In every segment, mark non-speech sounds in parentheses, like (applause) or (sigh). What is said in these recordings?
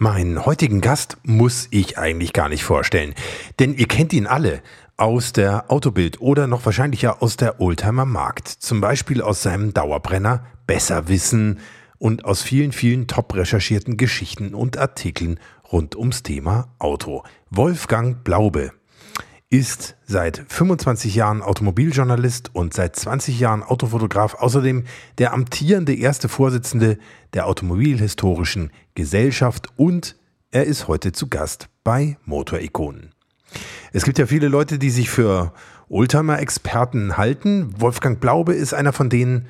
Meinen heutigen Gast muss ich eigentlich gar nicht vorstellen, denn ihr kennt ihn alle aus der Autobild oder noch wahrscheinlicher aus der Oldtimer Markt. Zum Beispiel aus seinem Dauerbrenner Besser Wissen und aus vielen, vielen top recherchierten Geschichten und Artikeln rund ums Thema Auto. Wolfgang Blaube ist seit 25 Jahren Automobiljournalist und seit 20 Jahren Autofotograf, außerdem der amtierende erste Vorsitzende der Automobilhistorischen Gesellschaft und er ist heute zu Gast bei Motorikonen. Es gibt ja viele Leute, die sich für Oldtimer-Experten halten. Wolfgang Blaube ist einer von denen,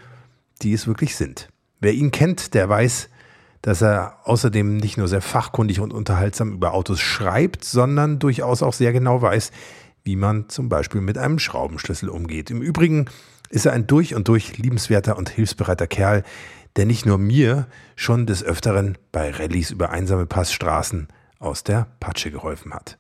die es wirklich sind. Wer ihn kennt, der weiß, dass er außerdem nicht nur sehr fachkundig und unterhaltsam über Autos schreibt, sondern durchaus auch sehr genau weiß, wie man zum Beispiel mit einem Schraubenschlüssel umgeht. Im Übrigen ist er ein durch und durch liebenswerter und hilfsbereiter Kerl, der nicht nur mir schon des Öfteren bei Rallyes über einsame Passstraßen aus der Patsche geholfen hat.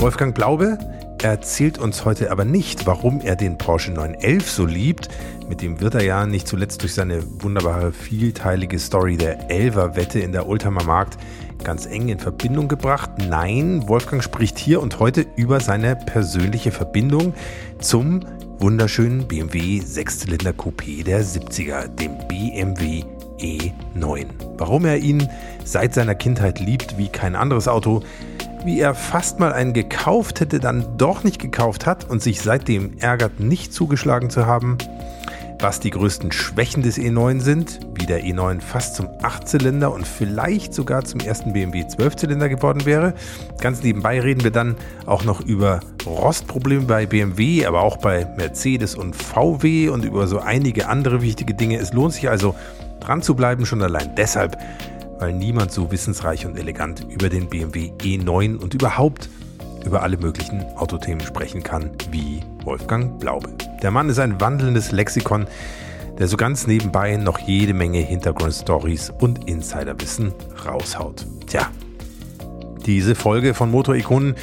Wolfgang Blaube erzählt uns heute aber nicht, warum er den Porsche 911 so liebt. Mit dem wird er ja nicht zuletzt durch seine wunderbare, vielteilige Story der Elver-Wette in der Oldtimer Markt ganz eng in Verbindung gebracht. Nein, Wolfgang spricht hier und heute über seine persönliche Verbindung zum wunderschönen BMW Sechszylinder Coupé der 70er, dem BMW E9. Warum er ihn seit seiner Kindheit liebt wie kein anderes Auto, wie er fast mal einen gekauft hätte, dann doch nicht gekauft hat und sich seitdem ärgert, nicht zugeschlagen zu haben, was die größten Schwächen des E9 sind, wie der E9 fast zum 8-Zylinder und vielleicht sogar zum ersten BMW 12-Zylinder geworden wäre. Ganz nebenbei reden wir dann auch noch über Rostprobleme bei BMW, aber auch bei Mercedes und VW und über so einige andere wichtige Dinge. Es lohnt sich also dran zu bleiben, schon allein deshalb, weil niemand so wissensreich und elegant über den BMW E9 und überhaupt über alle möglichen Autothemen sprechen kann wie Wolfgang Blaube. Der Mann ist ein wandelndes Lexikon, der so ganz nebenbei noch jede Menge Hintergrundstories und Insiderwissen raushaut. Tja, diese Folge von Motorikonen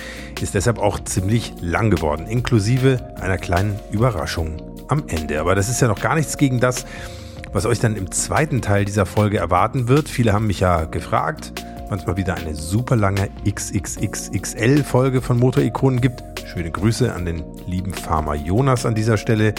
ist deshalb auch ziemlich lang geworden, inklusive einer kleinen Überraschung am Ende. Aber das ist ja noch gar nichts gegen das, was euch dann im zweiten Teil dieser Folge erwarten wird. Viele haben mich ja gefragt, manchmal wieder eine super lange XXXXL-Folge von Motorikonen gibt. Schöne Grüße an den lieben Farmer Jonas an dieser Stelle.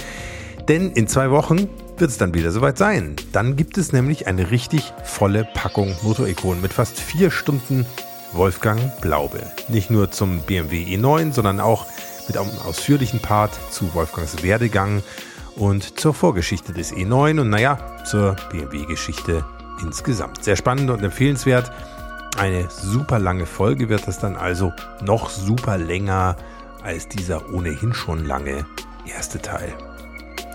Denn in zwei Wochen wird es dann wieder soweit sein. Dann gibt es nämlich eine richtig volle Packung Motorikonen mit fast vier Stunden Wolfgang Blaube. Nicht nur zum BMW E9, sondern auch mit einem ausführlichen Part zu Wolfgangs Werdegang und zur Vorgeschichte des E9 und naja, zur BMW-Geschichte insgesamt. Sehr spannend und empfehlenswert. Eine super lange Folge wird das dann also noch super länger als dieser ohnehin schon lange erste Teil.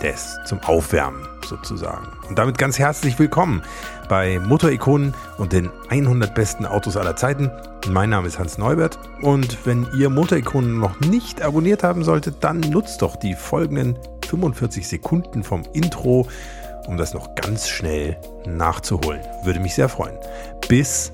Des zum Aufwärmen sozusagen. Und damit ganz herzlich willkommen bei Motorikonen und den 100 besten Autos aller Zeiten. Mein Name ist Hans Neubert und wenn ihr Motorikonen noch nicht abonniert haben solltet, dann nutzt doch die folgenden 45 Sekunden vom Intro, um das noch ganz schnell nachzuholen. Würde mich sehr freuen. Bis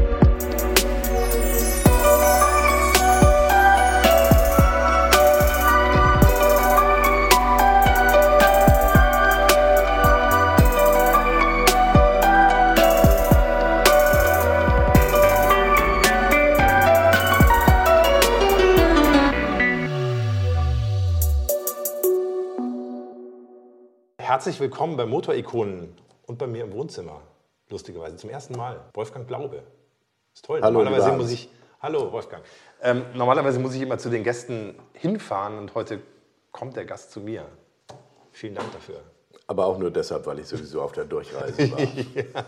Herzlich willkommen bei Motorikonen und bei mir im Wohnzimmer. Lustigerweise zum ersten Mal. Wolfgang Blaube. Ist toll. Hallo, normalerweise muss ich. Hallo, Wolfgang. Ähm, normalerweise muss ich immer zu den Gästen hinfahren und heute kommt der Gast zu mir. Vielen Dank dafür. Aber auch nur deshalb, weil ich sowieso auf der Durchreise war. ja.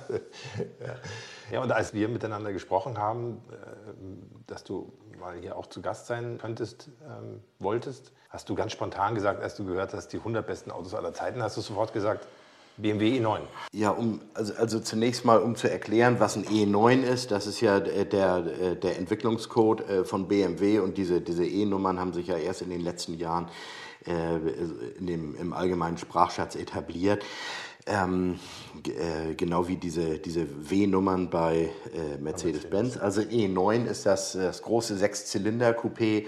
(laughs) ja, und als wir miteinander gesprochen haben, äh, dass du mal hier auch zu Gast sein könntest, ähm, wolltest, hast du ganz spontan gesagt, als du gehört hast, die 100 besten Autos aller Zeiten, hast du sofort gesagt, BMW E9. Ja, um, also, also zunächst mal, um zu erklären, was ein E9 ist, das ist ja der, der, der Entwicklungscode äh, von BMW und diese, diese E-Nummern haben sich ja erst in den letzten Jahren äh, in dem, im allgemeinen Sprachschatz etabliert. Ähm, äh, genau wie diese, diese W-Nummern bei äh, Mercedes-Benz. Also E9 ist das, das große Sechszylinder-Coupé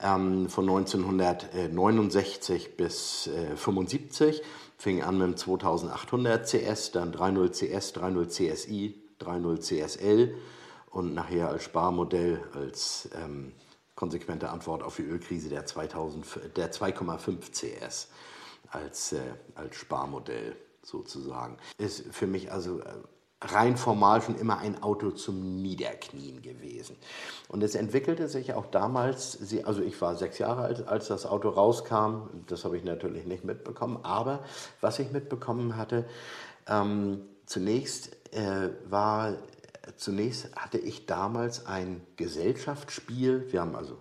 ähm, von 1969 bis äh, 75 fing an mit dem 2800 CS, dann 3.0 CS, 3.0 CSI, 3.0 CSL und nachher als Sparmodell, als ähm, konsequente Antwort auf die Ölkrise der, der 2,5 CS als, äh, als Sparmodell sozusagen. Ist für mich also äh, rein formal schon immer ein Auto zum Niederknien gewesen. Und es entwickelte sich auch damals, also ich war sechs Jahre alt, als das Auto rauskam, das habe ich natürlich nicht mitbekommen, aber was ich mitbekommen hatte, ähm, zunächst äh, war, zunächst hatte ich damals ein Gesellschaftsspiel, wir haben also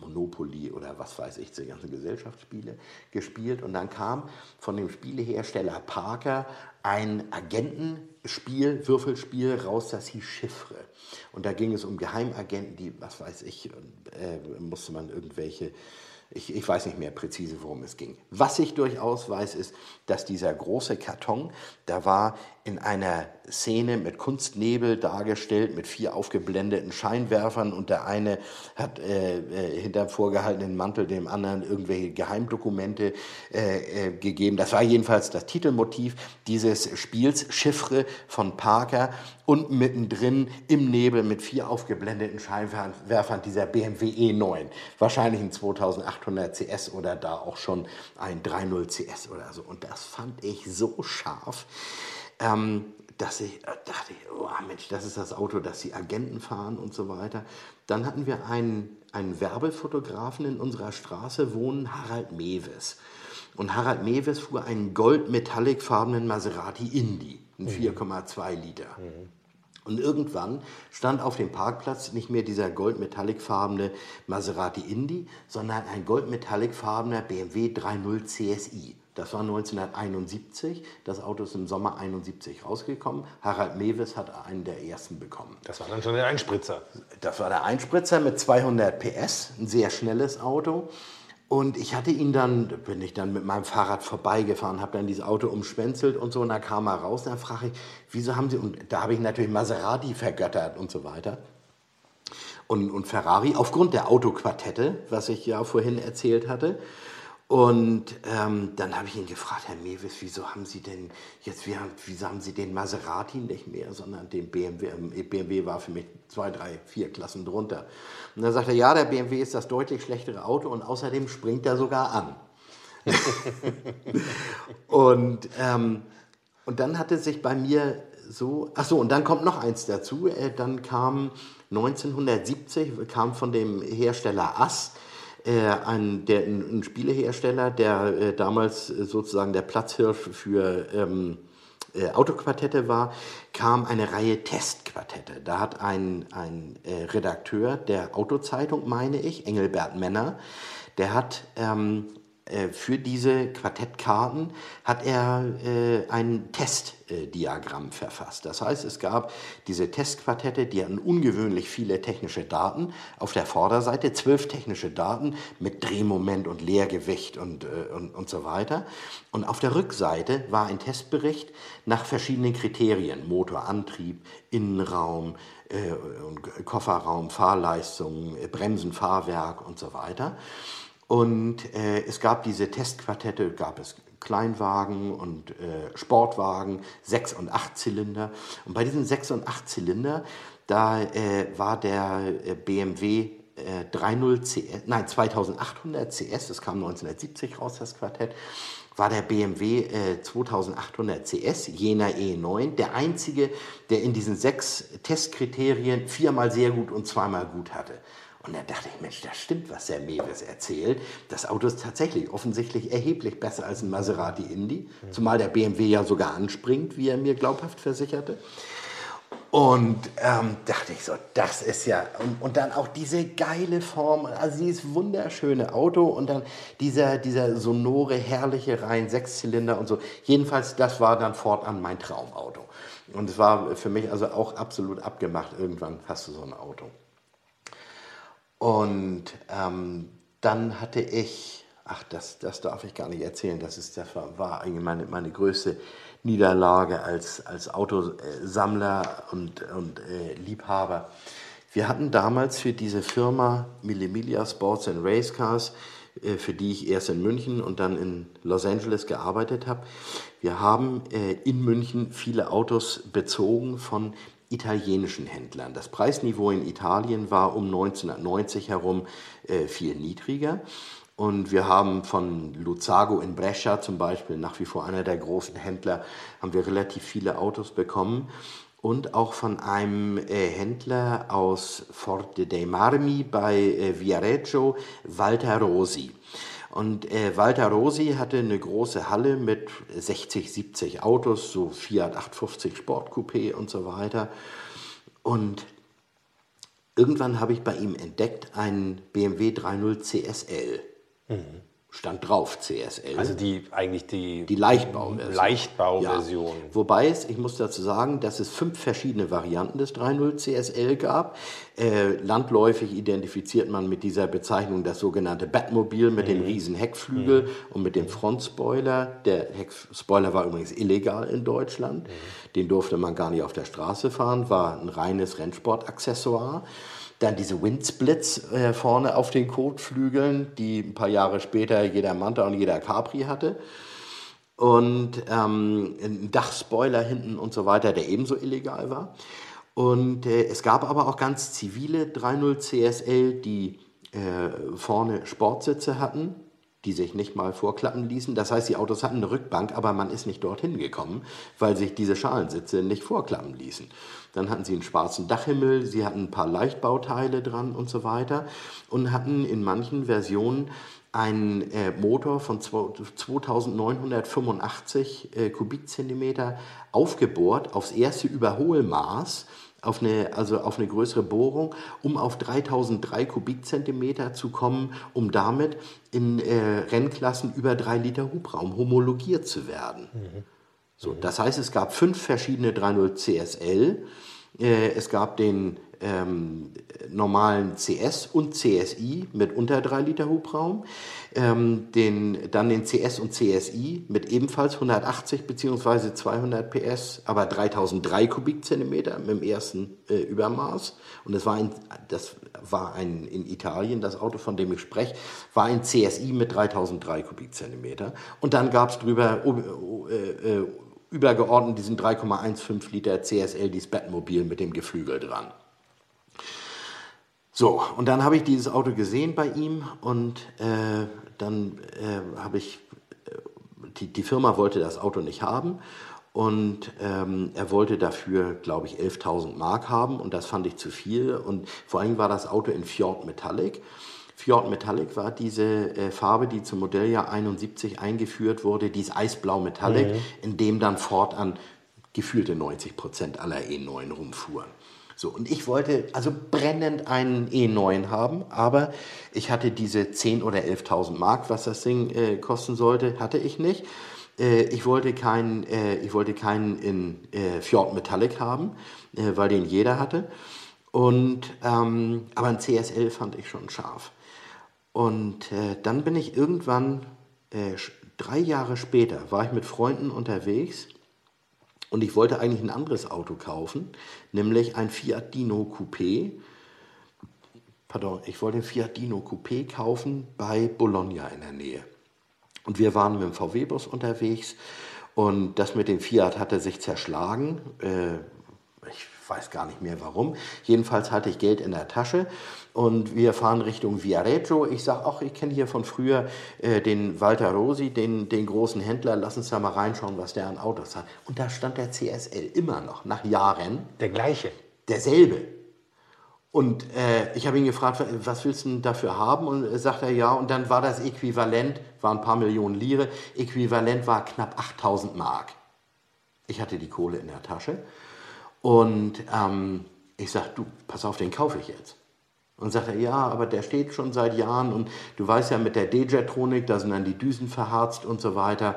Monopoly oder was weiß ich, die ganzen Gesellschaftsspiele gespielt. Und dann kam von dem Spielehersteller Parker ein Agentenspiel, Würfelspiel raus, das hieß Chiffre. Und da ging es um Geheimagenten, die, was weiß ich, äh, musste man irgendwelche ich, ich, weiß nicht mehr präzise, worum es ging. Was ich durchaus weiß, ist, dass dieser große Karton, da war in einer Szene mit Kunstnebel dargestellt, mit vier aufgeblendeten Scheinwerfern und der eine hat äh, äh, hinterm vorgehaltenen Mantel dem anderen irgendwelche Geheimdokumente äh, äh, gegeben. Das war jedenfalls das Titelmotiv dieses Spiels, Chiffre von Parker und mittendrin im Nebel mit vier aufgeblendeten Scheinwerfern dieser BMW E9. Wahrscheinlich ein 2800 CS oder da auch schon ein 3.0 CS oder so. Und das fand ich so scharf ähm, dass ich äh, dachte, oh Mensch, das ist das Auto, das die Agenten fahren und so weiter. Dann hatten wir einen, einen Werbefotografen in unserer Straße wohnen, Harald Mewes. Und Harald Mewes fuhr einen gold-metallic-farbenen Maserati Indy, ein 4,2 mhm. Liter. Mhm. Und irgendwann stand auf dem Parkplatz nicht mehr dieser gold-metallic-farbene Maserati Indy, sondern ein gold-metallic-farbener BMW 3.0 CSI. Das war 1971. Das Auto ist im Sommer 71 rausgekommen. Harald Mewes hat einen der ersten bekommen. Das war dann schon der Einspritzer. Das war der Einspritzer mit 200 PS, ein sehr schnelles Auto. Und ich hatte ihn dann, bin ich dann mit meinem Fahrrad vorbeigefahren, habe dann dieses Auto umschwänzelt und so, und da kam er raus, und dann frage ich, wieso haben Sie, und da habe ich natürlich Maserati vergöttert und so weiter. Und, und Ferrari, aufgrund der Autoquartette, was ich ja vorhin erzählt hatte. Und ähm, dann habe ich ihn gefragt, Herr Mewis, wieso haben Sie denn jetzt, wie, wieso haben Sie den Maserati nicht mehr, sondern den BMW? Ähm, BMW war für mich zwei, drei, vier Klassen drunter. Und dann sagte er, ja, der BMW ist das deutlich schlechtere Auto und außerdem springt er sogar an. (laughs) und, ähm, und dann hatte sich bei mir so, ach so, und dann kommt noch eins dazu. Äh, dann kam 1970, kam von dem Hersteller Ass, ein, der, ein Spielehersteller, der äh, damals sozusagen der Platzhirsch für ähm, äh, Autoquartette war, kam eine Reihe Testquartette. Da hat ein, ein äh, Redakteur der Autozeitung, meine ich, Engelbert Männer, der hat ähm, äh, für diese Quartettkarten hat er äh, ein Testdiagramm verfasst. Das heißt, es gab diese Testquartette, die hatten ungewöhnlich viele technische Daten. Auf der Vorderseite zwölf technische Daten mit Drehmoment und Leergewicht und, äh, und, und so weiter. Und auf der Rückseite war ein Testbericht nach verschiedenen Kriterien. Motor, Antrieb, Innenraum, Kofferraum, Fahrleistung, Bremsen, Fahrwerk und so weiter. Und äh, es gab diese Testquartette, gab es Kleinwagen und äh, Sportwagen, sechs und acht Zylinder. Und bei diesen sechs und acht Zylinder, da äh, war der BMW äh, 3.0 CS, nein 2800 CS, das kam 1970 raus, das Quartett, war der BMW äh, 2800 CS, jener E9, der einzige, der in diesen sechs Testkriterien viermal sehr gut und zweimal gut hatte. Und da dachte ich, Mensch, das stimmt, was der Mewes erzählt. Das Auto ist tatsächlich offensichtlich erheblich besser als ein Maserati Indy, zumal der BMW ja sogar anspringt, wie er mir glaubhaft versicherte. Und ähm, dachte ich so, das ist ja, und, und, dann auch diese geile Form, also dieses wunderschöne Auto und dann dieser, dieser sonore, herrliche Reihen, Sechszylinder und so. Jedenfalls, das war dann fortan mein Traumauto. Und es war für mich also auch absolut abgemacht, irgendwann hast du so ein Auto. Und ähm, dann hatte ich, ach, das, das darf ich gar nicht erzählen, das, ist, das war, eigentlich meine, meine größte Niederlage als, als Autosammler und, und äh, Liebhaber. Wir hatten damals für diese Firma Millimilia Sports and Race Cars, äh, für die ich erst in München und dann in Los Angeles gearbeitet habe, wir haben äh, in München viele Autos bezogen von italienischen Händlern. Das Preisniveau in Italien war um 1990 herum äh, viel niedriger. Und wir haben von Luzago in Brescia zum Beispiel, nach wie vor einer der großen Händler, haben wir relativ viele Autos bekommen. Und auch von einem äh, Händler aus Forte dei Marmi bei äh, Viareggio, Walter Rosi. Und äh, Walter Rosi hatte eine große Halle mit 60, 70 Autos, so Fiat 850 Sportcoupé und so weiter. Und irgendwann habe ich bei ihm entdeckt einen BMW 3.0 CSL. Mhm. Stand drauf CSL. Also die eigentlich die, die Leichtbauversion. Leichtbauversion. Ja. Wobei es, ich muss dazu sagen, dass es fünf verschiedene Varianten des 3.0 CSL gab. Äh, landläufig identifiziert man mit dieser Bezeichnung das sogenannte Batmobil mit mhm. den riesen Heckflügel mhm. und mit dem Frontspoiler. Der Heckspoiler war übrigens illegal in Deutschland. Mhm. Den durfte man gar nicht auf der Straße fahren, war ein reines Rennsportaccessoire. Dann diese Windsplits äh, vorne auf den Kotflügeln, die ein paar Jahre später jeder Manta und jeder Capri hatte. Und ähm, ein Dachspoiler hinten und so weiter, der ebenso illegal war. Und äh, es gab aber auch ganz zivile 3.0 CSL, die äh, vorne Sportsitze hatten, die sich nicht mal vorklappen ließen. Das heißt, die Autos hatten eine Rückbank, aber man ist nicht dorthin gekommen, weil sich diese Schalensitze nicht vorklappen ließen. Dann hatten sie einen schwarzen Dachhimmel, sie hatten ein paar Leichtbauteile dran und so weiter und hatten in manchen Versionen einen äh, Motor von 2985 äh, Kubikzentimeter aufgebohrt aufs erste Überholmaß auf eine, also auf eine größere Bohrung, um auf 3003 Kubikzentimeter zu kommen, um damit in äh, Rennklassen über 3 Liter Hubraum homologiert zu werden. Mhm. So, das heißt, es gab fünf verschiedene 3.0 CSL. Äh, es gab den ähm, normalen CS und CSI mit unter 3 Liter Hubraum, ähm, den, dann den CS und CSI mit ebenfalls 180 bzw. 200 PS, aber 3003 Kubikzentimeter mit dem ersten äh, Übermaß. Und das war, ein, das war ein, in Italien, das Auto, von dem ich spreche, war ein CSI mit 3003 Kubikzentimeter. Und dann gab es drüber äh, äh, übergeordnet diesen 3,15 Liter CSL, dieses mit dem Geflügel dran. So, und dann habe ich dieses Auto gesehen bei ihm und äh, dann äh, habe ich, äh, die, die Firma wollte das Auto nicht haben und ähm, er wollte dafür, glaube ich, 11.000 Mark haben und das fand ich zu viel und vor allem war das Auto in Fjord Metallic. Fjord Metallic war diese äh, Farbe, die zum Modelljahr 71 eingeführt wurde, dieses Eisblau Metallic, mhm. in dem dann fortan gefühlte 90 Prozent aller E9 rumfuhren. So, und ich wollte also brennend einen E9 haben, aber ich hatte diese 10.000 oder 11.000 Mark, was das Ding äh, kosten sollte, hatte ich nicht. Äh, ich wollte keinen, äh, ich wollte keinen in äh, Fjord Metallic haben, äh, weil den jeder hatte. Und, ähm, aber ein CSL fand ich schon scharf. Und äh, dann bin ich irgendwann, drei Jahre später, war ich mit Freunden unterwegs und ich wollte eigentlich ein anderes Auto kaufen, nämlich ein Fiat Dino Coupé. Pardon, ich wollte ein Fiat Dino Coupé kaufen bei Bologna in der Nähe. Und wir waren mit dem VW-Bus unterwegs und das mit dem Fiat hatte sich zerschlagen. Äh, ich weiß gar nicht mehr warum. Jedenfalls hatte ich Geld in der Tasche und wir fahren Richtung Viareggio. Ich sage, ach, ich kenne hier von früher äh, den Walter Rosi, den, den großen Händler. Lass uns da mal reinschauen, was der an Autos hat. Und da stand der CSL immer noch, nach Jahren. Der gleiche. Derselbe. Und äh, ich habe ihn gefragt, was willst du denn dafür haben? Und äh, sagt er ja. Und dann war das Äquivalent, war ein paar Millionen Lire, Äquivalent war knapp 8000 Mark. Ich hatte die Kohle in der Tasche Und ähm, ich sage, du, pass auf, den kaufe ich jetzt. Und sagt er, ja, aber der steht schon seit Jahren und du weißt ja mit der D-Jetronik, da sind dann die Düsen verharzt und so weiter.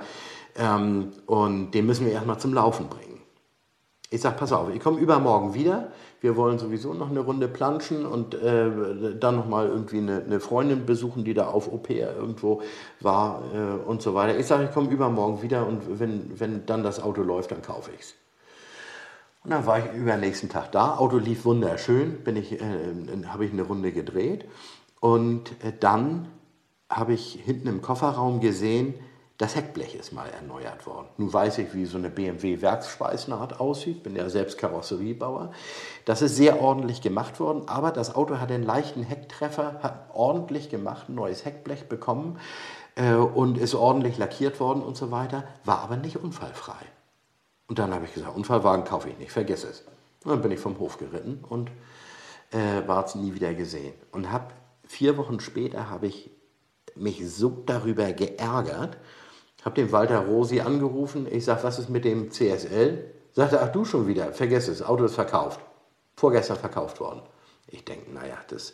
Ähm, und den müssen wir erstmal zum Laufen bringen. Ich sage, pass auf, ich komme übermorgen wieder. Wir wollen sowieso noch eine Runde planschen und äh, dann nochmal irgendwie eine, eine, Freundin besuchen, die da auf Au irgendwo war äh, und so weiter. Ich sage, ich komme übermorgen wieder und wenn, wenn dann das Auto läuft, dann kaufe ich es. Und dann war ich über den nächsten Tag da. Auto lief wunderschön, bin ich, äh, habe ich eine Runde gedreht. Und äh, dann habe ich hinten im Kofferraum gesehen, das Heckblech ist mal erneuert worden. Nun weiß ich, wie so eine BMW-Werksschweißnaht aussieht, bin ja selbst Karosseriebauer. Das ist sehr ordentlich gemacht worden, aber das Auto hat einen leichten Hecktreffer, hat ordentlich gemacht, ein neues Heckblech bekommen äh, und ist ordentlich lackiert worden und so weiter, war aber nicht unfallfrei. Und dann habe ich gesagt, Unfallwagen kaufe ich nicht, vergiss es. Und dann bin ich vom Hof geritten und äh, war es nie wieder gesehen. Und habe vier Wochen später habe ich mich so darüber geärgert, habe den Walter Rosi angerufen. Ich sage, was ist mit dem CSL? Sagte, ach du schon wieder, vergiss es, Auto ist verkauft. Vorgestern verkauft worden. Ich denke, naja, das,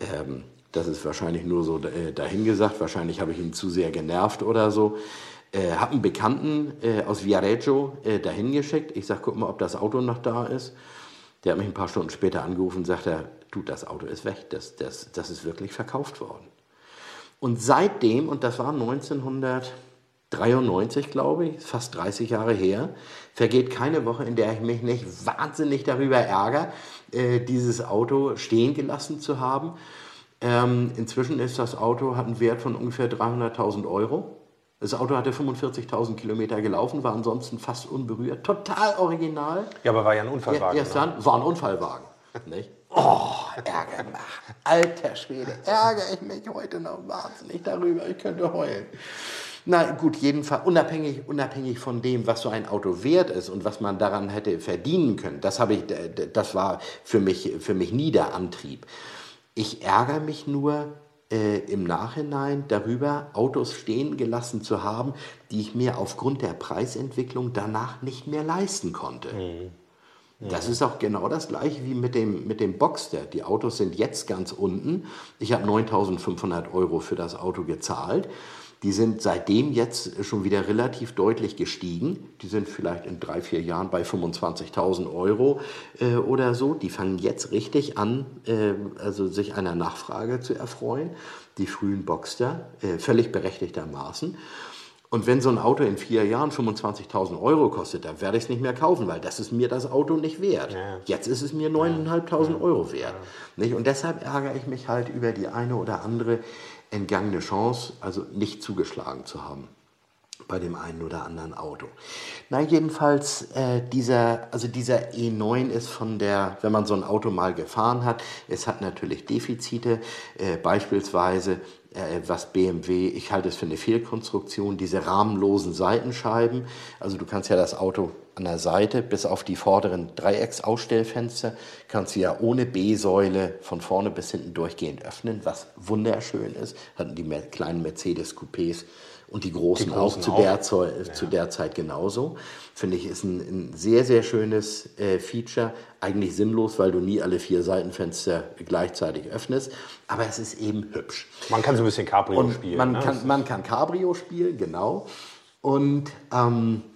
ähm, das ist wahrscheinlich nur so äh, dahingesagt. Wahrscheinlich habe ich ihn zu sehr genervt oder so. Äh, habe einen Bekannten äh, aus Viareggio äh, dahin geschickt. Ich sage, guck mal, ob das Auto noch da ist. Der hat mich ein paar Stunden später angerufen und sagt, er, du, das Auto ist weg. Das, das, das ist wirklich verkauft worden. Und seitdem, und das war 1993, glaube ich, fast 30 Jahre her, vergeht keine Woche, in der ich mich nicht wahnsinnig darüber ärgere, äh, dieses Auto stehen gelassen zu haben. Ähm, inzwischen ist das Auto, hat einen Wert von ungefähr 300.000 Euro. Das Auto hatte 45.000 Kilometer gelaufen, war ansonsten fast unberührt, total original. Ja, aber war ja ein Unfallwagen. Ja, erst ne? dann war ein Unfallwagen. Nicht? Oh, Ärger. Alter Schwede, ärgere ich mich heute noch wahnsinnig darüber. Ich könnte heulen. Na gut, jedenfalls unabhängig, unabhängig von dem, was so ein Auto wert ist und was man daran hätte verdienen können, das, habe ich, das war für mich, für mich nie der Antrieb. Ich ärgere mich nur, äh, im Nachhinein darüber, Autos stehen gelassen zu haben, die ich mir aufgrund der Preisentwicklung danach nicht mehr leisten konnte. Mhm. Das ist auch genau das gleiche wie mit dem, mit dem Boxster. Die Autos sind jetzt ganz unten. Ich habe 9500 Euro für das Auto gezahlt. Die sind seitdem jetzt schon wieder relativ deutlich gestiegen. Die sind vielleicht in drei, vier Jahren bei 25.000 Euro äh, oder so. Die fangen jetzt richtig an, äh, also sich einer Nachfrage zu erfreuen. Die frühen Boxster, äh, völlig berechtigtermaßen. Und wenn so ein Auto in vier Jahren 25.000 Euro kostet, dann werde ich es nicht mehr kaufen, weil das ist mir das Auto nicht wert. Ja. Jetzt ist es mir 9.500 ja. Euro wert. Ja. Und deshalb ärgere ich mich halt über die eine oder andere entgangene Chance, also nicht zugeschlagen zu haben bei dem einen oder anderen Auto. Na jedenfalls äh, dieser, also dieser E9 ist von der, wenn man so ein Auto mal gefahren hat, es hat natürlich Defizite, äh, beispielsweise äh, was BMW, ich halte es für eine Fehlkonstruktion, diese rahmenlosen Seitenscheiben. Also du kannst ja das Auto an der Seite bis auf die vorderen Dreiecksausstellfenster kannst du ja ohne B-Säule von vorne bis hinten durchgehend öffnen, was wunderschön ist. Hatten die kleinen Mercedes-Coupés und die großen, die großen auch, zu. Der, zu, ja. zu der Zeit genauso. Finde ich, ist ein, ein sehr, sehr schönes äh, Feature. Eigentlich sinnlos, weil du nie alle vier Seitenfenster gleichzeitig öffnest. Aber es ist eben hübsch. Man kann so ein bisschen Cabrio und spielen. Man, ne? kann, man kann Cabrio spielen, genau. Und ähm, äh,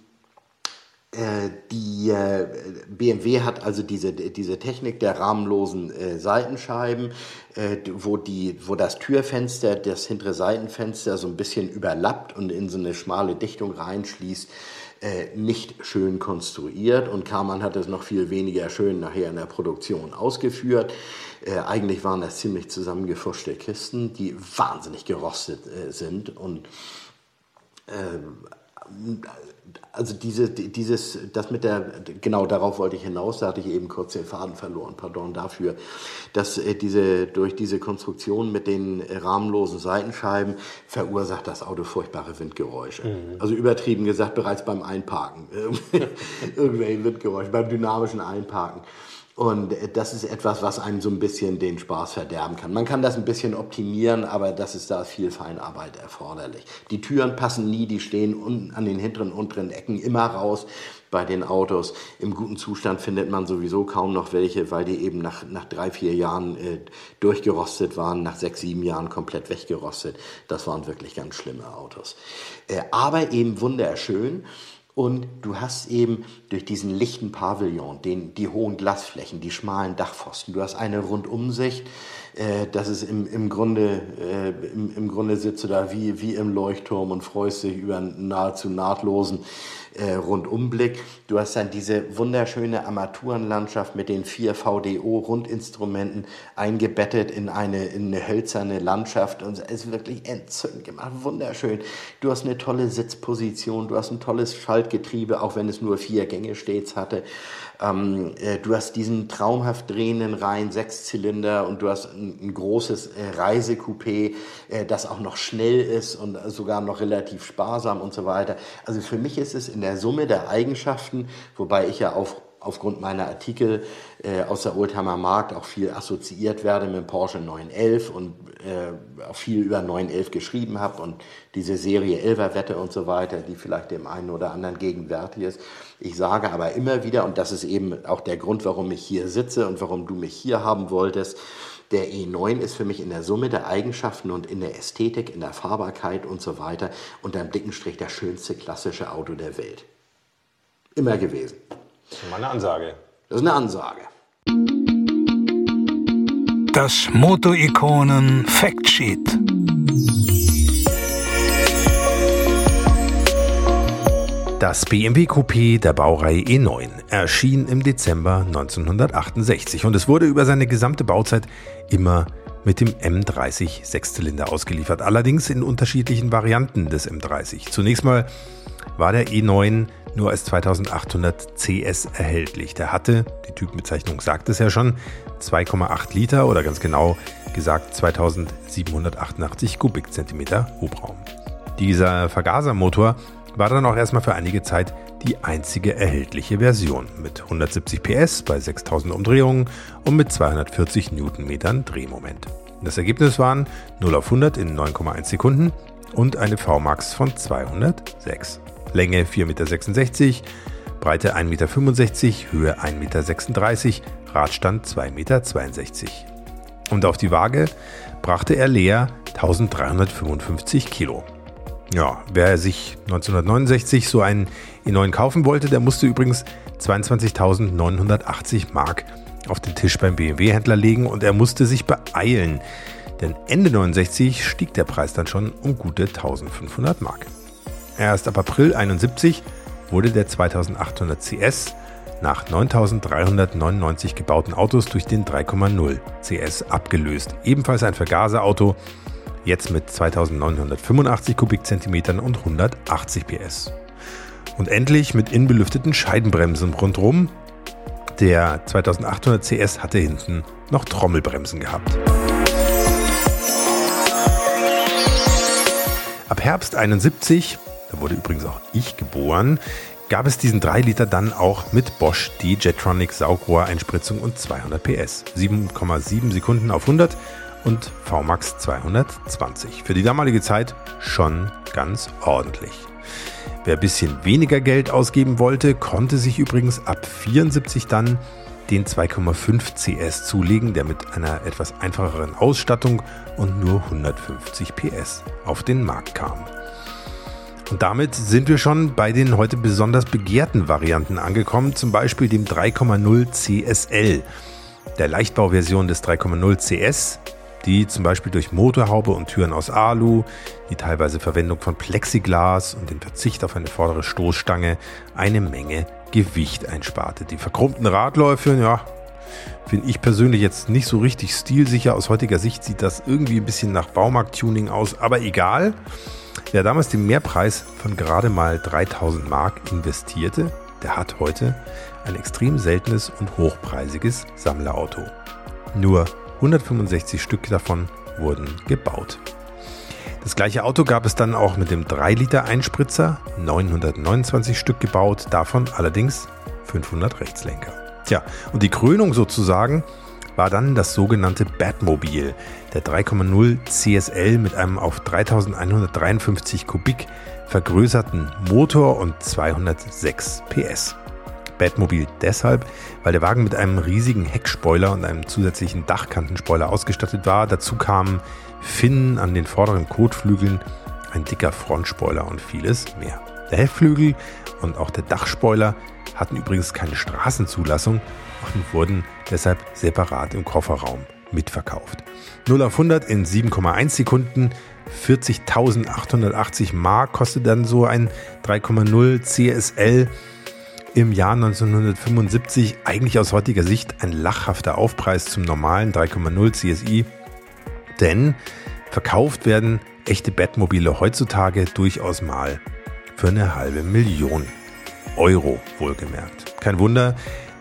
die äh, BMW hat also diese, diese Technik der rahmenlosen äh, Seitenscheiben, äh, wo, die, wo das Türfenster, das hintere Seitenfenster so ein bisschen überlappt und in so eine schmale Dichtung reinschließt, äh, nicht schön konstruiert. Und Karmann hat es noch viel weniger schön nachher in der Produktion ausgeführt. Äh, eigentlich waren das ziemlich zusammengefuschte Kisten, die wahnsinnig gerostet sind und also diese, dieses, das mit der, genau darauf wollte ich hinaus, da hatte ich eben kurz den Faden verloren, pardon dafür, dass äh, diese, durch diese Konstruktion mit den rahmenlosen Seitenscheiben verursacht das Auto furchtbare Windgeräusche. Mhm. Also übertrieben gesagt, bereits beim Einparken, (laughs) irgendwelche Windgeräusche, beim dynamischen Einparken. Und äh, das ist etwas, was einem so ein bisschen den Spaß verderben kann. Man kann das ein bisschen optimieren, aber das ist da viel Feinarbeit erforderlich. Die Türen passen nie, die stehen unten an den hinteren, unteren Ecken immer raus bei den Autos. Im guten Zustand findet man sowieso kaum noch welche, weil die eben nach, nach drei, vier Jahren äh, durchgerostet waren, nach sechs, sieben Jahren komplett weggerostet. Das waren wirklich ganz schlimme Autos. Äh, aber eben wunderschön. Und du hast eben durch diesen lichten Pavillon, den, die hohen Glasflächen, die schmalen Dachpfosten, du hast eine Rundumsicht, äh, das ist im, im Grunde, äh, im, im Grunde sitzt du da wie, wie im Leuchtturm und freust dich über einen nahezu nahtlosen äh, Rundumblick. Du hast dann diese wunderschöne Armaturenlandschaft mit den vier VDO-Rundinstrumenten eingebettet in eine, in eine hölzerne Landschaft und es ist wirklich entzündend gemacht, wunderschön. Du hast eine tolle Sitzposition, du hast ein tolles Schaltgetriebe, auch wenn es nur vier Gänge stets hatte. Ähm, äh, du hast diesen traumhaft drehenden Reihen Sechszylinder und du hast ein, ein großes äh, Reisecoupé, äh, das auch noch schnell ist und sogar noch relativ sparsam und so weiter. Also für mich ist es in der Summe der Eigenschaften, wobei ich ja auf aufgrund meiner Artikel äh, aus der Oldtimer Markt auch viel assoziiert werde mit dem Porsche 911 und äh, auch viel über 911 geschrieben habe und diese Serie Elverwette und so weiter, die vielleicht dem einen oder anderen gegenwärtig ist. Ich sage aber immer wieder, und das ist eben auch der Grund, warum ich hier sitze und warum du mich hier haben wolltest, der E9 ist für mich in der Summe der Eigenschaften und in der Ästhetik, in der Fahrbarkeit und so weiter unter dem dicken Strich das schönste klassische Auto der Welt. Immer gewesen. Das ist mal eine Ansage. Das ist eine Ansage. Das Moto-Ikonen Factsheet. Das BMW Coupé der Baureihe E9 erschien im Dezember 1968 und es wurde über seine gesamte Bauzeit immer mit dem M30 Sechszylinder ausgeliefert, allerdings in unterschiedlichen Varianten des M30. Zunächst mal war der E9 nur als 2800 CS erhältlich. Der hatte, die Typenbezeichnung sagt es ja schon, 2,8 Liter oder ganz genau gesagt 2788 Kubikzentimeter Hubraum. Dieser Vergasermotor war dann auch erstmal für einige Zeit die einzige erhältliche Version mit 170 PS bei 6000 Umdrehungen und mit 240 Newtonmetern Drehmoment. Das Ergebnis waren 0 auf 100 in 9,1 Sekunden und eine VMAX von 206. Länge 4,66 Meter, Breite 1,65 Meter, Höhe 1,36 Meter, Radstand 2,62 Meter. Und auf die Waage brachte er leer 1355 Kilo. Ja, wer sich 1969 so einen E9 kaufen wollte, der musste übrigens 22.980 Mark auf den Tisch beim BMW-Händler legen und er musste sich beeilen, denn Ende 69 stieg der Preis dann schon um gute 1500 Mark. Erst ab April 71 wurde der 2800 CS nach 9399 gebauten Autos durch den 3,0 CS abgelöst. Ebenfalls ein Vergaserauto, jetzt mit 2985 Kubikzentimetern und 180 PS. Und endlich mit innenbelüfteten Scheibenbremsen rundherum. Der 2800 CS hatte hinten noch Trommelbremsen gehabt. Ab Herbst 71, da wurde übrigens auch ich geboren, gab es diesen 3 Liter dann auch mit Bosch D-Jetronic Saugrohreinspritzung und 200 PS. 7,7 Sekunden auf 100 und VMAX 220. Für die damalige Zeit schon ganz ordentlich. Wer ein bisschen weniger Geld ausgeben wollte, konnte sich übrigens ab 74 dann den 2,5 CS zulegen, der mit einer etwas einfacheren Ausstattung und nur 150 PS auf den Markt kam. Und damit sind wir schon bei den heute besonders begehrten Varianten angekommen, zum Beispiel dem 3,0 CSL. Der Leichtbauversion des 3,0 CS die zum Beispiel durch Motorhaube und Türen aus Alu, die teilweise Verwendung von Plexiglas und den Verzicht auf eine vordere Stoßstange eine Menge Gewicht einsparte. Die verkrummten Radläufe, ja, finde ich persönlich jetzt nicht so richtig stilsicher. Aus heutiger Sicht sieht das irgendwie ein bisschen nach Baumarkt-Tuning aus, aber egal. Wer damals den Mehrpreis von gerade mal 3000 Mark investierte, der hat heute ein extrem seltenes und hochpreisiges Sammlerauto. Nur 165 Stück davon wurden gebaut. Das gleiche Auto gab es dann auch mit dem 3-Liter-Einspritzer, 929 Stück gebaut, davon allerdings 500 Rechtslenker. Tja, und die Krönung sozusagen war dann das sogenannte Batmobil, der 3,0 CSL mit einem auf 3153 Kubik vergrößerten Motor und 206 PS. Batmobil deshalb, weil der Wagen mit einem riesigen Heckspoiler und einem zusätzlichen Dachkantenspoiler ausgestattet war. Dazu kamen Finnen an den vorderen Kotflügeln, ein dicker Frontspoiler und vieles mehr. Der Heckflügel und auch der Dachspoiler hatten übrigens keine Straßenzulassung und wurden deshalb separat im Kofferraum mitverkauft. 0 auf 100 in 7,1 Sekunden, 40.880 Mark kostet dann so ein 3,0 CSL im Jahr 1975 eigentlich aus heutiger Sicht ein lachhafter Aufpreis zum normalen 3,0 CSI, denn verkauft werden echte Bettmobile heutzutage durchaus mal für eine halbe Million Euro wohlgemerkt. Kein Wunder,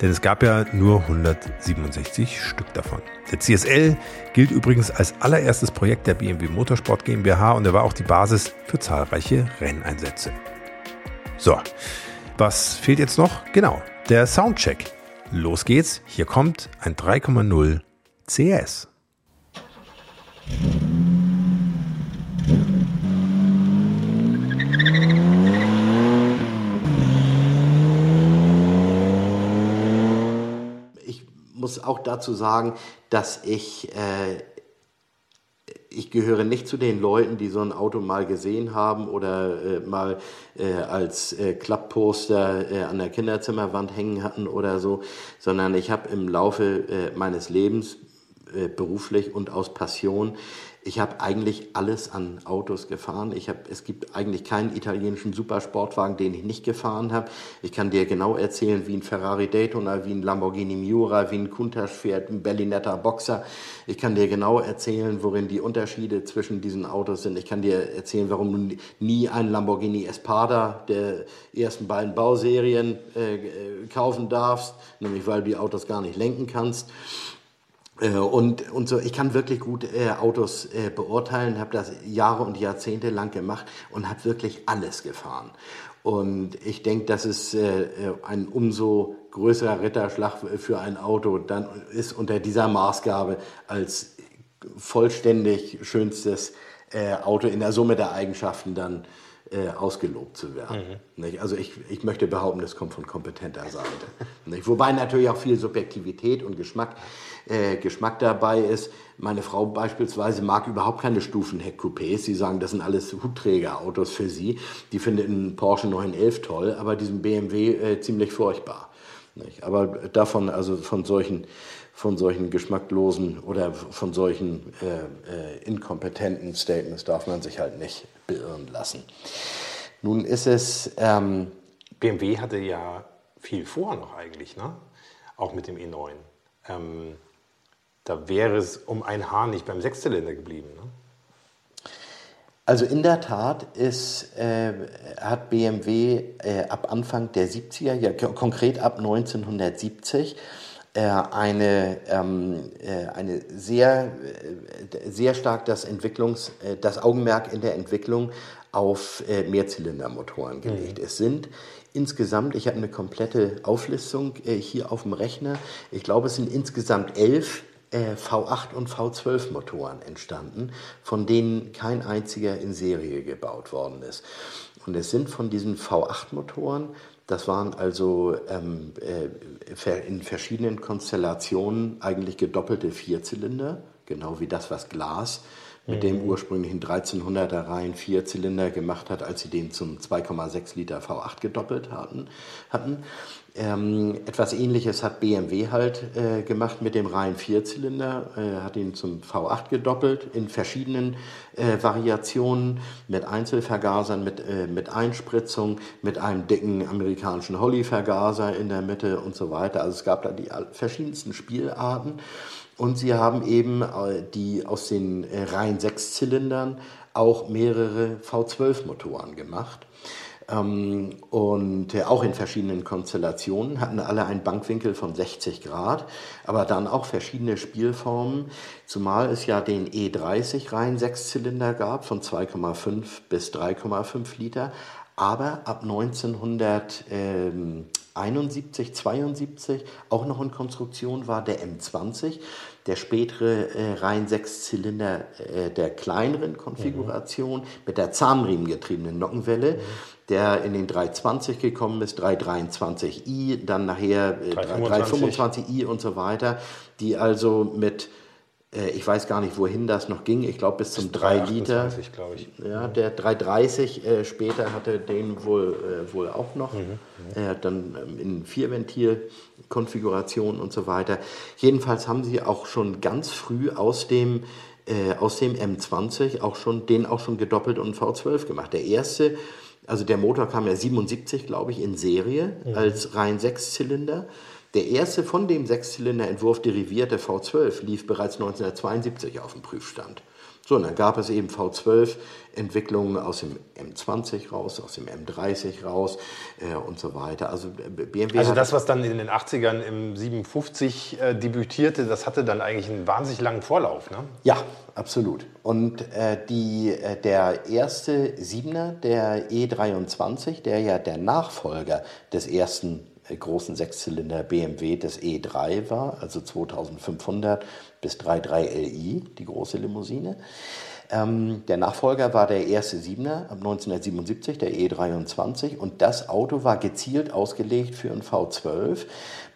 denn es gab ja nur 167 Stück davon. Der CSL gilt übrigens als allererstes Projekt der BMW Motorsport GmbH und er war auch die Basis für zahlreiche Renneinsätze. So, was fehlt jetzt noch? Genau, der Soundcheck. Los geht's, hier kommt ein 3,0 CS. Muss auch dazu sagen, dass ich, äh, ich gehöre nicht zu den Leuten, die so ein Auto mal gesehen haben oder äh, mal äh, als äh, Klappposter äh, an der Kinderzimmerwand hängen hatten oder so, sondern ich habe im Laufe äh, meines Lebens beruflich und aus Passion ich habe eigentlich alles an Autos gefahren. Ich hab, es gibt eigentlich keinen italienischen Supersportwagen, den ich nicht gefahren habe. Ich kann dir genau erzählen, wie ein Ferrari Daytona, wie ein Lamborghini Miura, wie ein Countach fährt, ein Berlinetta Boxer. Ich kann dir genau erzählen, worin die Unterschiede zwischen diesen Autos sind. Ich kann dir erzählen, warum du nie einen Lamborghini Espada der ersten beiden Bauserien äh, äh kaufen darfst, nämlich weil du die Autos gar nicht lenken kannst. Äh, und, und so, ich kann wirklich gut äh, Autos äh, beurteilen, habe das Jahre und Jahrzehnte lang gemacht und habe wirklich alles gefahren. Und ich denke, dass es äh, ein umso größerer Ritterschlag für ein Auto dann ist unter dieser Maßgabe als vollständig schönstes äh, Auto in der Summe der Eigenschaften dann äh, ausgelobt zu werden. Mhm. Also ich, ich möchte behaupten, das kommt von kompetenter Seite. Wobei natürlich auch viel Subjektivität und Geschmack, äh, Geschmack dabei ist. Meine Frau beispielsweise mag überhaupt keine Stufenheck-Coupés. Sie sagen, das sind alles Hutträgerautos für sie. Die findet einen Porsche 911 toll, aber diesen BMW äh, ziemlich furchtbar. Nicht? Aber davon, also von solchen von solchen geschmacklosen oder von solchen äh, äh, inkompetenten Statements darf man sich halt nicht beirren lassen. Nun ist es. Ähm, BMW hatte ja viel vor noch eigentlich, ne? auch mit dem E9. Ähm, da wäre es um ein Haar nicht beim Sechszylinder geblieben. Ne? Also in der Tat ist, äh, hat BMW äh, ab Anfang der 70er, ja, konkret ab 1970, äh, eine, ähm, äh, eine sehr, äh, sehr stark das, Entwicklungs-, das Augenmerk in der Entwicklung auf Mehrzylindermotoren gelegt. Mhm. Es sind insgesamt, ich habe eine komplette Auflistung hier auf dem Rechner, ich glaube es sind insgesamt elf V8 und V12 Motoren entstanden, von denen kein einziger in Serie gebaut worden ist. Und es sind von diesen V8 Motoren das waren also ähm, äh, in verschiedenen Konstellationen eigentlich gedoppelte Vierzylinder, genau wie das, was Glas mit mhm. dem ursprünglichen 1300er Reihen Vierzylinder gemacht hat, als sie den zum 2,6 Liter V8 gedoppelt hatten. hatten. Ähm, etwas ähnliches hat BMW halt äh, gemacht mit dem reinen Vierzylinder, äh, hat ihn zum V8 gedoppelt in verschiedenen äh, Variationen mit Einzelvergasern, mit, äh, mit Einspritzung, mit einem dicken amerikanischen Holly-Vergaser in der Mitte und so weiter. Also es gab da die verschiedensten Spielarten und sie haben eben äh, die aus den äh, reinen Sechszylindern auch mehrere V12-Motoren gemacht. Ähm, und äh, auch in verschiedenen Konstellationen, hatten alle einen Bankwinkel von 60 Grad, aber dann auch verschiedene Spielformen, zumal es ja den E30 rein Sechszylinder gab von 2,5 bis 3,5 Liter, aber ab 1971, 72 auch noch in Konstruktion war der M20, der spätere äh, Reihen Sechszylinder äh, der kleineren Konfiguration mhm. mit der zahnriemengetriebenen Nockenwelle, mhm. Der in den 320 gekommen ist, 323i, dann nachher äh, 325i und so weiter, die also mit äh, ich weiß gar nicht, wohin das noch ging. Ich glaube, bis zum 3 Liter. ich. Ja, der 330 äh, später hatte den wohl, äh, wohl auch noch. Mhm, mhm. äh, dann ähm, in Vierventil-Konfiguration und so weiter. Jedenfalls haben sie auch schon ganz früh aus dem äh, aus dem M20 auch schon, den auch schon gedoppelt und V12 gemacht. Der erste, also der Motor kam ja 77, glaube ich, in Serie mhm. als rein Sechszylinder. Der erste von dem Sechszylinder-Entwurf derivierte V12 lief bereits 1972 auf dem Prüfstand. So, und dann gab es eben V12-Entwicklungen aus dem M20 raus, aus dem M30 raus äh, und so weiter. Also äh, BMW. Also das, was dann in den 80ern im 57 äh, debütierte, das hatte dann eigentlich einen wahnsinnig langen Vorlauf, ne? Ja, absolut. Und äh, die, äh, der erste Siebener, der E23, der ja der Nachfolger des ersten großen Sechszylinder BMW des E3 war, also 2500 bis 33 Li, die große Limousine. Ähm, der Nachfolger war der erste Siebener ab 1977, der E23, und das Auto war gezielt ausgelegt für ein V12.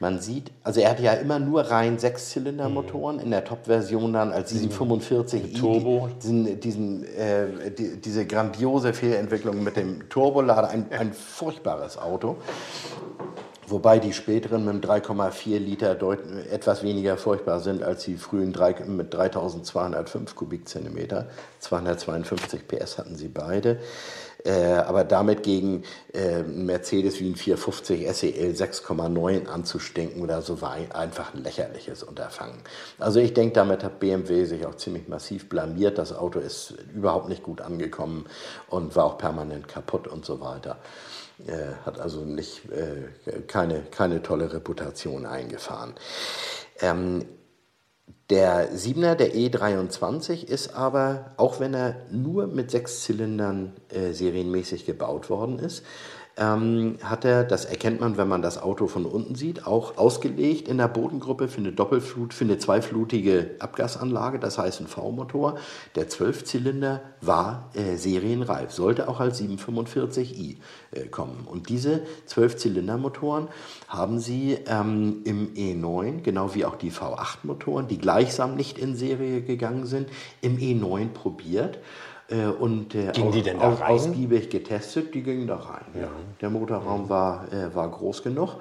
Man sieht, also er hatte ja immer nur rein Sechszylindermotoren, mhm. in der Top-Version dann als 745i. Turbo. Diesen, diesen, äh, die, diese grandiose Fehlentwicklung mit dem Turbolader, ein, ein furchtbares Auto. Wobei die späteren mit 3,4 Liter etwas weniger furchtbar sind als die frühen 3, mit 3205 Kubikzentimeter. 252 PS hatten sie beide. Äh, aber damit gegen äh, Mercedes wie ein 450 SEL 6,9 anzustinken oder so war einfach ein lächerliches Unterfangen. Also ich denke, damit hat BMW sich auch ziemlich massiv blamiert. Das Auto ist überhaupt nicht gut angekommen und war auch permanent kaputt und so weiter. Äh, hat also nicht, äh, keine, keine tolle Reputation eingefahren. Ähm, der 7er, der E23, ist aber, auch wenn er nur mit sechs Zylindern äh, serienmäßig gebaut worden ist, ähm, hat er, das erkennt man, wenn man das Auto von unten sieht, auch ausgelegt in der Bodengruppe für eine Doppelflut, für eine zweiflutige Abgasanlage, das heißt ein V-Motor. Der Zwölfzylinder war äh, serienreif, sollte auch als 745i äh, kommen. Und diese Zwölfzylindermotoren haben sie ähm, im E9, genau wie auch die V8-Motoren, die gleichsam nicht in Serie gegangen sind, im E9 probiert und äh, Ging die denn da rein? ausgiebig getestet, die gingen da rein. Ja. Der Motorraum war, äh, war groß genug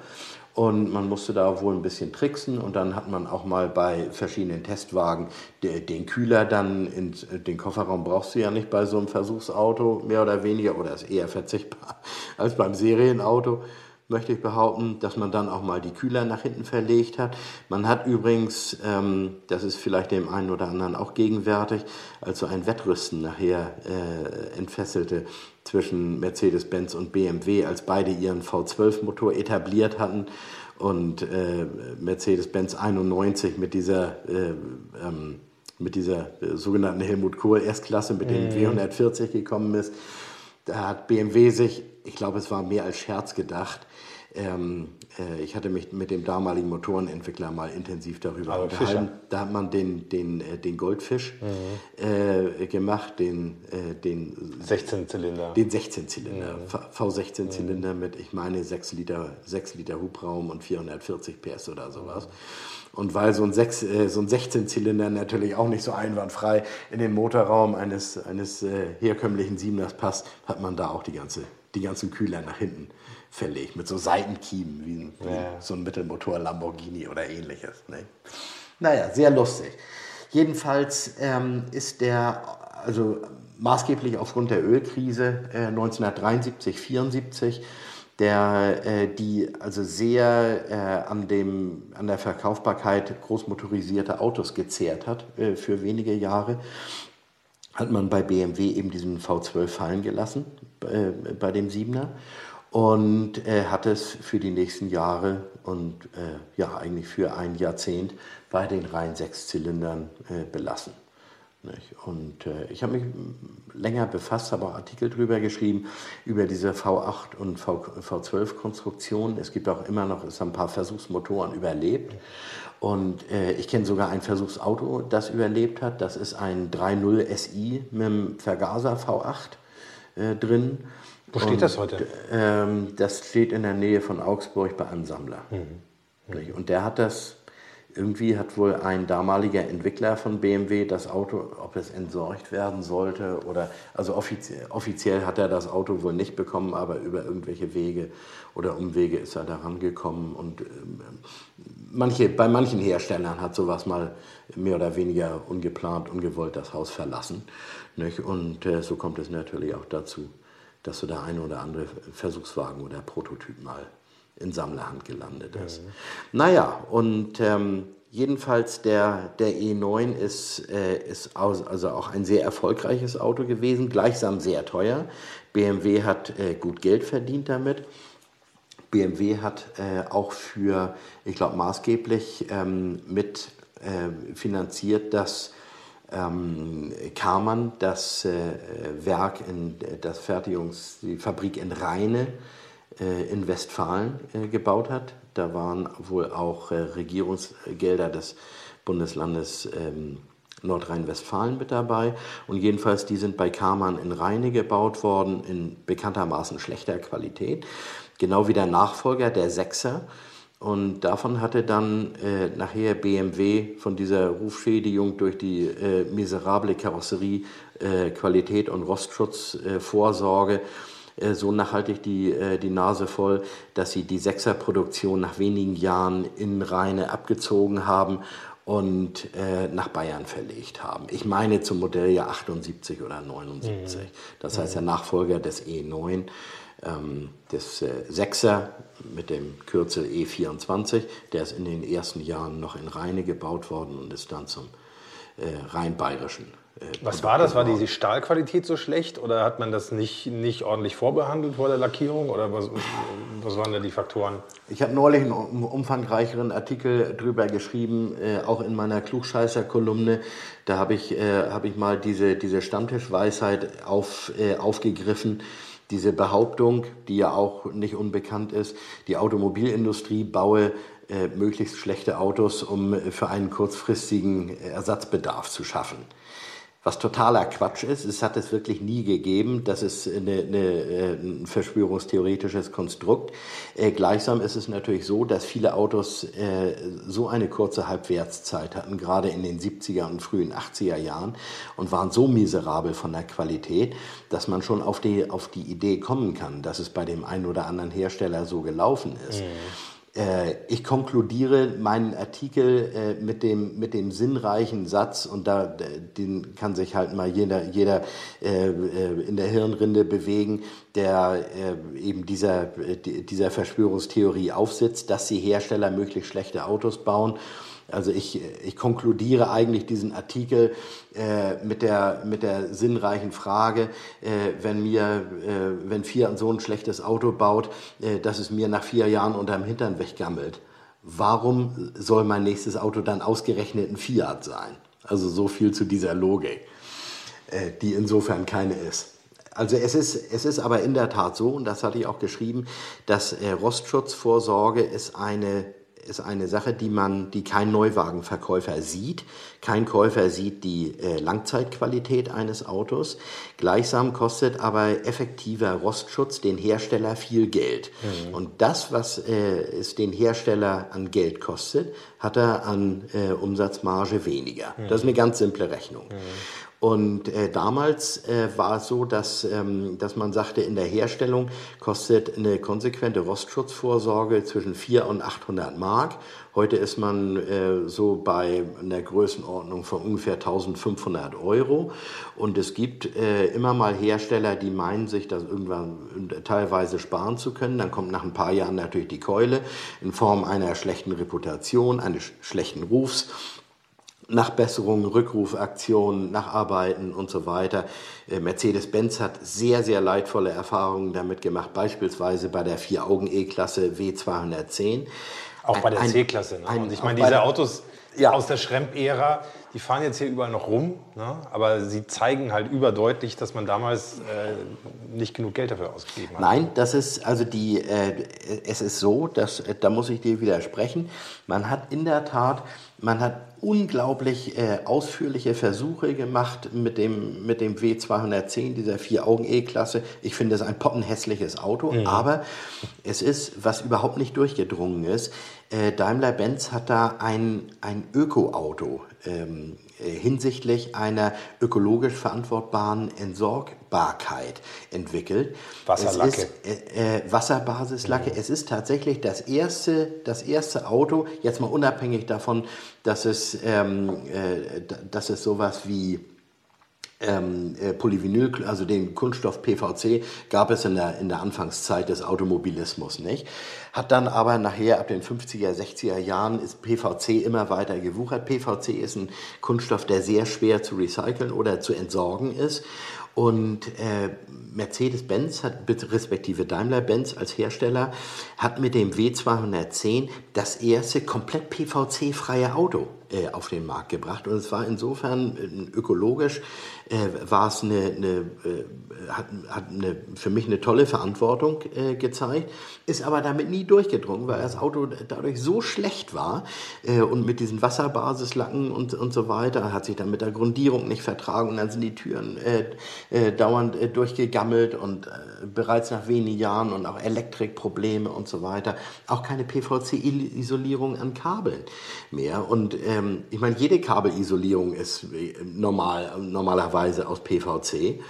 und man musste da wohl ein bisschen tricksen und dann hat man auch mal bei verschiedenen Testwagen den Kühler dann in den Kofferraum brauchst du ja nicht bei so einem Versuchsauto, mehr oder weniger, oder ist eher verzichtbar (laughs) als beim Serienauto möchte ich behaupten, dass man dann auch mal die Kühler nach hinten verlegt hat. Man hat übrigens, ähm, das ist vielleicht dem einen oder anderen auch gegenwärtig, als so ein Wettrüsten nachher äh, entfesselte zwischen Mercedes-Benz und BMW, als beide ihren V12-Motor etabliert hatten und äh, Mercedes-Benz 91 mit dieser äh, ähm, mit dieser äh, sogenannten Helmut Kohl Erstklasse mit dem mhm. W140 gekommen ist. Da hat BMW sich, ich glaube, es war mehr als Scherz gedacht, ähm, äh, ich hatte mich mit dem damaligen Motorenentwickler mal intensiv darüber Aber unterhalten. Fischer. Da hat man den, den, äh, den Goldfisch mhm. äh, gemacht, den, äh, den 16-Zylinder. Den 16-Zylinder, mhm. V16-Zylinder mhm. mit, ich meine, 6 Liter, 6 Liter Hubraum und 440 PS oder sowas. Und weil so ein, äh, so ein 16-Zylinder natürlich auch nicht so einwandfrei in den Motorraum eines, eines äh, herkömmlichen Siebeners passt, hat man da auch die, ganze, die ganzen Kühler nach hinten verlegt, mit so Seitenkiemen, wie, wie ja. so ein Mittelmotor Lamborghini oder ähnliches. Ne? Naja, sehr lustig. Jedenfalls ähm, ist der, also maßgeblich aufgrund der Ölkrise äh, 1973, 74, der, äh, die also sehr äh, an, dem, an der Verkaufbarkeit großmotorisierter Autos gezehrt hat äh, für wenige Jahre, hat man bei BMW eben diesen V12 fallen gelassen, äh, bei dem Siebener und äh, hat es für die nächsten Jahre und äh, ja eigentlich für ein Jahrzehnt bei den reinen Sechszylindern äh, belassen. Nicht? Und äh, ich habe mich länger befasst, habe auch Artikel drüber geschrieben, über diese V8 und v, V12-Konstruktion. Es gibt auch immer noch, es ein paar Versuchsmotoren überlebt. Und äh, ich kenne sogar ein Versuchsauto, das überlebt hat. Das ist ein 3.0 SI mit einem Vergaser V8 äh, drin. Wo steht und, das heute? Ähm, das steht in der Nähe von Augsburg bei einem Sammler. Mhm. Mhm. Und der hat das irgendwie hat wohl ein damaliger Entwickler von BMW das Auto, ob es entsorgt werden sollte oder, also offiziell, offiziell hat er das Auto wohl nicht bekommen, aber über irgendwelche Wege oder Umwege ist er daran gekommen und ähm, manche, bei manchen Herstellern hat sowas mal mehr oder weniger ungeplant, ungewollt das Haus verlassen. Nicht? Und äh, so kommt es natürlich auch dazu, dass so der eine oder andere Versuchswagen oder Prototyp mal in Sammlerhand gelandet ist. Mhm. Naja, und ähm, jedenfalls der, der E9 ist, äh, ist also auch ein sehr erfolgreiches Auto gewesen, gleichsam sehr teuer. BMW hat äh, gut Geld verdient damit. BMW hat äh, auch für, ich glaube, maßgeblich ähm, mit äh, finanziert, dass ähm, Karmann das äh, Werk in das Fertigungs, die Fabrik in Rheine äh, in Westfalen äh, gebaut hat. Da waren wohl auch äh, Regierungsgelder des Bundeslandes ähm, Nordrhein-Westfalen mit dabei. Und jedenfalls, die sind bei Kamann in Rheine gebaut worden, in bekanntermaßen schlechter Qualität. Genau wie der Nachfolger, der Sechser. Und davon hatte dann äh, nachher BMW von dieser Rufschädigung durch die äh, miserable Karosserie, äh, Qualität und Rostschutzvorsorge äh, so nachhaltig die, äh, die Nase voll, dass sie die Sechserproduktion nach wenigen Jahren in Rheine abgezogen haben und äh, nach Bayern verlegt haben. Ich meine zum Modelljahr 78 oder 79. Mhm. Das heißt, der Nachfolger des E9, ähm, des äh, Sechser mit dem Kürzel E24, der ist in den ersten Jahren noch in Rheine gebaut worden und ist dann zum äh, rhein-bayerischen äh, was war das? War die Stahlqualität so schlecht oder hat man das nicht, nicht ordentlich vorbehandelt vor der Lackierung oder was, was waren da die Faktoren? Ich habe neulich einen umfangreicheren Artikel drüber geschrieben, äh, auch in meiner Klugscheißer-Kolumne. Da habe ich, äh, hab ich mal diese, diese Stammtischweisheit auf, äh, aufgegriffen. Diese Behauptung, die ja auch nicht unbekannt ist, die Automobilindustrie baue äh, möglichst schlechte Autos, um für einen kurzfristigen Ersatzbedarf zu schaffen was totaler Quatsch ist. Es hat es wirklich nie gegeben. Das ist eine, eine, äh, ein verschwörungstheoretisches Konstrukt. Äh, gleichsam ist es natürlich so, dass viele Autos äh, so eine kurze Halbwertszeit hatten, gerade in den 70er und frühen 80er Jahren und waren so miserabel von der Qualität, dass man schon auf die, auf die Idee kommen kann, dass es bei dem einen oder anderen Hersteller so gelaufen ist. Mhm. Äh, ich konkludiere meinen Artikel äh, mit, dem, mit dem sinnreichen Satz, und da, den kann sich halt mal jeder, jeder äh, in der Hirnrinde bewegen, der eben dieser, dieser Verschwörungstheorie aufsitzt, dass die Hersteller möglichst schlechte Autos bauen also ich, ich konkludiere eigentlich diesen Artikel äh, mit, der, mit der sinnreichen Frage, äh, wenn mir, äh, wenn Fiat so ein schlechtes Auto baut, äh, dass es mir nach vier Jahren unterm Hintern weggammelt. Warum soll mein nächstes Auto dann ausgerechnet ein Fiat sein? Also so viel zu dieser Logik, äh, die insofern keine ist. Also es ist, es ist aber in der Tat so, und das hatte ich auch geschrieben, dass äh, Rostschutzvorsorge ist eine ist eine Sache, die man, die kein Neuwagenverkäufer sieht. Kein Käufer sieht die äh, Langzeitqualität eines Autos. Gleichsam kostet aber effektiver Rostschutz den Hersteller viel Geld. Mhm. Und das, was äh, es den Hersteller an Geld kostet, hat er an äh, Umsatzmarge weniger. Mhm. Das ist eine ganz simple Rechnung. Mhm. Und äh, damals äh, war es so, dass, ähm, dass man sagte, in der Herstellung kostet eine konsequente Rostschutzvorsorge zwischen 400 und 800 Mark. Heute ist man äh, so bei einer Größenordnung von ungefähr 1500 Euro. Und es gibt äh, immer mal Hersteller, die meinen, sich das irgendwann teilweise sparen zu können. Dann kommt nach ein paar Jahren natürlich die Keule in Form einer schlechten Reputation, eines schlechten Rufs Nachbesserungen, Rückrufaktionen, Nacharbeiten und so weiter. Äh, Mercedes-Benz hat sehr, sehr leidvolle Erfahrungen damit gemacht, beispielsweise bei der Vier-Augen-E-Klasse W210. Auch bei der C-Klasse. Ne? Und ich meine, diese Autos, ja. aus der Schremp-Ära. Die fahren jetzt hier überall noch rum, ne? aber sie zeigen halt überdeutlich, dass man damals äh, nicht genug Geld dafür ausgegeben hat. Nein, das ist also die. Äh, es ist so, dass äh, da muss ich dir widersprechen. Man hat in der Tat, man hat unglaublich äh, ausführliche Versuche gemacht mit dem, mit dem W210, dieser Vier-Augen-E-Klasse. Ich finde es ein poppenhässliches Auto, mhm. aber es ist, was überhaupt nicht durchgedrungen ist, äh, Daimler-Benz hat da ein, ein Öko-Auto ähm, äh, hinsichtlich einer ökologisch verantwortbaren Entsorgbarkeit entwickelt. Wasserlacke. Ist, äh, äh, Wasserbasislacke. Mhm. Es ist tatsächlich das erste, das erste Auto, jetzt mal unabhängig davon, dass es, ähm, äh, dass es sowas wie ähm, äh, Polyvinyl, also den Kunststoff PVC, gab es in der, in der Anfangszeit des Automobilismus nicht. Hat dann aber nachher ab den 50er, 60er Jahren ist PVC immer weiter gewuchert. PVC ist ein Kunststoff, der sehr schwer zu recyceln oder zu entsorgen ist. Und äh, Mercedes-Benz hat, respektive Daimler-Benz als Hersteller, hat mit dem W210 das erste komplett PVC-freie Auto äh, auf den Markt gebracht. Und es war insofern äh, ökologisch, äh, war es eine, eine äh, hat, hat eine, für mich eine tolle Verantwortung äh, gezeigt, ist aber damit nie durchgedrungen, weil das Auto dadurch so schlecht war äh, und mit diesen Wasserbasislacken und, und so weiter, hat sich dann mit der Grundierung nicht vertragen und dann sind die Türen dauernd durchgegammelt und bereits nach wenigen Jahren und auch Elektrikprobleme und so weiter, auch keine PVC-Isolierung an Kabeln mehr. Und ähm, ich meine, jede Kabelisolierung ist äh, normal, normalerweise aus PVC.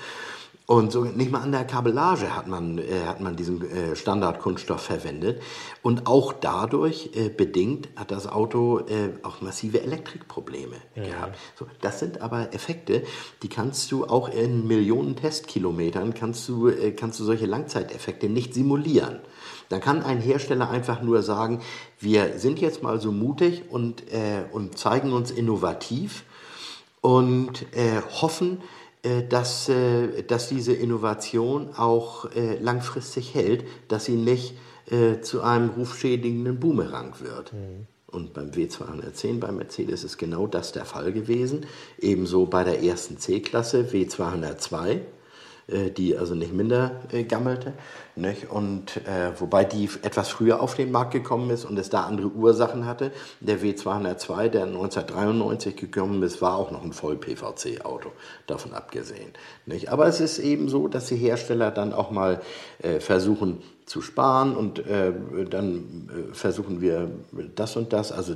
Und so nicht mal an der Kabellage hat man, äh, hat man diesen äh, Standardkunststoff verwendet. Und auch dadurch äh, bedingt hat das Auto äh, auch massive Elektrikprobleme ja. gehabt. So, das sind aber Effekte, die kannst du auch in Millionen Testkilometern, kannst du, äh, kannst du solche Langzeiteffekte nicht simulieren. Dann kann ein Hersteller einfach nur sagen, wir sind jetzt mal so mutig und, äh, und zeigen uns innovativ und äh, hoffen, äh, dass, äh, dass diese Innovation auch langfristig hält, dass sie nicht zu einem rufschädigenden Boomerang wird. Mhm. Und beim W210 bei Mercedes ist genau das der Fall gewesen. Ebenso bei der ersten C-Klasse W202 äh, die also nicht minder gammelte. Nicht? Und äh, wobei die etwas früher auf den Markt gekommen ist und es da andere Ursachen hatte. Der W202, der 1993 gekommen ist, war auch noch ein Voll-PVC-Auto, davon abgesehen. Nicht? Aber es ist eben so, dass die Hersteller dann auch mal äh, versuchen, zu sparen und äh, dann äh, versuchen wir das und das. Also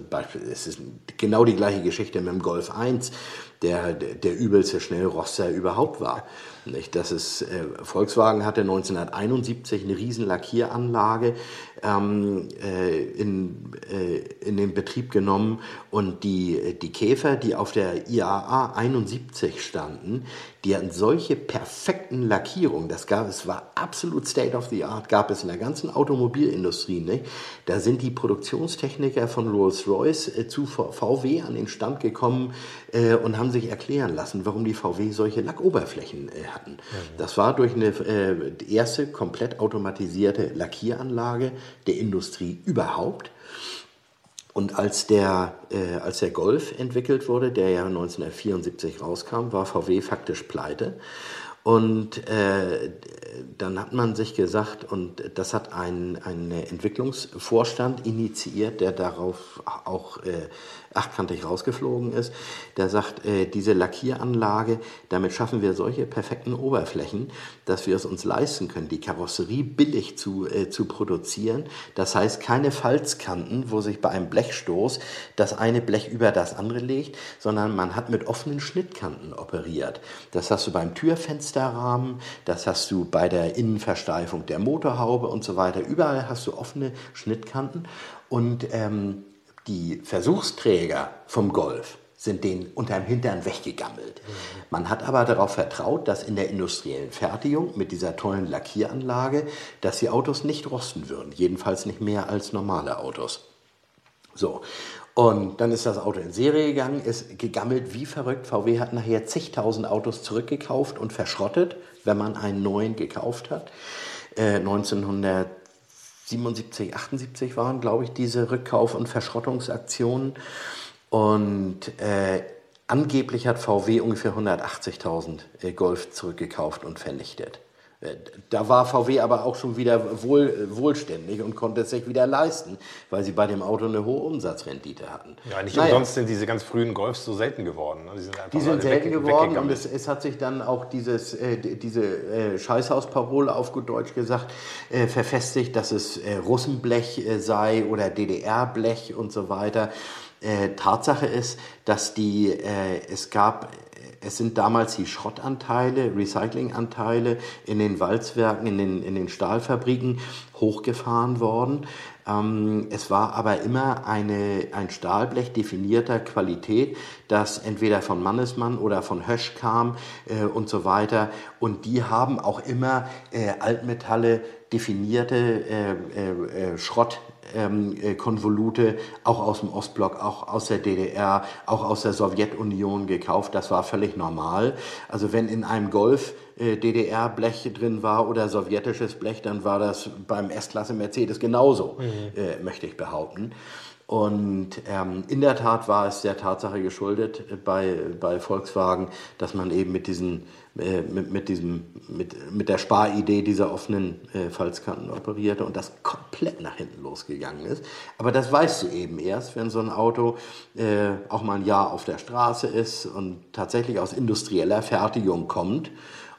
es ist genau die gleiche Geschichte mit dem Golf 1, der der übelste Schnellroster überhaupt war. Nicht? Das ist, äh, Volkswagen hatte 1971 eine riesen Lackieranlage ähm, äh, in, äh, in den Betrieb genommen und die, die Käfer, die auf der IAA 71 standen, die hatten solche perfekten Lackierungen, das gab, es war absolut State of the Art, gab es in der ganzen Automobilindustrie. Nicht? Da sind die Produktionstechniker von Rolls-Royce äh, zu VW an den Stand gekommen äh, und haben sich erklären lassen, warum die VW solche Lackoberflächen äh, hatten. Mhm. Das war durch eine äh, erste komplett automatisierte Lackieranlage der Industrie überhaupt. Und als der, äh, als der Golf entwickelt wurde, der ja 1974 rauskam, war VW faktisch pleite. Und äh, dann hat man sich gesagt, und das hat ein, ein Entwicklungsvorstand initiiert, der darauf auch äh, achtkantig rausgeflogen ist, der sagt, äh, diese Lackieranlage, damit schaffen wir solche perfekten Oberflächen, dass wir es uns leisten können, die Karosserie billig zu, äh, zu produzieren. Das heißt, keine Falzkanten, wo sich bei einem Blechstoß das eine Blech über das andere legt, sondern man hat mit offenen Schnittkanten operiert. Das hast du beim Türfensterrahmen, das hast du bei der Innenversteifung der Motorhaube und so weiter. Überall hast du offene Schnittkanten und ähm, die Versuchsträger vom Golf sind den unterm Hintern weggegammelt. Man hat aber darauf vertraut, dass in der industriellen Fertigung mit dieser tollen Lackieranlage, dass die Autos nicht rosten würden. Jedenfalls nicht mehr als normale Autos. So. Und dann ist das Auto in Serie gegangen, ist gegammelt wie verrückt. VW hat nachher zigtausend Autos zurückgekauft und verschrottet, wenn man einen neuen gekauft hat. Äh, 1900 77, 78 waren, glaube ich, diese Rückkauf- und Verschrottungsaktionen. Und äh, angeblich hat VW ungefähr 180.000 äh, Golf zurückgekauft und vernichtet. Äh, da war VW aber auch schon wieder wohl, wohlständig und konnte es sich wieder leisten, weil sie bei dem Auto eine hohe Umsatzrendite hatten. Ja, nicht naja. umsonst sind diese ganz frühen Golfs so selten geworden. Ne? Die sind, die sind selten geworden und es, es, hat sich dann auch dieses, äh, diese äh, Scheißhausparole auf gut Deutsch gesagt äh, verfestigt, dass es äh, Russenblech äh, sei oder DDR-Blech und so weiter. Äh, Tatsache ist, dass die, es gab es sind damals die Schrottanteile, Recyclinganteile in den Walzwerken, in den, in den Stahlfabriken hochgefahren worden. Ähm, es war aber immer eine, ein Stahlblech definierter Qualität, das entweder von Mannesmann oder von Hösch kam äh, und so weiter. Und die haben auch immer äh, Altmetalle definierte äh, äh, äh Schrott Konvolute auch aus dem Ostblock, auch aus der DDR, auch aus der Sowjetunion gekauft. Das war völlig normal. Also wenn in einem Golf äh, DDR-Blech drin war oder sowjetisches Blech, dann war das beim S-Klasse Mercedes genauso, mhm. äh, möchte ich behaupten. Und ähm, in der Tat war es der Tatsache geschuldet äh, bei, bei Volkswagen, dass man eben mit, diesen, äh, mit, mit, diesem, mit, mit der Sparidee dieser offenen äh, Falzkanten operierte und das komplett nach hinten losgegangen ist. Aber das weißt du eben erst, wenn so ein Auto äh, auch mal ein Jahr auf der Straße ist und tatsächlich aus industrieller Fertigung kommt.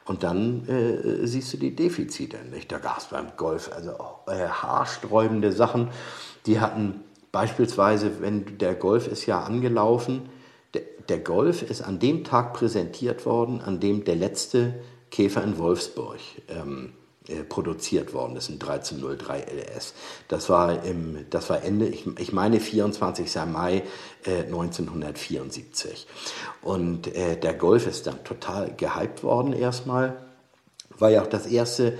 Und dann äh, siehst du die Defizite nicht. Da gab es beim Golf also äh, haarsträubende Sachen. Die hatten Beispielsweise, wenn der Golf ist ja angelaufen, der, Golf ist an dem Tag präsentiert worden, an dem der letzte Käfer in Wolfsburg ähm, äh, produziert worden ist, ein 1303 LS. Das war, im, das war Ende, ich, ich meine 24. Mai äh, 1974. Und äh, der Golf ist dann total gehypt worden erstmal war ja auch das erste,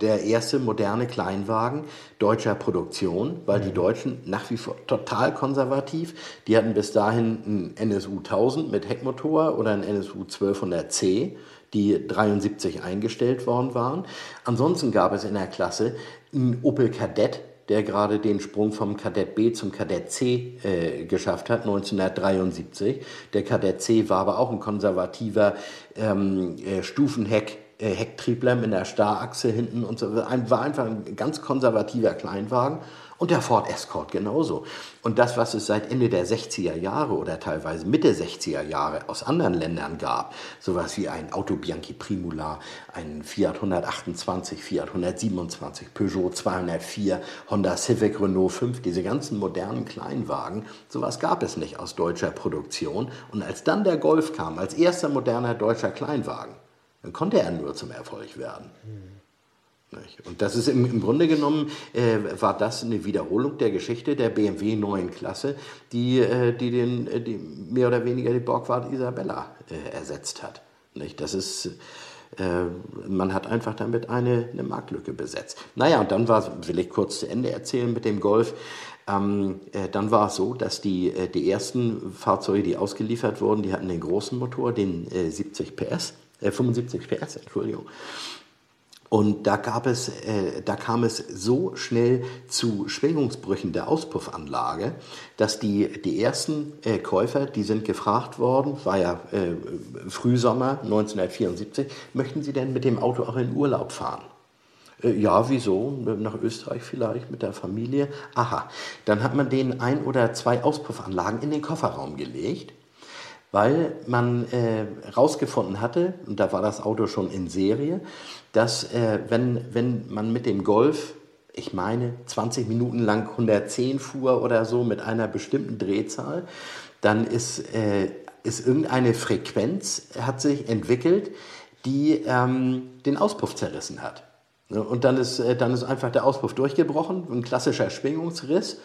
der erste moderne Kleinwagen deutscher Produktion, weil die mhm. Deutschen nach wie vor total konservativ, die hatten bis dahin einen NSU 1000 mit Heckmotor oder einen NSU 1200C, die 73 eingestellt worden waren. Ansonsten gab es in der Klasse einen Opel Kadett, der gerade den Sprung vom Kadett B zum Kadett C äh, geschafft hat, 1973. Der Kadett C war aber auch ein konservativer ähm, äh, Stufenheck Hecktriebler mit der Starrachse hinten und so. War einfach ein ganz konservativer Kleinwagen. Und der Ford Escort genauso. Und das, was es seit Ende der 60er Jahre oder teilweise Mitte 60er Jahre aus anderen Ländern gab, sowas wie ein Auto Bianchi Primula, ein Fiat 128, Fiat 127, Peugeot 204, Honda Civic, Renault 5, diese ganzen modernen Kleinwagen, sowas gab es nicht aus deutscher Produktion. Und als dann der Golf kam, als erster moderner deutscher Kleinwagen, dann konnte er nur zum Erfolg werden. Und das ist im, im Grunde genommen, äh, war das eine Wiederholung der Geschichte der BMW neuen Klasse, die, äh, die, den, äh, die mehr oder weniger die Borgward Isabella äh, ersetzt hat. Nicht? Das ist, äh, man hat einfach damit eine, eine Marktlücke besetzt. Naja, und dann war, will ich kurz zu Ende erzählen mit dem Golf, ähm, äh, dann war es so, dass die, äh, die ersten Fahrzeuge, die ausgeliefert wurden, die hatten den großen Motor, den äh, 70 PS äh, 75 PS, Entschuldigung. Und da, gab es, äh, da kam es so schnell zu Schwingungsbrüchen der Auspuffanlage, dass die, die ersten äh, Käufer, die sind gefragt worden, war ja äh, Frühsommer 1974, möchten Sie denn mit dem Auto auch in Urlaub fahren? Äh, ja, wieso? Nach Österreich vielleicht mit der Familie. Aha, dann hat man denen ein oder zwei Auspuffanlagen in den Kofferraum gelegt weil man äh, rausgefunden hatte, und da war das Auto schon in Serie, dass äh, wenn, wenn man mit dem Golf, ich meine 20 Minuten lang 110 fuhr oder so mit einer bestimmten Drehzahl, dann ist, äh, ist irgendeine Frequenz, hat sich entwickelt, die ähm, den Auspuff zerrissen hat. Und dann ist, äh, dann ist einfach der Auspuff durchgebrochen, ein klassischer Schwingungsriss.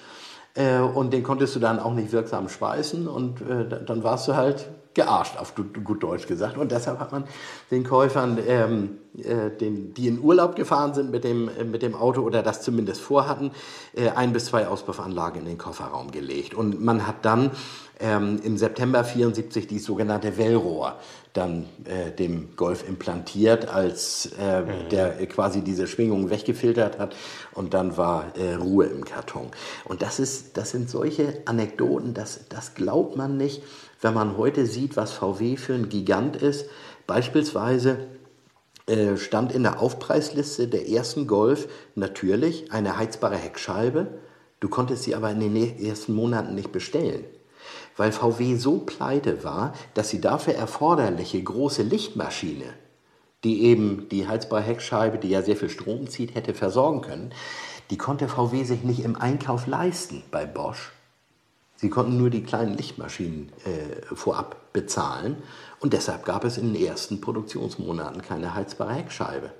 Äh, und den konntest du dann auch nicht wirksam speisen und äh, dann warst du halt gearscht, auf gut Deutsch gesagt. Und deshalb hat man den Käufern, ähm, äh, den, die in Urlaub gefahren sind mit dem, äh, mit dem Auto oder das zumindest vorhatten, äh, ein bis zwei Auspuffanlagen in den Kofferraum gelegt. Und man hat dann ähm, im September 74 die sogenannte Wellrohr dann äh, dem Golf implantiert, als äh, mhm. der quasi diese Schwingungen weggefiltert hat und dann war äh, Ruhe im Karton. Und das, ist, das sind solche Anekdoten, das, das glaubt man nicht, wenn man heute sieht, was VW für ein Gigant ist. Beispielsweise äh, stand in der Aufpreisliste der ersten Golf natürlich eine heizbare Heckscheibe. Du konntest sie aber in den ersten Monaten nicht bestellen weil VW so pleite war, dass sie dafür erforderliche große Lichtmaschine, die eben die heizbare Heckscheibe, die ja sehr viel Strom zieht, hätte versorgen können, die konnte VW sich nicht im Einkauf leisten bei Bosch. Sie konnten nur die kleinen Lichtmaschinen äh, vorab bezahlen und deshalb gab es in den ersten Produktionsmonaten keine heizbare Heckscheibe.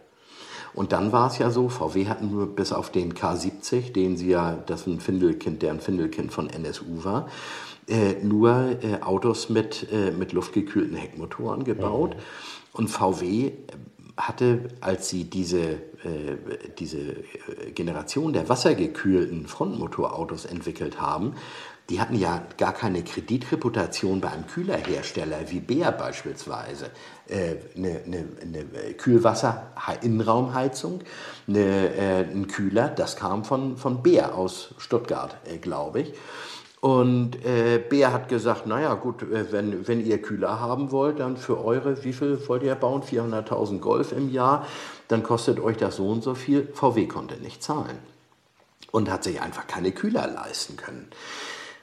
Und dann war es ja so, VW hatten nur bis auf den K70, den sie ja, das ein Findelkind, der ein Findelkind von NSU war, äh, nur äh, Autos mit, äh, mit luftgekühlten Heckmotoren gebaut. Mhm. Und VW hatte, als sie diese, äh, diese äh, Generation der wassergekühlten Frontmotorautos entwickelt haben, die hatten ja gar keine Kreditreputation bei einem Kühlerhersteller wie Beer beispielsweise. Äh, eine, eine, eine Kühlwasser-Innenraumheizung, eine, äh, ein Kühler, das kam von, von Beer aus Stuttgart, äh, glaube ich. Und äh, Bär hat gesagt, naja gut, äh, wenn, wenn ihr Kühler haben wollt, dann für eure, wie viel wollt ihr bauen? 400.000 Golf im Jahr, dann kostet euch das so und so viel. VW konnte nicht zahlen und hat sich einfach keine Kühler leisten können.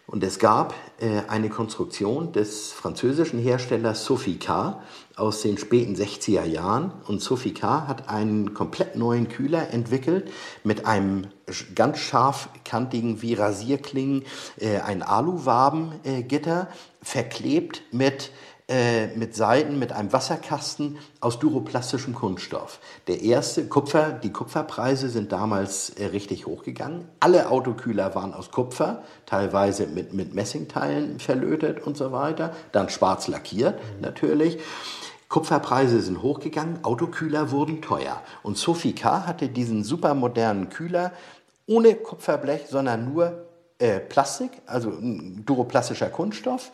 Und es gab äh, eine Konstruktion des französischen Herstellers Sofica aus den späten 60er Jahren. Und Sofica hat einen komplett neuen Kühler entwickelt mit einem ganz scharfkantigen wie Rasierklingen, äh, ein Aluwabengitter, äh, verklebt mit äh, mit Seiten mit einem Wasserkasten aus duroplastischem Kunststoff. Der erste Kupfer, die Kupferpreise sind damals äh, richtig hochgegangen. Alle Autokühler waren aus Kupfer, teilweise mit, mit Messingteilen verlötet und so weiter. Dann schwarz lackiert mhm. natürlich. Kupferpreise sind hochgegangen, Autokühler wurden teuer. Und Sophie K. hatte diesen supermodernen Kühler ohne Kupferblech, sondern nur äh, Plastik, also duroplastischer Kunststoff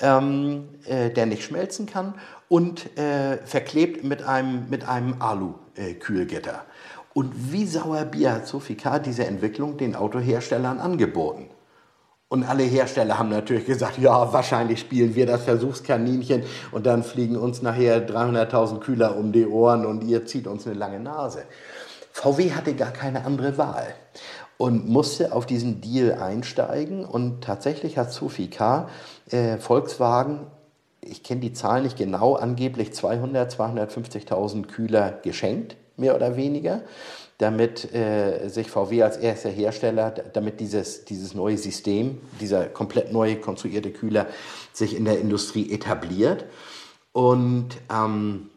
ähm, äh, der nicht schmelzen kann und äh, verklebt mit einem, mit einem Alu-Kühlgitter. Und wie sauer Bier hat Sofika diese Entwicklung den Autoherstellern angeboten? Und alle Hersteller haben natürlich gesagt, ja, wahrscheinlich spielen wir das Versuchskaninchen und dann fliegen uns nachher 300.000 Kühler um die Ohren und ihr zieht uns eine lange Nase. VW hatte gar keine andere Wahl und musste auf diesen Deal einsteigen. Und tatsächlich hat Sophie K. Äh, Volkswagen, ich kenne die Zahlen nicht genau, angeblich 200, 250.000 Kühler geschenkt, mehr oder weniger, damit äh, sich VW als erster Hersteller, damit dieses, dieses neue System, dieser komplett neu konstruierte Kühler sich in der Industrie etabliert. Und ähm,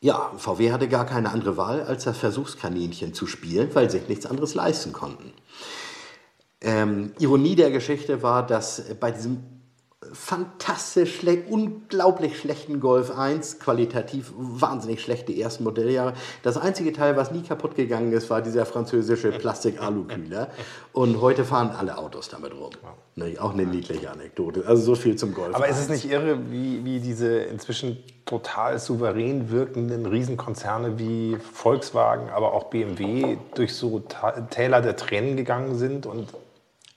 ja, VW hatte gar keine andere Wahl, als das Versuchskaninchen zu spielen, weil sie sich nichts anderes leisten konnten. Ähm, Ironie der Geschichte war, dass bei diesem fantastisch, schle unglaublich schlechten Golf 1, qualitativ wahnsinnig schlechte ersten Modelljahre. Das einzige Teil, was nie kaputt gegangen ist, war dieser französische (laughs) Plastik-Alu-Kühler. Und heute fahren alle Autos damit rum. Ne, auch eine niedliche Anekdote. Also so viel zum Golf. Aber 1. ist es nicht irre, wie, wie diese inzwischen total souverän wirkenden Riesenkonzerne wie Volkswagen, aber auch BMW durch so Täler der Tränen gegangen sind und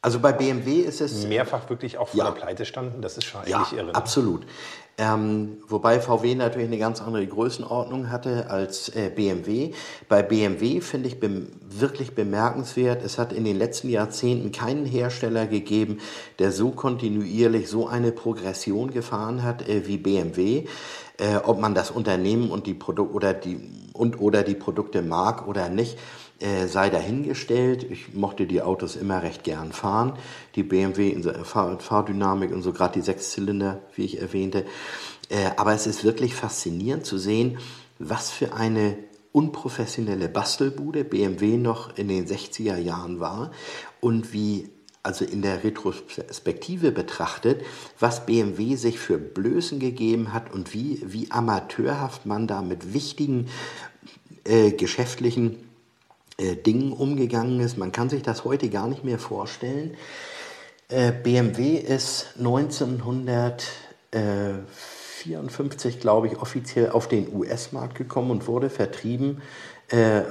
also bei BMW ist es. Mehrfach wirklich auch vor ja. der Pleite standen, das ist schon eigentlich ja, irre. Ne? Absolut. Ähm, wobei VW natürlich eine ganz andere Größenordnung hatte als äh, BMW. Bei BMW finde ich be wirklich bemerkenswert, es hat in den letzten Jahrzehnten keinen Hersteller gegeben, der so kontinuierlich so eine Progression gefahren hat äh, wie BMW. Äh, ob man das Unternehmen und die Produkte oder die und oder die Produkte mag oder nicht äh, sei dahingestellt. Ich mochte die Autos immer recht gern fahren. Die BMW in der Fahr Fahrdynamik und so gerade die Sechszylinder, wie ich erwähnte. Äh, aber es ist wirklich faszinierend zu sehen, was für eine unprofessionelle Bastelbude BMW noch in den 60er Jahren war und wie also in der Retrospektive betrachtet, was BMW sich für Blößen gegeben hat und wie, wie amateurhaft man da mit wichtigen äh, geschäftlichen äh, Dingen umgegangen ist. Man kann sich das heute gar nicht mehr vorstellen. Äh, BMW ist 1954, glaube ich, offiziell auf den US-Markt gekommen und wurde vertrieben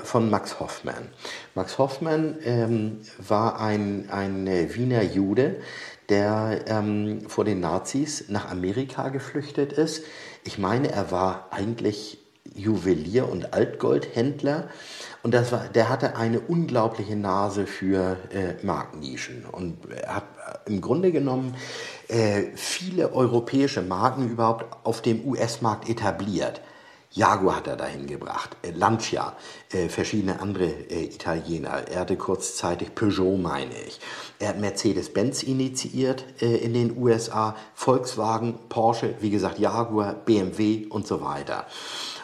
von Max Hoffmann. Max Hoffmann ähm, war ein, ein Wiener Jude, der ähm, vor den Nazis nach Amerika geflüchtet ist. Ich meine, er war eigentlich Juwelier und Altgoldhändler und das war, der hatte eine unglaubliche Nase für äh, Markennischen und hat im Grunde genommen äh, viele europäische Marken überhaupt auf dem US-Markt etabliert. Jaguar hat er dahin gebracht, äh, Lancia, äh, verschiedene andere äh, Italiener. Er hatte kurzzeitig Peugeot, meine ich. Er hat Mercedes-Benz initiiert äh, in den USA, Volkswagen, Porsche, wie gesagt Jaguar, BMW und so weiter.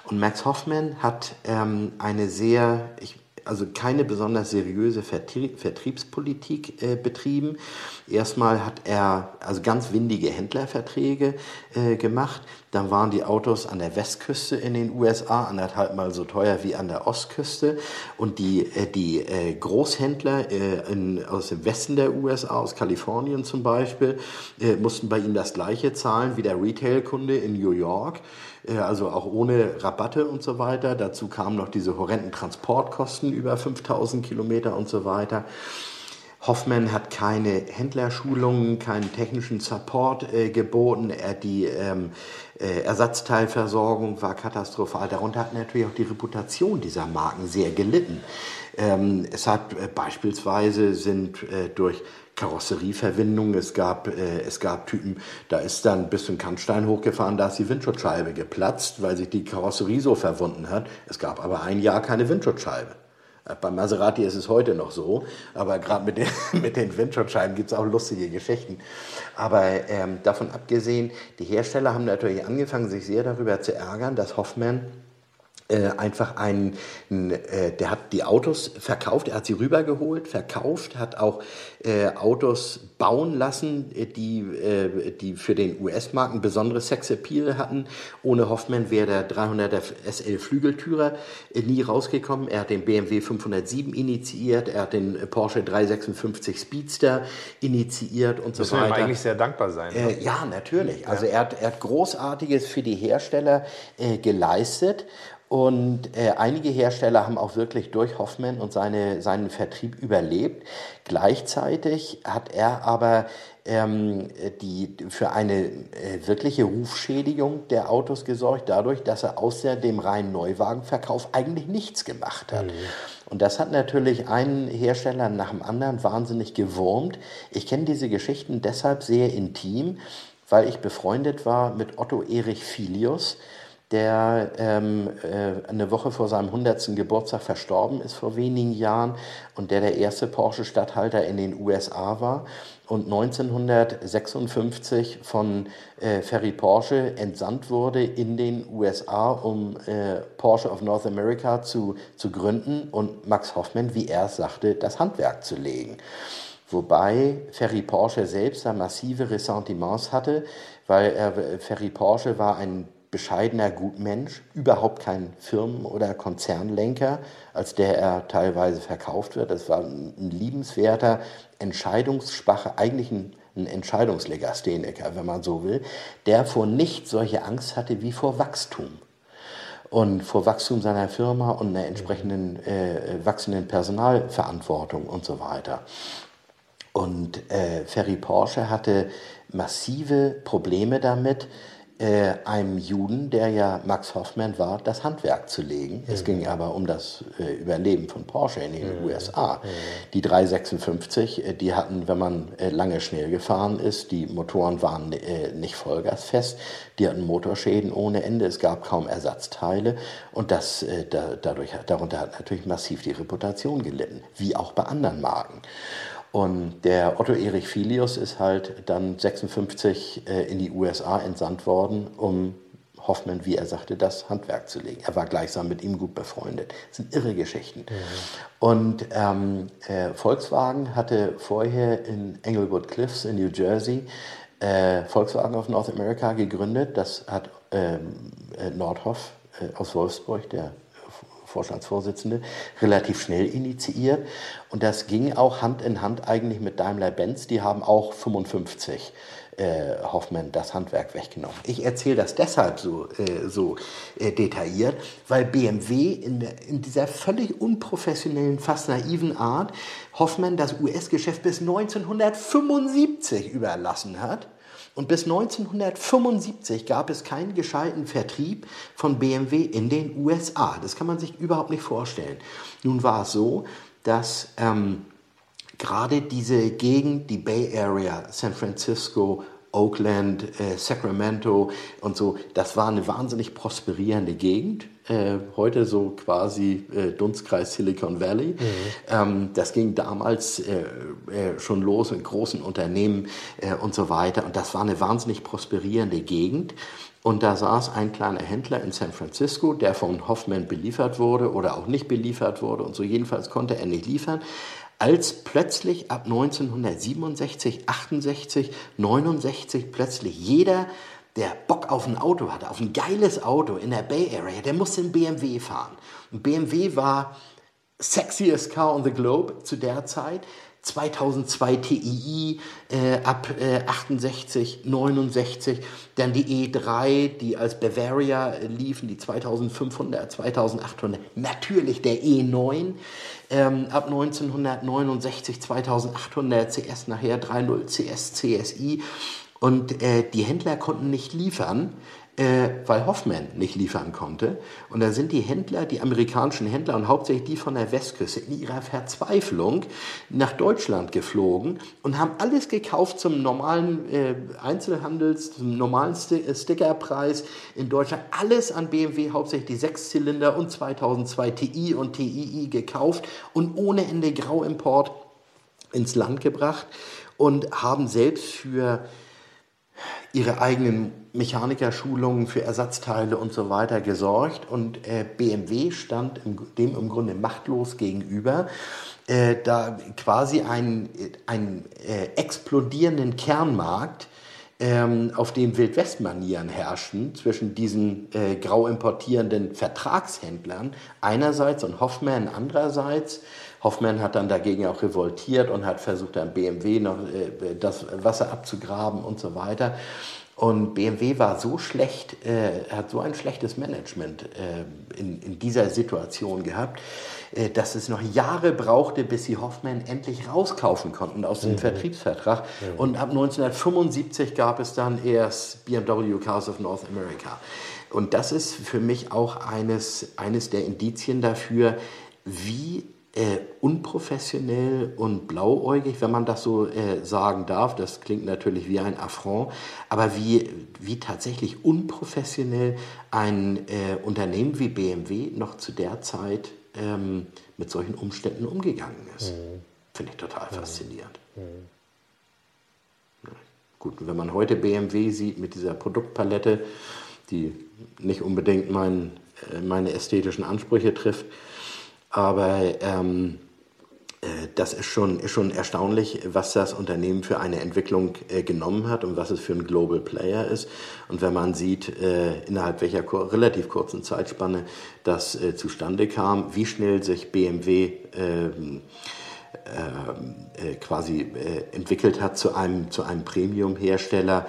Und Max Hoffman hat ähm, eine sehr, ich, also keine besonders seriöse Vertrieb, Vertriebspolitik äh, betrieben. Erstmal hat er also ganz windige Händlerverträge äh, gemacht. Dann waren die Autos an der Westküste in den USA anderthalb Mal so teuer wie an der Ostküste. Und die, äh, die äh, Großhändler äh, in, aus dem Westen der USA, aus Kalifornien zum Beispiel, mussten bei ihm das gleiche zahlen wie der Retailkunde in New York. Also auch ohne Rabatte und so weiter. Dazu kamen noch diese horrenden Transportkosten über 5000 Kilometer und so weiter. Hoffmann hat keine Händlerschulungen, keinen technischen Support äh, geboten. Er, die ähm, äh, Ersatzteilversorgung war katastrophal. Darunter hat natürlich auch die Reputation dieser Marken sehr gelitten. Ähm, es hat äh, beispielsweise sind äh, durch Karosserieverwindung. Es gab, äh, es gab Typen, da ist dann bis zum Kannstein hochgefahren, da ist die Windschutzscheibe geplatzt, weil sich die Karosserie so verwunden hat. Es gab aber ein Jahr keine Windschutzscheibe. Bei Maserati ist es heute noch so, aber gerade mit den, (laughs) mit den Windschutzscheiben gibt es auch lustige Geschichten. Aber ähm, davon abgesehen, die Hersteller haben natürlich angefangen, sich sehr darüber zu ärgern, dass Hoffmann äh, einfach ein, äh, der hat die Autos verkauft, er hat sie rübergeholt, verkauft, hat auch äh, Autos bauen lassen, äh, die, äh, die für den US-Markt ein besonderes Sexappeal hatten. Ohne Hoffmann wäre der 300er SL Flügeltürer äh, nie rausgekommen. Er hat den BMW 507 initiiert, er hat den Porsche 356 Speedster initiiert und Müssen so weiter. wir ihm eigentlich sehr dankbar sein. Ne? Ja, natürlich. Also er hat, er hat Großartiges für die Hersteller äh, geleistet. Und äh, einige Hersteller haben auch wirklich durch Hoffmann und seine, seinen Vertrieb überlebt. Gleichzeitig hat er aber ähm, die, für eine äh, wirkliche Rufschädigung der Autos gesorgt, dadurch, dass er außer dem reinen Neuwagenverkauf eigentlich nichts gemacht hat. Mhm. Und das hat natürlich einen Hersteller nach dem anderen wahnsinnig gewurmt. Ich kenne diese Geschichten deshalb sehr intim, weil ich befreundet war mit Otto Erich Filius der ähm, äh, eine Woche vor seinem 100. Geburtstag verstorben ist vor wenigen Jahren und der der erste Porsche-Statthalter in den USA war und 1956 von äh, Ferry Porsche entsandt wurde in den USA, um äh, Porsche of North America zu, zu gründen und Max Hoffmann, wie er sagte, das Handwerk zu legen. Wobei Ferry Porsche selbst da massive Ressentiments hatte, weil er, Ferry Porsche war ein bescheidener Gutmensch, überhaupt kein Firmen- oder Konzernlenker, als der er teilweise verkauft wird. Das war ein liebenswerter, entscheidungsschwacher, eigentlich ein, ein Entscheidungslegastheniker, wenn man so will, der vor nichts solche Angst hatte wie vor Wachstum und vor Wachstum seiner Firma und einer entsprechenden äh, wachsenden Personalverantwortung und so weiter. Und äh, Ferry Porsche hatte massive Probleme damit, äh, einem Juden, der ja Max Hoffmann war, das Handwerk zu legen. Mhm. Es ging aber um das äh, Überleben von Porsche in den mhm. USA. Mhm. Die 356, äh, die hatten, wenn man äh, lange schnell gefahren ist, die Motoren waren äh, nicht vollgasfest, die hatten Motorschäden ohne Ende, es gab kaum Ersatzteile und das, äh, da, dadurch, darunter hat natürlich massiv die Reputation gelitten, wie auch bei anderen Marken. Und der Otto Erich Filius ist halt dann 56 äh, in die USA entsandt worden, um Hoffmann, wie er sagte, das Handwerk zu legen. Er war gleichsam mit ihm gut befreundet. Das sind irre Geschichten. Mhm. Und ähm, äh, Volkswagen hatte vorher in Englewood Cliffs in New Jersey äh, Volkswagen of North America gegründet. Das hat ähm, äh, Nordhoff äh, aus Wolfsburg, der Vorstandsvorsitzende, relativ schnell initiiert. Und das ging auch Hand in Hand eigentlich mit Daimler-Benz. Die haben auch 55 äh, Hoffmann das Handwerk weggenommen. Ich erzähle das deshalb so, äh, so äh, detailliert, weil BMW in, in dieser völlig unprofessionellen, fast naiven Art Hoffmann das US-Geschäft bis 1975 überlassen hat. Und bis 1975 gab es keinen gescheiten Vertrieb von BMW in den USA. Das kann man sich überhaupt nicht vorstellen. Nun war es so, dass ähm, gerade diese Gegend, die Bay Area, San Francisco, Oakland, äh, Sacramento und so, das war eine wahnsinnig prosperierende Gegend. Äh, heute so quasi äh, Dunstkreis Silicon Valley. Mhm. Ähm, das ging damals äh, äh, schon los in großen Unternehmen äh, und so weiter. Und das war eine wahnsinnig prosperierende Gegend. Und da saß ein kleiner Händler in San Francisco, der von Hoffman beliefert wurde oder auch nicht beliefert wurde und so. Jedenfalls konnte er nicht liefern als plötzlich ab 1967, 68, 69 plötzlich jeder, der Bock auf ein Auto hatte, auf ein geiles Auto in der Bay Area, der musste in BMW fahren. Und BMW war sexiest car on the globe zu der Zeit. 2002 TII äh, ab äh, 68, 69, dann die E3, die als Bavaria äh, liefen, die 2500, 2800, natürlich der E9 ähm, ab 1969, 2800 CS, nachher 3.0 CS, CSI und äh, die Händler konnten nicht liefern, äh, weil Hoffman nicht liefern konnte. Und da sind die Händler, die amerikanischen Händler und hauptsächlich die von der Westküste in ihrer Verzweiflung nach Deutschland geflogen und haben alles gekauft zum normalen äh, Einzelhandels, zum normalen äh, Stickerpreis in Deutschland. Alles an BMW, hauptsächlich die Sechszylinder und 2002 Ti und TII gekauft und ohne Ende Grauimport ins Land gebracht und haben selbst für ihre eigenen Mechanikerschulungen für Ersatzteile und so weiter gesorgt und äh, BMW stand im, dem im Grunde machtlos gegenüber, äh, da quasi einen, einen äh, explodierenden Kernmarkt ähm, auf dem Wildwestmanieren herrschten zwischen diesen äh, grau importierenden Vertragshändlern einerseits und Hoffmann andererseits. Hoffmann hat dann dagegen auch revoltiert und hat versucht, dann BMW noch äh, das Wasser abzugraben und so weiter. Und BMW war so schlecht, äh, hat so ein schlechtes Management äh, in, in dieser Situation gehabt, äh, dass es noch Jahre brauchte, bis sie Hoffmann endlich rauskaufen konnten aus dem mhm. Vertriebsvertrag. Mhm. Und ab 1975 gab es dann erst BMW Cars of North America. Und das ist für mich auch eines, eines der Indizien dafür, wie äh, unprofessionell und blauäugig, wenn man das so äh, sagen darf. Das klingt natürlich wie ein Affront, aber wie, wie tatsächlich unprofessionell ein äh, Unternehmen wie BMW noch zu der Zeit ähm, mit solchen Umständen umgegangen ist. Mhm. Finde ich total mhm. faszinierend. Mhm. Gut, wenn man heute BMW sieht mit dieser Produktpalette, die nicht unbedingt mein, äh, meine ästhetischen Ansprüche trifft, aber ähm, äh, das ist schon, ist schon erstaunlich, was das Unternehmen für eine Entwicklung äh, genommen hat und was es für ein Global Player ist. Und wenn man sieht, äh, innerhalb welcher kur relativ kurzen Zeitspanne das äh, zustande kam, wie schnell sich BMW ähm, äh, äh, quasi entwickelt hat zu einem, zu einem Premium-Hersteller.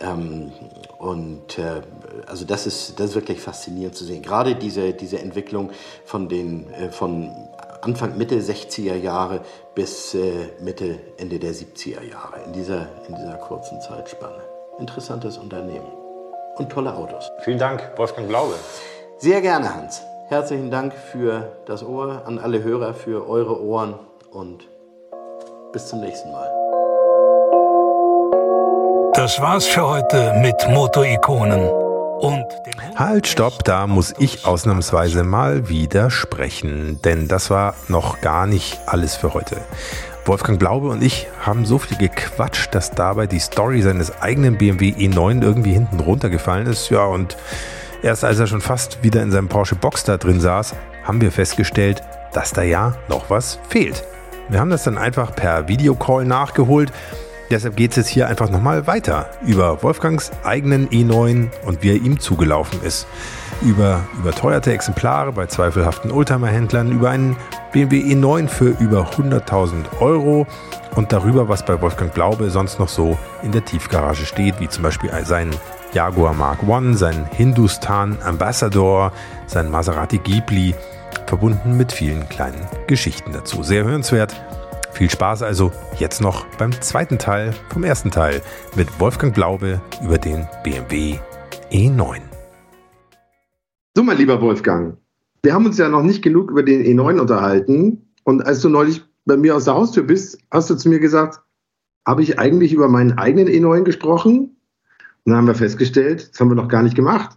Ähm, und äh, also das ist, das ist wirklich faszinierend zu sehen. Gerade diese, diese Entwicklung von, den, äh, von Anfang, Mitte 60er Jahre bis äh, Mitte, Ende der 70er Jahre in dieser, in dieser kurzen Zeitspanne. Interessantes Unternehmen und tolle Autos. Vielen Dank, Wolfgang Glaube. Sehr gerne, Hans. Herzlichen Dank für das Ohr, an alle Hörer für eure Ohren und bis zum nächsten Mal. Das war's für heute mit Motorikonen. Und halt, stopp, da muss ich ausnahmsweise mal widersprechen, denn das war noch gar nicht alles für heute. Wolfgang Glaube und ich haben so viel gequatscht, dass dabei die Story seines eigenen BMW E9 irgendwie hinten runtergefallen ist. Ja, und erst als er schon fast wieder in seinem Porsche Boxster drin saß, haben wir festgestellt, dass da ja noch was fehlt. Wir haben das dann einfach per Videocall nachgeholt Deshalb geht es jetzt hier einfach nochmal weiter über Wolfgangs eigenen E9 und wie er ihm zugelaufen ist. über überteuerte Exemplare bei zweifelhaften Oldtimer-Händlern, über einen BMW E9 für über 100.000 Euro und darüber, was bei Wolfgang Glaube sonst noch so in der Tiefgarage steht, wie zum Beispiel sein Jaguar Mark I, sein Hindustan Ambassador, sein Maserati Ghibli, verbunden mit vielen kleinen Geschichten dazu. Sehr hörenswert. Viel Spaß also jetzt noch beim zweiten Teil vom ersten Teil mit Wolfgang Glaube über den BMW E9. So, mein lieber Wolfgang, wir haben uns ja noch nicht genug über den E9 unterhalten. Und als du neulich bei mir aus der Haustür bist, hast du zu mir gesagt, habe ich eigentlich über meinen eigenen E9 gesprochen? Und dann haben wir festgestellt, das haben wir noch gar nicht gemacht.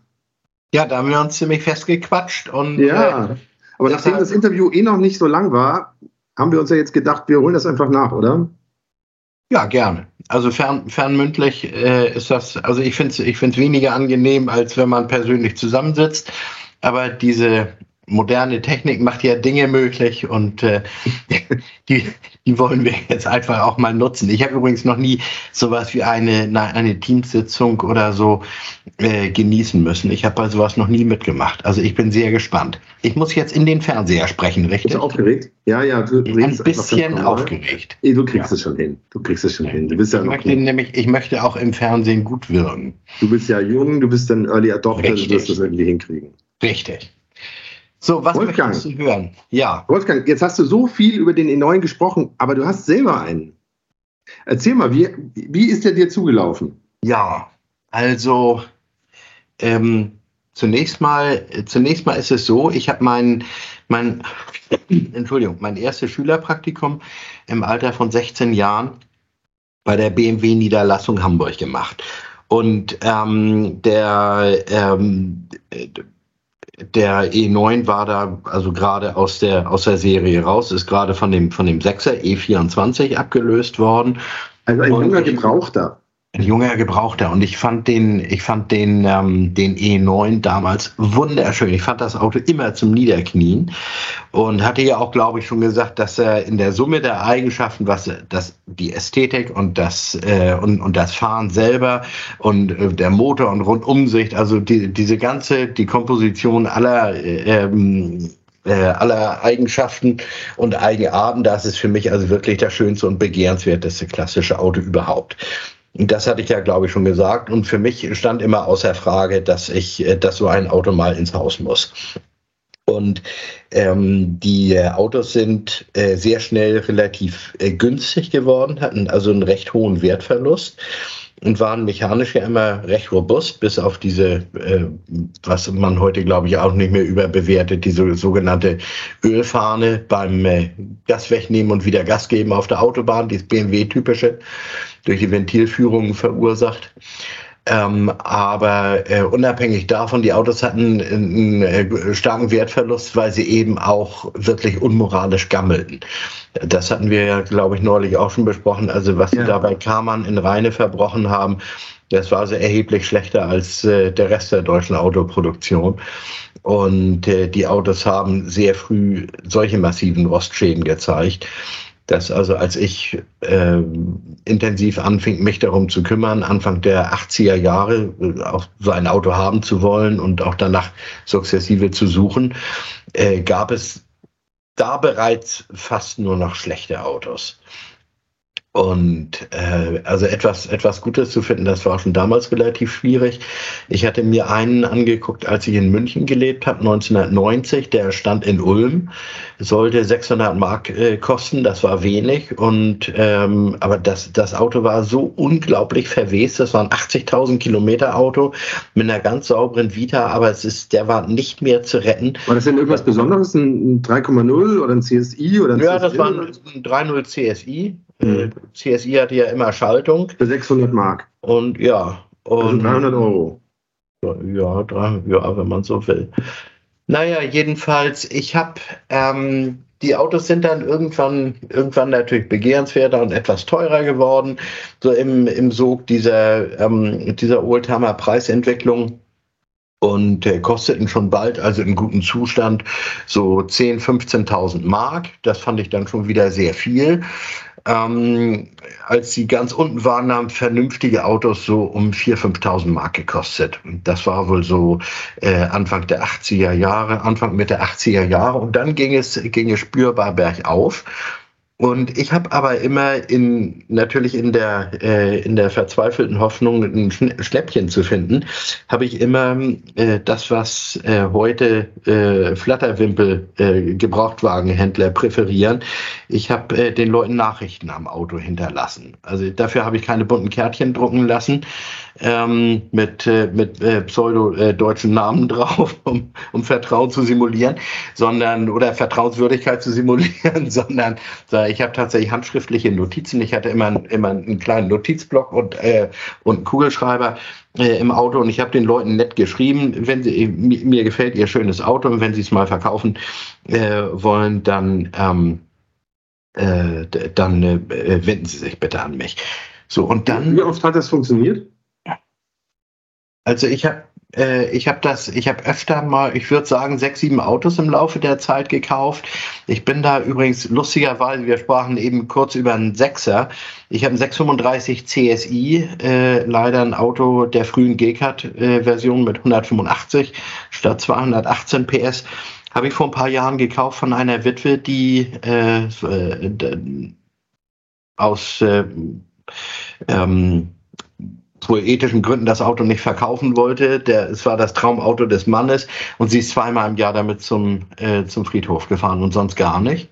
Ja, da haben wir uns ziemlich festgequatscht. Und, ja, äh, aber nachdem das Interview eh noch nicht so lang war, haben wir uns ja jetzt gedacht, wir holen das einfach nach, oder? Ja, gerne. Also fern, fernmündlich äh, ist das, also ich finde es ich weniger angenehm, als wenn man persönlich zusammensitzt. Aber diese moderne Technik macht ja Dinge möglich und äh, (laughs) die, die wollen wir jetzt einfach auch mal nutzen. Ich habe übrigens noch nie sowas wie eine, eine Teamsitzung oder so äh, genießen müssen. Ich habe bei sowas noch nie mitgemacht. Also ich bin sehr gespannt. Ich muss jetzt in den Fernseher sprechen, richtig? Bist du aufgeregt? Ja, ja. Du Ein bisschen aufgeregt. Du kriegst ja. es schon hin. Du kriegst es schon hin. Du bist ja ich möchte nämlich, ich möchte auch im Fernsehen gut wirken. Du bist ja jung, du bist ein Early Adopter, du wirst das irgendwie hinkriegen. Richtig. So, was Wolfgang, möchtest du hören? Ja. Wolfgang, jetzt hast du so viel über den E9 gesprochen, aber du hast selber einen. Erzähl mal, wie, wie ist der dir zugelaufen? Ja, also ähm, zunächst mal, zunächst mal ist es so, ich habe mein, mein, (clears throat) Entschuldigung, mein erstes Schülerpraktikum im Alter von 16 Jahren bei der BMW Niederlassung Hamburg gemacht. Und ähm, der ähm, der E9 war da also gerade aus der, aus der Serie raus, ist gerade von dem, von dem 6er E24 abgelöst worden. Also ein junger Gebrauchter. Ein junger Gebrauchter. Und ich fand den, ich fand den, ähm, den E9 damals wunderschön. Ich fand das Auto immer zum Niederknien. Und hatte ja auch, glaube ich, schon gesagt, dass er in der Summe der Eigenschaften, was das, die Ästhetik und das, äh, und, und das Fahren selber und äh, der Motor und Rundumsicht, also die, diese ganze, die Komposition aller, äh, ähm, äh, aller Eigenschaften und Eigenarten, das ist für mich also wirklich das schönste und begehrenswerteste klassische Auto überhaupt. Das hatte ich ja, glaube ich, schon gesagt. Und für mich stand immer außer Frage, dass ich, äh, dass so ein Auto mal ins Haus muss. Und ähm, die äh, Autos sind äh, sehr schnell relativ äh, günstig geworden, hatten also einen recht hohen Wertverlust und waren mechanisch ja immer recht robust, bis auf diese, äh, was man heute, glaube ich, auch nicht mehr überbewertet, diese sogenannte Ölfahne beim äh, Gas wegnehmen und wieder Gas geben auf der Autobahn, dieses BMW-typische, durch die Ventilführung verursacht. Ähm, aber äh, unabhängig davon, die Autos hatten einen, einen äh, starken Wertverlust, weil sie eben auch wirklich unmoralisch gammelten. Das hatten wir ja, glaube ich, neulich auch schon besprochen. Also was ja. sie da bei in Reine verbrochen haben, das war also erheblich schlechter als äh, der Rest der deutschen Autoproduktion. Und äh, die Autos haben sehr früh solche massiven Rostschäden gezeigt dass also als ich äh, intensiv anfing, mich darum zu kümmern, Anfang der 80er Jahre äh, auch so ein Auto haben zu wollen und auch danach sukzessive zu suchen, äh, gab es da bereits fast nur noch schlechte Autos. Und äh, also etwas, etwas Gutes zu finden, das war schon damals relativ schwierig. Ich hatte mir einen angeguckt, als ich in München gelebt habe, 1990. Der stand in Ulm, sollte 600 Mark äh, kosten. Das war wenig. Und ähm, aber das, das Auto war so unglaublich verwest. Das war ein 80.000 Kilometer Auto mit einer ganz sauberen Vita, aber es ist, der war nicht mehr zu retten. War das denn irgendwas Besonderes? Ein 3,0 oder ein CSI oder ein Ja, CSI? das war ein, ein 3.0 CSI. Mhm. CSI hatte ja immer Schaltung. Für 600 Mark. Und ja. Und also 300 Euro. Ja, drei, ja wenn man so will. Naja, jedenfalls, ich habe, ähm, die Autos sind dann irgendwann, irgendwann natürlich begehrenswerter und etwas teurer geworden. So im, im Sog dieser, ähm, dieser Oldtimer-Preisentwicklung und äh, kosteten schon bald, also in gutem Zustand, so 10.000, 15.000 Mark. Das fand ich dann schon wieder sehr viel. Ähm, als sie ganz unten waren, haben vernünftige Autos so um 4.000, 5.000 Mark gekostet. Das war wohl so äh, Anfang der 80er Jahre, Anfang Mitte 80er Jahre. Und dann ging es, ging es spürbar bergauf. Und ich habe aber immer in natürlich in der äh, in der verzweifelten Hoffnung ein Schläppchen zu finden, habe ich immer äh, das, was äh, heute äh, Flatterwimpel äh, Gebrauchtwagenhändler präferieren. Ich habe äh, den Leuten Nachrichten am Auto hinterlassen. Also dafür habe ich keine bunten Kärtchen drucken lassen ähm, mit äh, mit äh, pseudo-deutschen äh, Namen (laughs) drauf, um, um Vertrauen zu simulieren, sondern oder Vertrauenswürdigkeit zu simulieren, (laughs) sondern ich habe tatsächlich handschriftliche Notizen. Ich hatte immer, immer einen kleinen Notizblock und, äh, und einen Kugelschreiber äh, im Auto und ich habe den Leuten nett geschrieben, wenn sie mir, mir gefällt ihr schönes Auto und wenn sie es mal verkaufen äh, wollen, dann ähm, äh, dann äh, wenden sie sich bitte an mich. So und dann. Wie oft hat das funktioniert? Also ich habe ich habe das, ich habe öfter mal, ich würde sagen, sechs, sieben Autos im Laufe der Zeit gekauft. Ich bin da übrigens lustigerweise, wir sprachen eben kurz über einen Sechser. Ich habe einen 635 CSI, äh, leider ein Auto der frühen G-Cut-Version mit 185 statt 218 PS. Habe ich vor ein paar Jahren gekauft von einer Witwe, die äh, äh aus äh, ähm, wohl ethischen Gründen das Auto nicht verkaufen wollte. Der, es war das Traumauto des Mannes und sie ist zweimal im Jahr damit zum, äh, zum Friedhof gefahren und sonst gar nicht.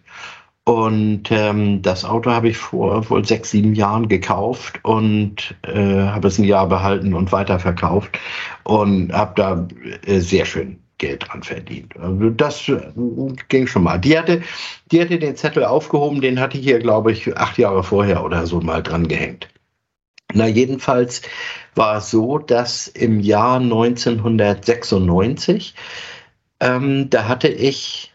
Und ähm, das Auto habe ich vor wohl sechs, sieben Jahren gekauft und äh, habe es ein Jahr behalten und weiterverkauft und habe da äh, sehr schön Geld dran verdient. Also das äh, ging schon mal. Die hatte, die hatte den Zettel aufgehoben, den hatte ich hier, glaube ich, acht Jahre vorher oder so mal dran gehängt. Na, jedenfalls war es so, dass im Jahr 1996, ähm, da hatte ich,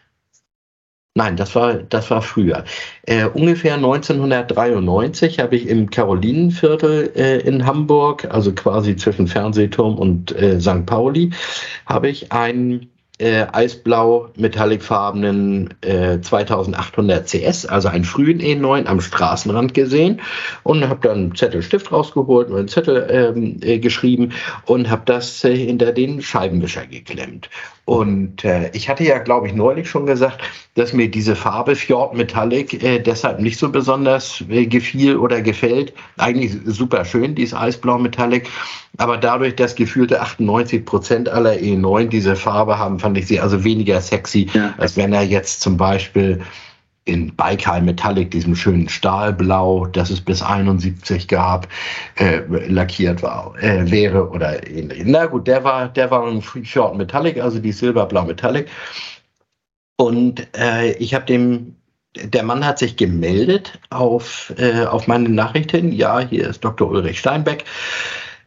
nein, das war, das war früher, äh, ungefähr 1993 habe ich im Karolinenviertel äh, in Hamburg, also quasi zwischen Fernsehturm und äh, St. Pauli, habe ich einen äh, eisblau metallicfarbenen äh, 2800 CS, also einen frühen E9 am Straßenrand gesehen und habe dann einen Zettel Stift rausgeholt und einen Zettel ähm, äh, geschrieben und habe das äh, hinter den Scheibenwischer geklemmt. Und äh, ich hatte ja, glaube ich, neulich schon gesagt, dass mir diese Farbe Fjord Metallic äh, deshalb nicht so besonders äh, gefiel oder gefällt. Eigentlich super schön, dieses Eisblau Metallic. Aber dadurch, dass gefühlte 98 Prozent aller E9 diese Farbe haben, fand ich sie also weniger sexy, ja. als wenn er jetzt zum Beispiel in Baikal Metallic, diesem schönen Stahlblau, das es bis 71 gab, äh, lackiert war, äh, wäre oder ähnlich. Na gut, der war, der war ein Short Metallic, also die Silberblau Metallic. Und äh, ich habe dem, der Mann hat sich gemeldet auf, äh, auf meine Nachricht hin. Ja, hier ist Dr. Ulrich Steinbeck.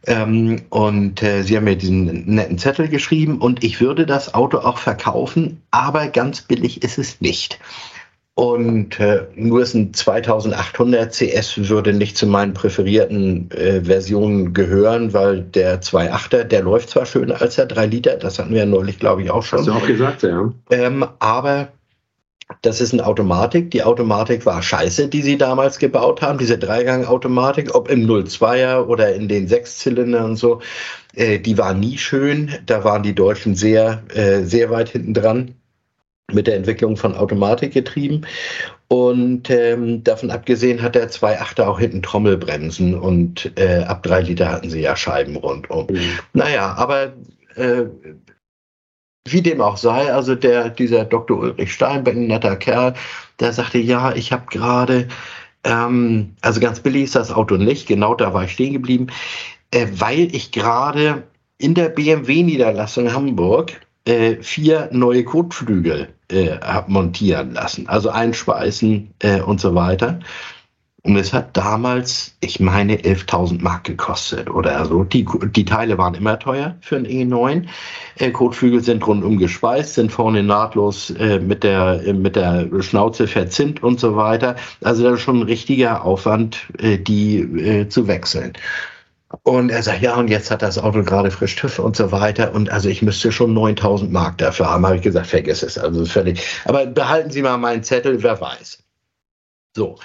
Ähm, und äh, sie haben mir diesen netten Zettel geschrieben und ich würde das Auto auch verkaufen, aber ganz billig ist es nicht. Und äh, nur ist ein 2800 CS würde nicht zu meinen präferierten äh, Versionen gehören, weil der 2.8er, der läuft zwar schöner als der 3 Liter, das hatten wir ja neulich, glaube ich, auch schon. Hast du auch gesagt, ja. Ähm, aber das ist eine Automatik. Die Automatik war scheiße, die sie damals gebaut haben, diese Dreigang-Automatik, ob im 02er oder in den Sechszylindern und so. Äh, die war nie schön. Da waren die Deutschen sehr, äh, sehr weit hinten dran mit der Entwicklung von Automatik getrieben. Und ähm, davon abgesehen hat der 2.8er auch hinten Trommelbremsen und äh, ab drei Liter hatten sie ja Scheiben rundum. Mhm. Naja, aber äh, wie dem auch sei, also der, dieser Dr. Ulrich Steinbeck, ein netter Kerl, der sagte, ja, ich habe gerade, ähm, also ganz billig ist das Auto nicht, genau da war ich stehen geblieben, äh, weil ich gerade in der BMW-Niederlassung Hamburg äh, vier neue Kotflügel äh, habe montieren lassen, also einschweißen äh, und so weiter. Und es hat damals, ich meine, 11.000 Mark gekostet oder so. Die, die Teile waren immer teuer für ein E9. Äh, Kotflügel sind rundum geschweißt, sind vorne nahtlos äh, mit, der, äh, mit der Schnauze verzinnt und so weiter. Also das ist schon ein richtiger Aufwand, äh, die äh, zu wechseln. Und er sagt, ja, und jetzt hat das Auto gerade frisch TÜV und so weiter. Und also ich müsste schon 9000 Mark dafür haben. Habe ich gesagt, vergiss es. Also völlig. Aber behalten Sie mal meinen Zettel, wer weiß. So.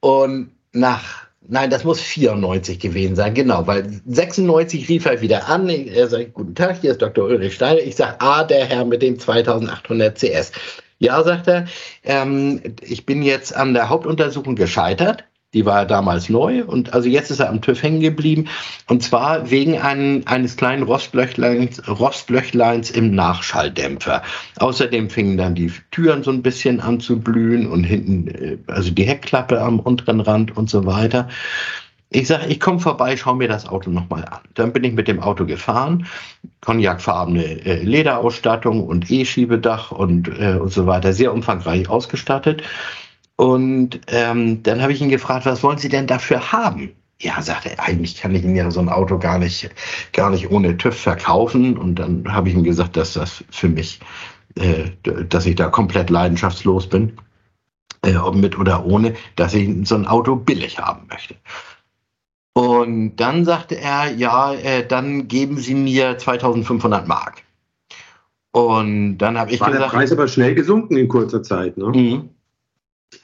Und nach, nein, das muss 94 gewesen sein, genau, weil 96 rief er wieder an. Er sagt, guten Tag, hier ist Dr. Ulrich Steiner. Ich sage, ah, der Herr mit dem 2800 CS. Ja, sagt er, ähm, ich bin jetzt an der Hauptuntersuchung gescheitert. Die war damals neu und also jetzt ist er am TÜV hängen geblieben. Und zwar wegen ein, eines kleinen Rostlöchleins, Rostlöchleins im Nachschalldämpfer. Außerdem fingen dann die Türen so ein bisschen an zu blühen und hinten, äh, also die Heckklappe am unteren Rand und so weiter. Ich sage, ich komme vorbei, schau mir das Auto nochmal an. Dann bin ich mit dem Auto gefahren, cognacfarbene äh, Lederausstattung und E-Schiebedach und, äh, und so weiter, sehr umfangreich ausgestattet. Und ähm, dann habe ich ihn gefragt, was wollen Sie denn dafür haben? Ja, sagte er, eigentlich kann ich Ihnen ja so ein Auto gar nicht, gar nicht ohne TÜV verkaufen. Und dann habe ich ihm gesagt, dass das für mich, äh, dass ich da komplett leidenschaftslos bin, äh, ob mit oder ohne, dass ich so ein Auto billig haben möchte. Und dann sagte er, ja, äh, dann geben Sie mir 2500 Mark. Und dann habe ich War gesagt. der Preis aber schnell gesunken in kurzer Zeit, ne?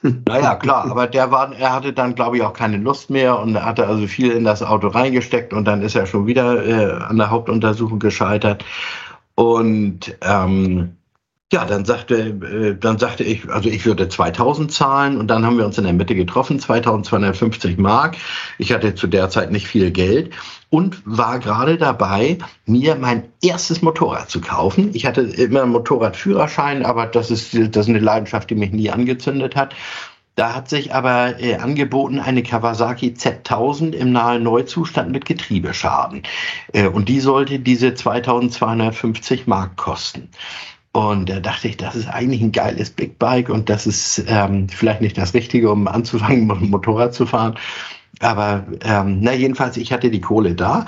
(laughs) Naja, klar, aber der war, er hatte dann, glaube ich, auch keine Lust mehr und hatte also viel in das Auto reingesteckt und dann ist er schon wieder äh, an der Hauptuntersuchung gescheitert. Und ähm, ja, dann sagte, äh, dann sagte ich, also ich würde 2000 zahlen und dann haben wir uns in der Mitte getroffen, 2250 Mark. Ich hatte zu der Zeit nicht viel Geld und war gerade dabei, mir mein erstes Motorrad zu kaufen. Ich hatte immer einen Motorradführerschein, aber das ist, das ist eine Leidenschaft, die mich nie angezündet hat. Da hat sich aber äh, angeboten eine Kawasaki Z1000 im nahen Neuzustand mit Getriebeschaden. Äh, und die sollte diese 2250 Mark kosten. Und da dachte ich, das ist eigentlich ein geiles Big Bike und das ist ähm, vielleicht nicht das Richtige, um anzufangen, (laughs) mit dem Motorrad zu fahren. Aber ähm, na jedenfalls, ich hatte die Kohle da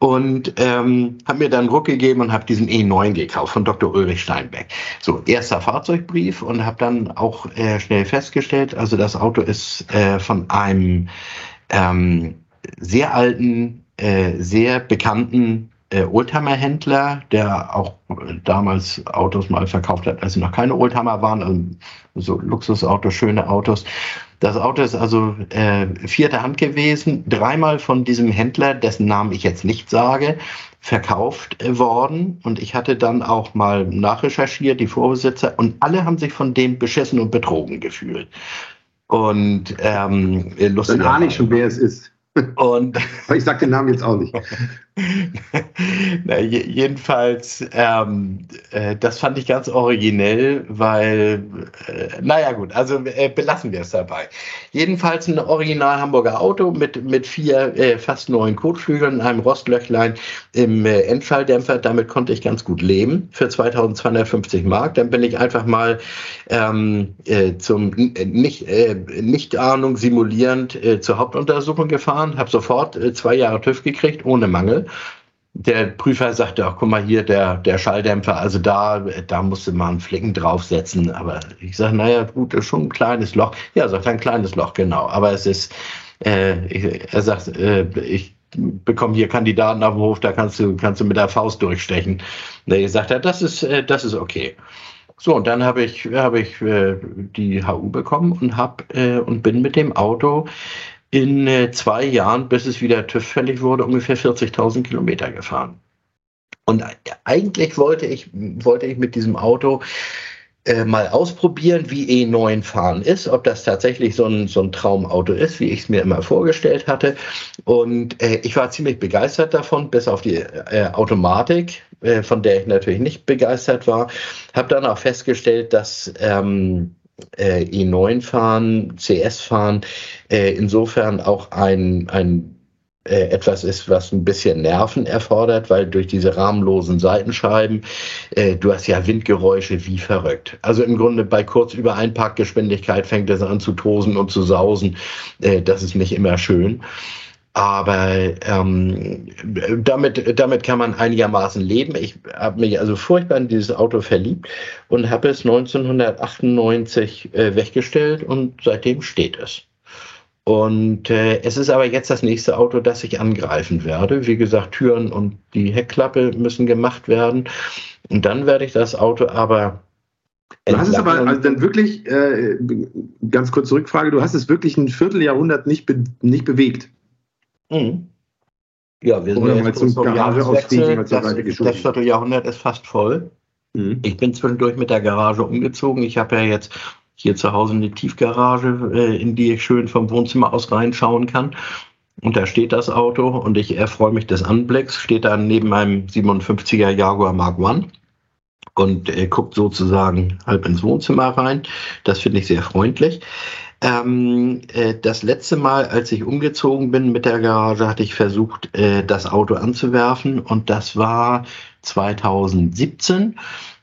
und ähm, habe mir dann Ruck gegeben und habe diesen E9 gekauft von Dr. Ulrich Steinbeck. So, erster Fahrzeugbrief und habe dann auch äh, schnell festgestellt, also das Auto ist äh, von einem ähm, sehr alten, äh, sehr bekannten äh, Oldtimer-Händler, der auch damals Autos mal verkauft hat, als sie noch keine Oldtimer waren, also so Luxusautos, schöne Autos. Das Auto ist also äh, vierte Hand gewesen, dreimal von diesem Händler, dessen Namen ich jetzt nicht sage, verkauft äh, worden. Und ich hatte dann auch mal nachrecherchiert, die Vorbesitzer, und alle haben sich von dem beschissen und betrogen gefühlt. Und ähm, lustig. Dann ahne ich schon, wer es ist. Und (laughs) Aber ich sage den Namen jetzt auch nicht. (laughs) Na, jedenfalls, ähm, äh, das fand ich ganz originell, weil, äh, naja gut, also äh, belassen wir es dabei. Jedenfalls ein original Hamburger Auto mit, mit vier äh, fast neuen Kotflügeln, einem Rostlöchlein im äh, Endschalldämpfer. Damit konnte ich ganz gut leben für 2250 Mark. Dann bin ich einfach mal ähm, äh, zum nicht, nicht Ahnung simulierend zur Hauptuntersuchung gefahren, habe sofort zwei Jahre TÜV gekriegt, ohne Mangel der Prüfer sagte auch, guck mal hier, der, der Schalldämpfer, also da, da musste man einen Flicken draufsetzen. Aber ich sage, naja, gut, ist schon ein kleines Loch. Ja, sagt ein kleines Loch, genau. Aber es ist, äh, er sagt, äh, ich bekomme hier Kandidaten auf dem Hof, da kannst du, kannst du mit der Faust durchstechen. Nee, sagt er, das ist, äh, das ist okay. So, und dann habe ich, hab ich äh, die HU bekommen und, hab, äh, und bin mit dem Auto in äh, zwei Jahren, bis es wieder TÜV fällig wurde, ungefähr 40.000 Kilometer gefahren. Und eigentlich wollte ich, wollte ich mit diesem Auto äh, mal ausprobieren, wie E9 fahren ist, ob das tatsächlich so ein, so ein Traumauto ist, wie ich es mir immer vorgestellt hatte. Und äh, ich war ziemlich begeistert davon, bis auf die äh, Automatik, äh, von der ich natürlich nicht begeistert war. Habe dann auch festgestellt, dass ähm, äh, E9 fahren, CS fahren, äh, insofern auch ein, ein äh, etwas ist, was ein bisschen Nerven erfordert, weil durch diese rahmenlosen Seitenscheiben, äh, du hast ja Windgeräusche wie verrückt. Also im Grunde bei kurz über Einparkgeschwindigkeit fängt es an zu tosen und zu sausen. Äh, das ist nicht immer schön. Aber ähm, damit, damit kann man einigermaßen leben. Ich habe mich also furchtbar in dieses Auto verliebt und habe es 1998 äh, weggestellt und seitdem steht es. Und äh, es ist aber jetzt das nächste Auto, das ich angreifen werde. Wie gesagt, Türen und die Heckklappe müssen gemacht werden. Und dann werde ich das Auto aber Du hast es aber also dann wirklich, äh, ganz kurz Rückfrage, du hast es wirklich ein Vierteljahrhundert nicht, be nicht bewegt. Mhm. Ja, wir sind Oder ja mal jetzt zum Garageausstieg Das, das Vierteljahrhundert ist fast voll. Mhm. Ich bin zwischendurch mit der Garage umgezogen. Ich habe ja jetzt hier zu Hause eine Tiefgarage, äh, in die ich schön vom Wohnzimmer aus reinschauen kann. Und da steht das Auto und ich erfreue mich des Anblicks. Steht da neben meinem 57er Jaguar Mark One und äh, guckt sozusagen halb ins Wohnzimmer rein. Das finde ich sehr freundlich. Ähm, äh, das letzte Mal, als ich umgezogen bin mit der Garage, hatte ich versucht, äh, das Auto anzuwerfen und das war 2017.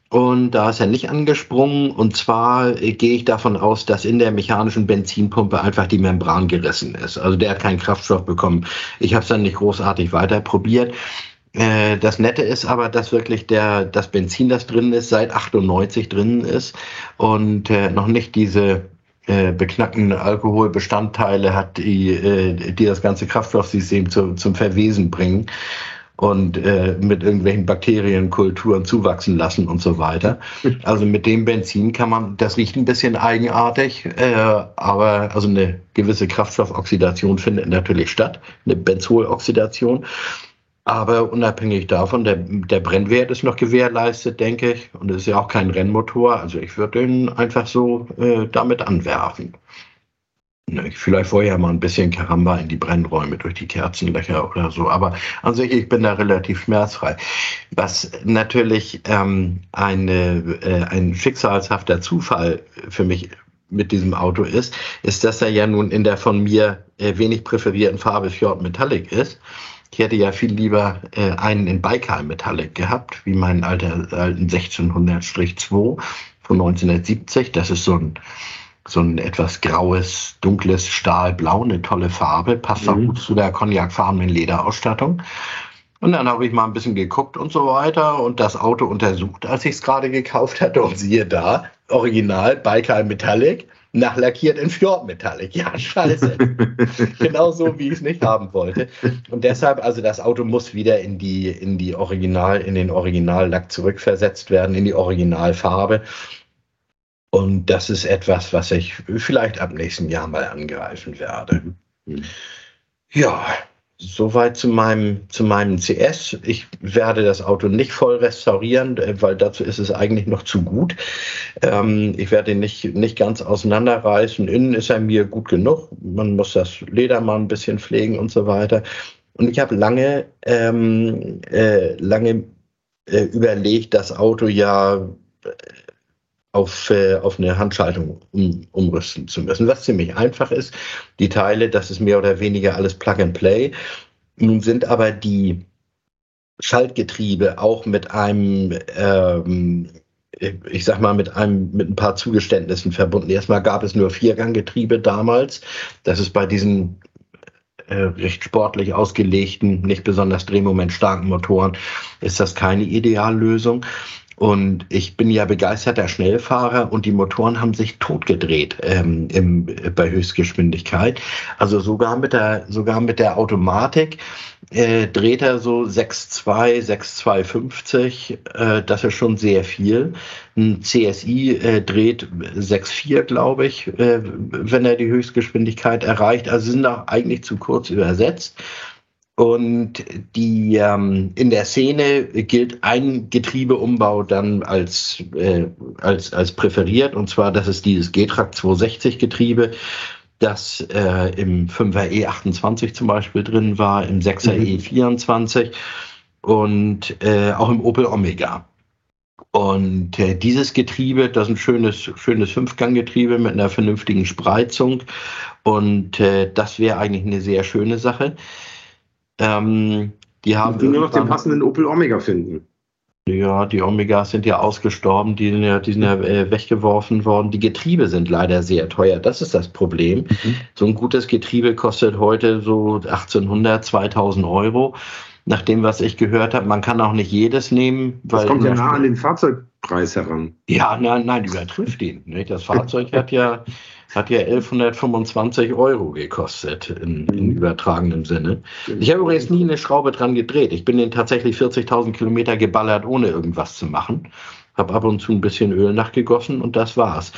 Und da ist er nicht angesprungen. Und zwar äh, gehe ich davon aus, dass in der mechanischen Benzinpumpe einfach die Membran gerissen ist. Also der hat keinen Kraftstoff bekommen. Ich habe es dann nicht großartig weiter probiert. Äh, Das Nette ist aber, dass wirklich der, das Benzin, das drin ist, seit 98 drin ist und äh, noch nicht diese äh, beknackten Alkoholbestandteile hat, die, äh, die das ganze Kraftstoffsystem zu, zum Verwesen bringen und äh, mit irgendwelchen Bakterienkulturen zuwachsen lassen und so weiter. (laughs) Also mit dem Benzin kann man, das riecht ein bisschen eigenartig, äh, aber also eine gewisse Kraftstoffoxidation findet natürlich statt, eine Benzoloxidation. Aber unabhängig davon, der, der Brennwert ist noch gewährleistet, denke ich. Und es ist ja auch kein Rennmotor. Also ich würde ihn einfach so äh, damit anwerfen. Ne, vielleicht vorher mal ein bisschen Karamba in die Brennräume durch die Kerzenlöcher oder so. Aber an sich, ich bin da relativ schmerzfrei. Was natürlich ähm, eine, äh, ein schicksalshafter Zufall für mich mit diesem Auto ist, ist, dass er ja nun in der von mir äh, wenig präferierten Farbe Fjord Metallic ist. Ich hätte ja viel lieber äh, einen in Baikal Metallic gehabt, wie meinen alter, alten 1600-2 von 1970. Das ist so ein, so ein etwas graues, dunkles Stahlblau, eine tolle Farbe, passt auch Mhm. gut zu der cognacfarbenen Lederausstattung. Und dann habe ich mal ein bisschen geguckt und so weiter und das Auto untersucht, als ich es gerade gekauft hatte. Und siehe da, Original Baikal Metallic, nachlackiert in Fjord Metallic. Ja, scheiße. (laughs) genau so, wie ich es nicht haben wollte. Und deshalb, also das Auto muss wieder in die, in die Original, in den Originallack zurückversetzt werden, in die Originalfarbe. Und das ist etwas, was ich vielleicht ab nächsten Jahr mal angreifen werde. Mhm. Ja, soweit zu meinem, zu meinem CS. Ich werde das Auto nicht voll restaurieren, äh, weil dazu ist es eigentlich noch zu gut. Ähm, ich werde ihn nicht, nicht ganz auseinanderreißen. Innen ist er mir gut genug. Man muss das Leder mal ein bisschen pflegen und so weiter. Und ich habe lange, ähm, äh, lange äh, überlegt, das Auto ja auf, äh, auf eine Handschaltung um, umrüsten zu müssen, was ziemlich einfach ist. Die Teile, das ist mehr oder weniger alles Plug and Play. Nun sind aber die Schaltgetriebe auch mit einem, ähm, ich sag mal, mit einem, mit ein paar Zugeständnissen verbunden. Erstmal gab es nur Vierganggetriebe damals. Das ist bei diesen äh, recht sportlich ausgelegten, nicht besonders drehmomentstarken Motoren, ist das keine Ideallösung. Und ich bin ja begeisterter Schnellfahrer und die Motoren haben sich totgedreht ähm, im, bei Höchstgeschwindigkeit. Also sogar mit der, sogar mit der Automatik äh, dreht er so 6,2, 6,250. Äh, das ist schon sehr viel. Ein CSI äh, dreht 6,4, glaube ich, äh, wenn er die Höchstgeschwindigkeit erreicht. Also sind auch eigentlich zu kurz übersetzt. Und die ähm, in der Szene gilt ein Getriebeumbau dann als, äh, als, als präferiert, und zwar das ist dieses G-Track 260 Getriebe, das äh, im 5er E28 zum Beispiel drin war, im 6er Mhm. E24 und äh, auch im Opel Omega. Und äh, dieses Getriebe, das ist ein schönes, schönes Fünfganggetriebe mit einer vernünftigen Spreizung. Und äh, das wäre eigentlich eine sehr schöne Sache. Ähm, die haben Und nur noch den passenden Opel Omega finden. ja, die Omegas sind ja ausgestorben, die sind ja, die sind ja äh, weggeworfen worden. Die Getriebe sind leider sehr teuer. Das ist das Problem. So ein gutes Getriebe kostet heute so 1800, 2000 Euro. Nach dem, was ich gehört habe, man kann auch nicht jedes nehmen. Das kommt ja nah an den Fahrzeugpreis heran. ja, nein, nein, übertrifft ihn. Nicht? Das Fahrzeug hat ja, (laughs) hat ja 1125 Euro gekostet in, in Mhm. übertragenem Sinne. Ich habe übrigens nie eine Schraube dran gedreht. Ich bin den tatsächlich 40.000 Kilometer geballert, ohne irgendwas zu machen. habe ab und zu ein bisschen Öl nachgegossen und das war's.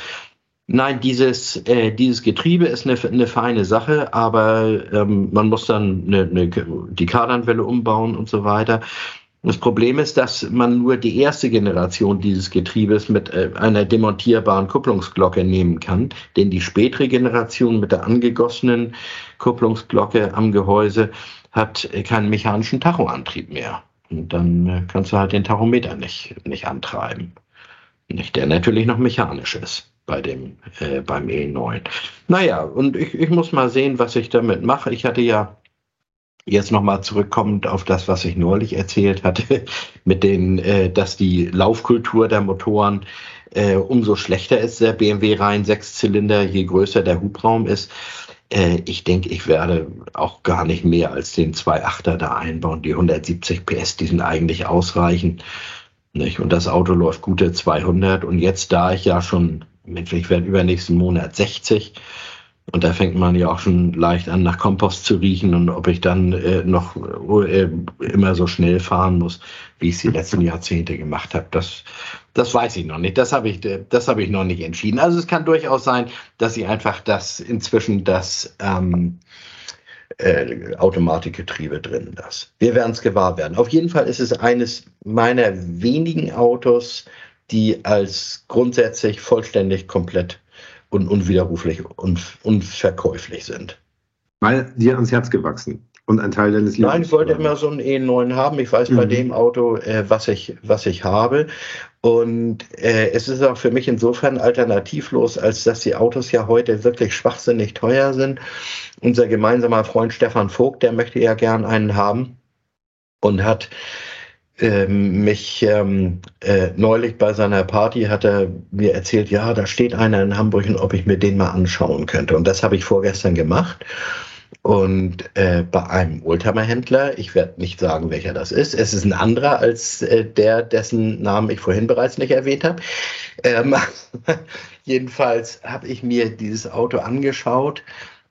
Nein, dieses, äh, dieses Getriebe ist eine, eine feine Sache, aber ähm, man muss dann eine, eine, die Kardanwelle umbauen und so weiter. Das Problem ist, dass man nur die erste Generation dieses Getriebes mit äh, einer demontierbaren Kupplungsglocke nehmen kann, denn die spätere Generation mit der angegossenen Kupplungsglocke am Gehäuse hat keinen mechanischen Tachoantrieb mehr. Und dann äh, kannst du halt den Tachometer nicht, nicht antreiben. Nicht, der natürlich noch mechanisch ist bei dem, äh, beim E9. Naja, und ich, ich muss mal sehen, was ich damit mache. Ich hatte ja jetzt nochmal zurückkommend auf das, was ich neulich erzählt hatte, (laughs) mit den, äh, dass die Laufkultur der Motoren äh, umso schlechter ist, der BMW rein Sechszylinder, je größer der Hubraum ist. Äh, ich denke, ich werde auch gar nicht mehr als den 2.8er da einbauen. Die 170 PS, die sind eigentlich ausreichend. Nicht? Und das Auto läuft gute 200. Und jetzt, da ich ja schon, ich werde übernächsten Monat 60, und da fängt man ja auch schon leicht an, nach Kompost zu riechen und ob ich dann äh, noch äh, immer so schnell fahren muss, wie ich es die letzten Jahrzehnte gemacht habe, das, das weiß ich noch nicht. Das habe ich, das habe ich noch nicht entschieden. Also es kann durchaus sein, dass ich einfach das inzwischen das ähm, äh, Automatikgetriebe drin lasse. Wir werden es gewahr werden. Auf jeden Fall ist es eines meiner wenigen Autos, die als grundsätzlich vollständig komplett und unwiderruflich und unverkäuflich sind. Weil dir ans Herz gewachsen und ein Teil deines Lebens. Nein, ich wollte immer so einen E9 haben. Ich weiß mhm. bei dem Auto, äh, was, ich, was ich habe. Und äh, es ist auch für mich insofern alternativlos, als dass die Autos ja heute wirklich schwachsinnig teuer sind. Unser gemeinsamer Freund Stefan Vogt, der möchte ja gern einen haben und hat ähm, mich ähm, äh, neulich bei seiner Party hat er mir erzählt, ja, da steht einer in Hamburg und ob ich mir den mal anschauen könnte. Und das habe ich vorgestern gemacht. Und äh, bei einem Oldtimer-Händler, ich werde nicht sagen, welcher das ist, es ist ein anderer als äh, der, dessen Namen ich vorhin bereits nicht erwähnt habe. Ähm, (laughs) jedenfalls habe ich mir dieses Auto angeschaut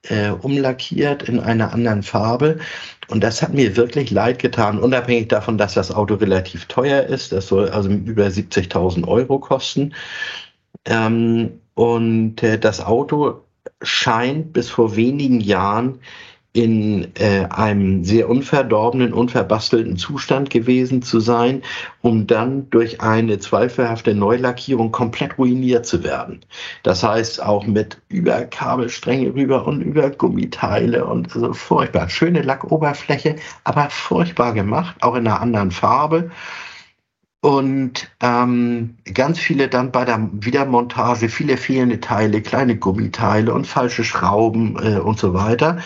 äh, umlackiert in einer anderen Farbe. Und das hat mir wirklich leid getan, unabhängig davon, dass das Auto relativ teuer ist. Das soll also über 70.000 Euro kosten. Ähm, und äh, das Auto scheint bis vor wenigen Jahren in äh, einem sehr unverdorbenen, unverbastelten Zustand gewesen zu sein, um dann durch eine zweifelhafte Neulackierung komplett ruiniert zu werden. Das heißt auch mit über Kabelstränge rüber und über Gummiteile und so furchtbar. Schöne Lackoberfläche, aber furchtbar gemacht, auch in einer anderen Farbe. Und ähm, ganz viele dann bei der Wiedermontage, viele fehlende Teile, kleine Gummiteile und falsche Schrauben äh, und so weiter.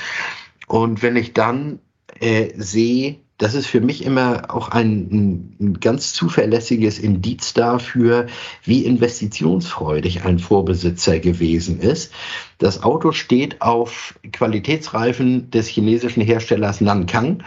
Und wenn ich dann äh, sehe, das ist für mich immer auch ein, ein, ganz zuverlässiges Indiz dafür, wie investitionsfreudig ein Vorbesitzer gewesen ist. Das Auto steht auf Qualitätsreifen des chinesischen Herstellers Nankang.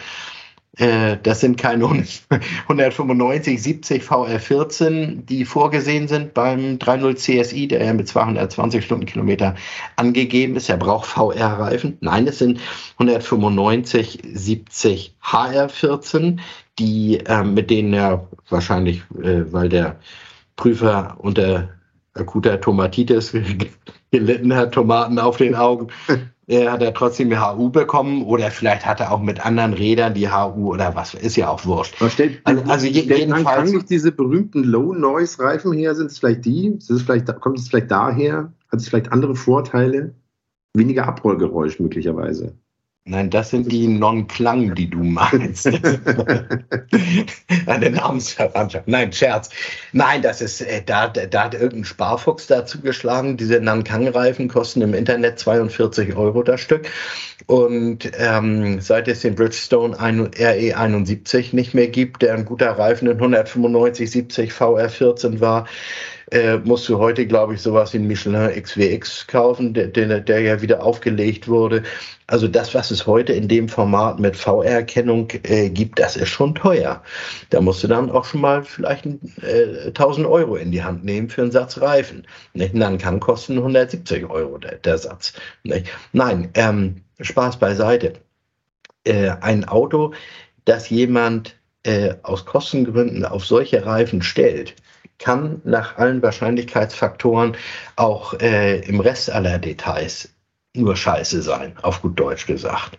Äh, das sind keine 195, 70 VR14, die vorgesehen sind beim 3.0 CSI, der ja mit 220 Stundenkilometer angegeben ist. Er braucht VR-Reifen. Nein, es sind 195, 70 HR14, die äh, mit denen er wahrscheinlich, äh, weil der Prüfer unter akuter Tomatitis (laughs) gelitten hat, Tomaten auf den Augen, er hat er trotzdem eine HU bekommen oder vielleicht hat er auch mit anderen Rädern die HU oder was, ist ja auch wurscht. Stellt, also, also jedenfalls. nicht diese berühmten Low-Noise-Reifen her? Sind es vielleicht die? Es vielleicht, kommt es vielleicht daher? Hat es vielleicht andere Vorteile? Weniger Abrollgeräusch möglicherweise. Nein, das sind die Non-Klang, die du meinst. (laughs) Eine Namensverwandtschaft. Nein, Scherz. Nein, das ist, äh, da, da hat irgendein Sparfuchs dazu geschlagen. Diese Nankang-Reifen kosten im Internet 42 Euro das Stück. Und ähm, seit es den Bridgestone RE 71 nicht mehr gibt, der ein guter Reifen in 195 70 VR14 war, äh, musst du heute, glaube ich, sowas ein Michelin XWX kaufen, der, der, der ja wieder aufgelegt wurde. Also das, was es heute in dem Format mit VR-Erkennung äh, gibt, das ist schon teuer. Da musst du dann auch schon mal vielleicht äh, 1000 Euro in die Hand nehmen für einen Satz Reifen. Nicht? Und dann kann kosten 170 Euro der, der Satz. Nicht? Nein, ähm, Spaß beiseite. Äh, ein Auto, das jemand äh, aus Kostengründen auf solche Reifen stellt, kann nach allen Wahrscheinlichkeitsfaktoren auch äh, im Rest aller Details nur Scheiße sein, auf gut Deutsch gesagt.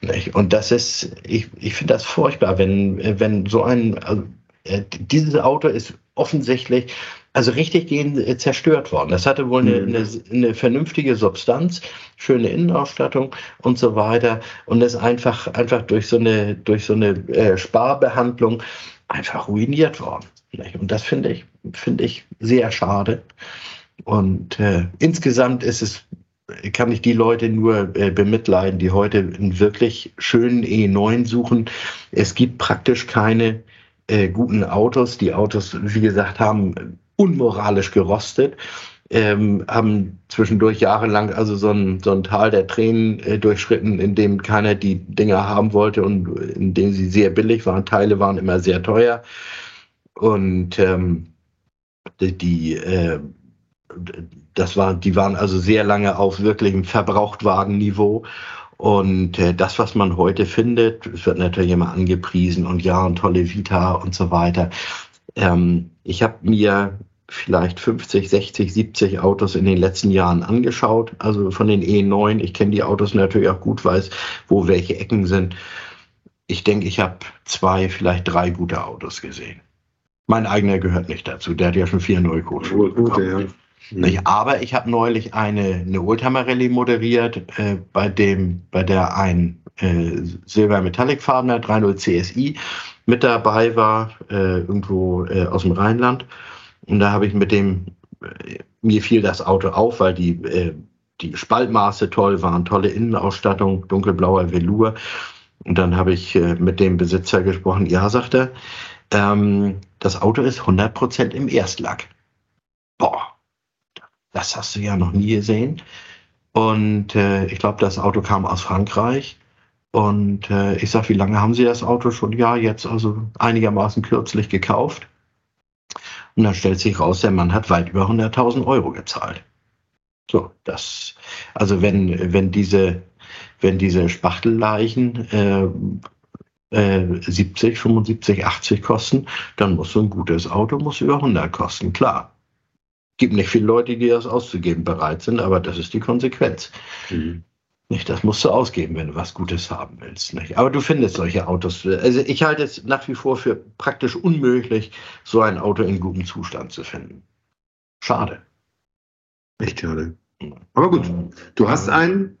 Nicht? Und das ist, ich, ich finde das furchtbar, wenn, wenn so ein, also, äh, dieses Auto ist offensichtlich, also richtig gehen, äh, zerstört worden. Das hatte wohl eine, mhm. eine, eine, vernünftige Substanz, schöne Innenausstattung und so weiter und ist einfach, einfach durch so eine, durch so eine äh, Sparbehandlung einfach ruiniert worden. Nicht? Und das finde ich, finde ich sehr schade. Und äh, insgesamt ist es kann ich die Leute nur äh, bemitleiden, die heute einen wirklich schönen E9 suchen. Es gibt praktisch keine äh, guten Autos. Die Autos, wie gesagt, haben unmoralisch gerostet. Ähm, haben zwischendurch jahrelang also so ein, so ein Tal der Tränen äh, durchschritten, in dem keiner die Dinger haben wollte und in dem sie sehr billig waren. Teile waren immer sehr teuer. Und ähm, die, äh, das war, die waren also sehr lange auf wirklichem Verbrauchtwagenniveau. Und äh, das, was man heute findet, es wird natürlich immer angepriesen und ja, und tolle Vita und so weiter. Ähm, ich habe mir vielleicht 50, 60, 70 Autos in den letzten Jahren angeschaut, also von den E9. Ich kenne die Autos natürlich auch gut, weiß, wo welche Ecken sind. Ich denke, ich habe zwei, vielleicht drei gute Autos gesehen. Mein eigener gehört nicht dazu, der hat ja schon vier Neukurven. Gut, ja. Mhm. Aber ich habe neulich eine, eine Oldtimer Rallye moderiert, äh, bei dem, bei der ein äh, Silber Metallic farbener 3.0 CSI mit dabei war, äh, irgendwo äh, aus dem Rheinland. Und da habe ich mit dem, äh, mir fiel das Auto auf, weil die, äh, die Spaltmaße toll waren, tolle Innenausstattung, dunkelblauer Velour. Und dann habe ich äh, mit dem Besitzer gesprochen. Ja, sagt er, ähm, das Auto ist 100% im Erstlack. Boah, das hast du ja noch nie gesehen. Und äh, ich glaube, das Auto kam aus Frankreich. Und äh, ich sage, wie lange haben Sie das Auto schon? Ja, jetzt also einigermaßen kürzlich gekauft. Und dann stellt sich raus, der Mann hat weit über 100.000 Euro gezahlt. So, das, also wenn, wenn diese, wenn diese Spachtelleichen äh, äh, 70, 75, 80 kosten, dann muss so ein gutes Auto muss über 100 kosten, klar gibt nicht viele Leute, die das auszugeben bereit sind, aber das ist die Konsequenz. Mhm. Nicht, das musst du ausgeben, wenn du was Gutes haben willst. Nicht? Aber du findest solche Autos. Also ich halte es nach wie vor für praktisch unmöglich, so ein Auto in gutem Zustand zu finden. Schade. Echt schade. Aber gut, du hast einen,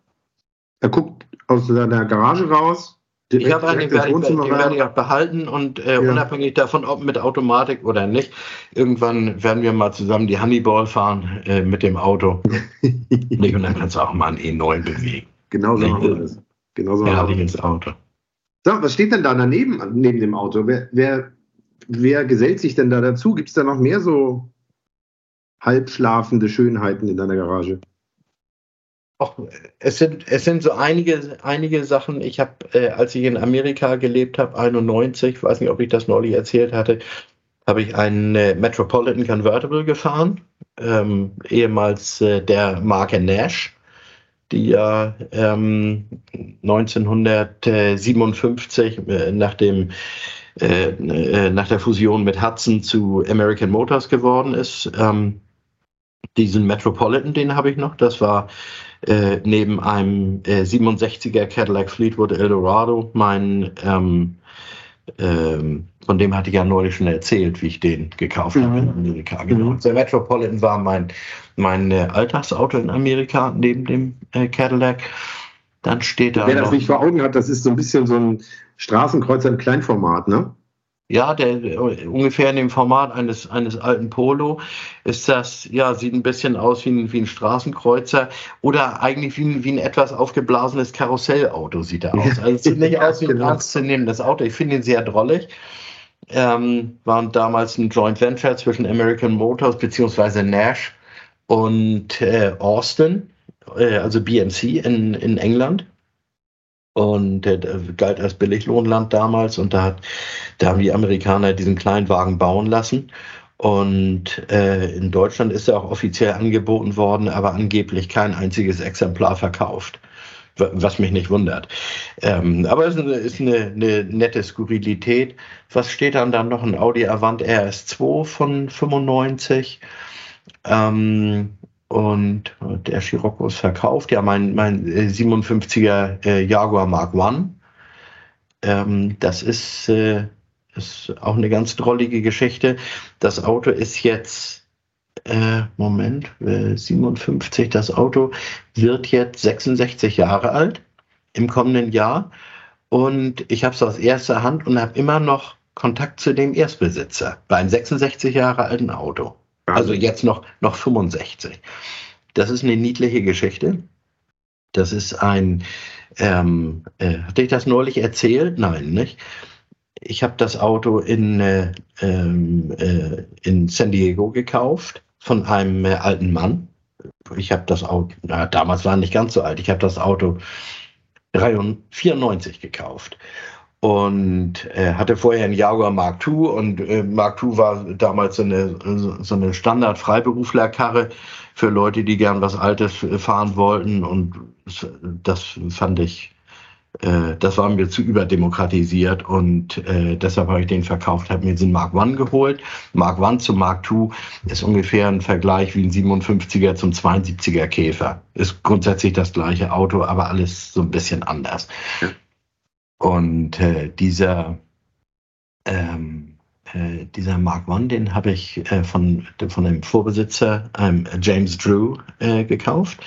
er guckt aus deiner Garage raus, ich habe einen, den werde ich, den werde ich auch behalten und äh, ja. unabhängig davon, ob mit Automatik oder nicht, irgendwann werden wir mal zusammen die Honeyball fahren äh, mit dem Auto. (laughs) nicht, und dann kannst du auch mal einen E9 bewegen. Genau so machen wir das. Genau so ja, ins Auto. So, was steht denn da daneben, neben dem Auto? Wer, wer, wer gesellt sich denn da dazu? Gibt es da noch mehr so halbschlafende Schönheiten in deiner Garage? Auch, es sind, es sind so einige, einige Sachen. Ich habe, äh, als ich in Amerika gelebt habe, 91, weiß nicht, ob ich das neulich erzählt hatte, habe ich einen äh, Metropolitan Convertible gefahren, ähm, ehemals äh, der Marke Nash, die ja ähm, 1957 äh, nach dem äh, äh, nach der Fusion mit Hudson zu American Motors geworden ist. Ähm, diesen Metropolitan, den habe ich noch. Das war äh, neben einem äh, 67er Cadillac Fleetwood Eldorado, mein, ähm, ähm, von dem hatte ich ja neulich schon erzählt, wie ich den gekauft mhm. habe in Amerika. Genau. Mhm. Der Metropolitan war mein, mein äh, Alltagsauto in Amerika neben dem äh, Cadillac. Dann steht da. Wer das nicht vor Augen hat, das ist so ein bisschen so ein Straßenkreuzer im Kleinformat, ne? Ja, der ungefähr in dem Format eines, eines alten Polo ist das, ja, sieht ein bisschen aus wie ein, wie ein Straßenkreuzer oder eigentlich wie ein, wie ein etwas aufgeblasenes Karussellauto sieht er (laughs) aus. Also es sieht nicht aus wie ein genau. ernstzunehmendes Auto. Ich finde ihn sehr drollig. Ähm, waren damals ein Joint Venture zwischen American Motors bzw. Nash und äh, Austin, äh, also BMC in, in England und der, galt als Billiglohnland damals und da, hat, da haben die Amerikaner diesen Kleinwagen bauen lassen. Und äh, in Deutschland ist er auch offiziell angeboten worden, aber angeblich kein einziges Exemplar verkauft. was mich nicht wundert. Ähm, aber es ist, eine, eine, nette Skurrilität. Was steht dann dann noch? Ein Audi Avant RS2 von 95. Ähm, und der Scirocco ist verkauft. Ja, mein, mein 57er äh, Jaguar Mark One. Ähm, das ist, äh, ist auch eine ganz drollige Geschichte. Das Auto ist jetzt, äh, Moment, 57, äh, das Auto wird jetzt 66 Jahre alt im kommenden Jahr. Und ich habe es aus erster Hand und habe immer noch Kontakt zu dem Erstbesitzer bei einem 66 Jahre alten Auto. Also jetzt noch, noch 65. Das ist eine niedliche Geschichte. Das ist ein, ähm, äh, hatte ich das neulich erzählt? Nein, nicht? Ich habe das Auto in, äh, ähm, äh, in San Diego gekauft von einem äh, alten Mann. Ich habe das Auto, na, damals war nicht ganz so alt, ich habe das Auto 94 gekauft und äh, hatte vorher einen Jaguar Mark II und äh, Mark II war damals so eine, so eine Standard-Freiberuflerkarre für Leute, die gern was Altes fahren wollten und das fand ich, äh, das war mir zu überdemokratisiert und äh, deshalb habe ich den verkauft, habe mir den Mark I geholt. Mark I zum Mark II ist ungefähr ein Vergleich wie ein 57er zum 72er Käfer. Ist grundsätzlich das gleiche Auto, aber alles so ein bisschen anders. Und äh, dieser, ähm, äh, dieser Mark One, den habe ich äh, von, von dem Vorbesitzer ähm, James Drew äh, gekauft.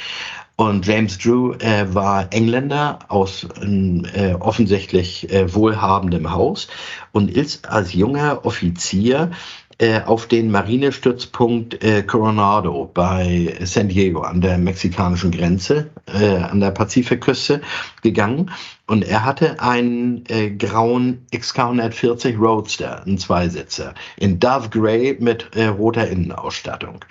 Und James Drew äh, war Engländer aus ähm, äh, offensichtlich wohlhabendem Haus und ist als junger Offizier äh, auf den Marinestützpunkt äh, Coronado bei San Diego an der mexikanischen Grenze, äh, an der Pazifikküste gegangen. Und er hatte einen äh, grauen XK140 Roadster, einen Zweisitzer, in Dove Grey mit äh, roter Innenausstattung.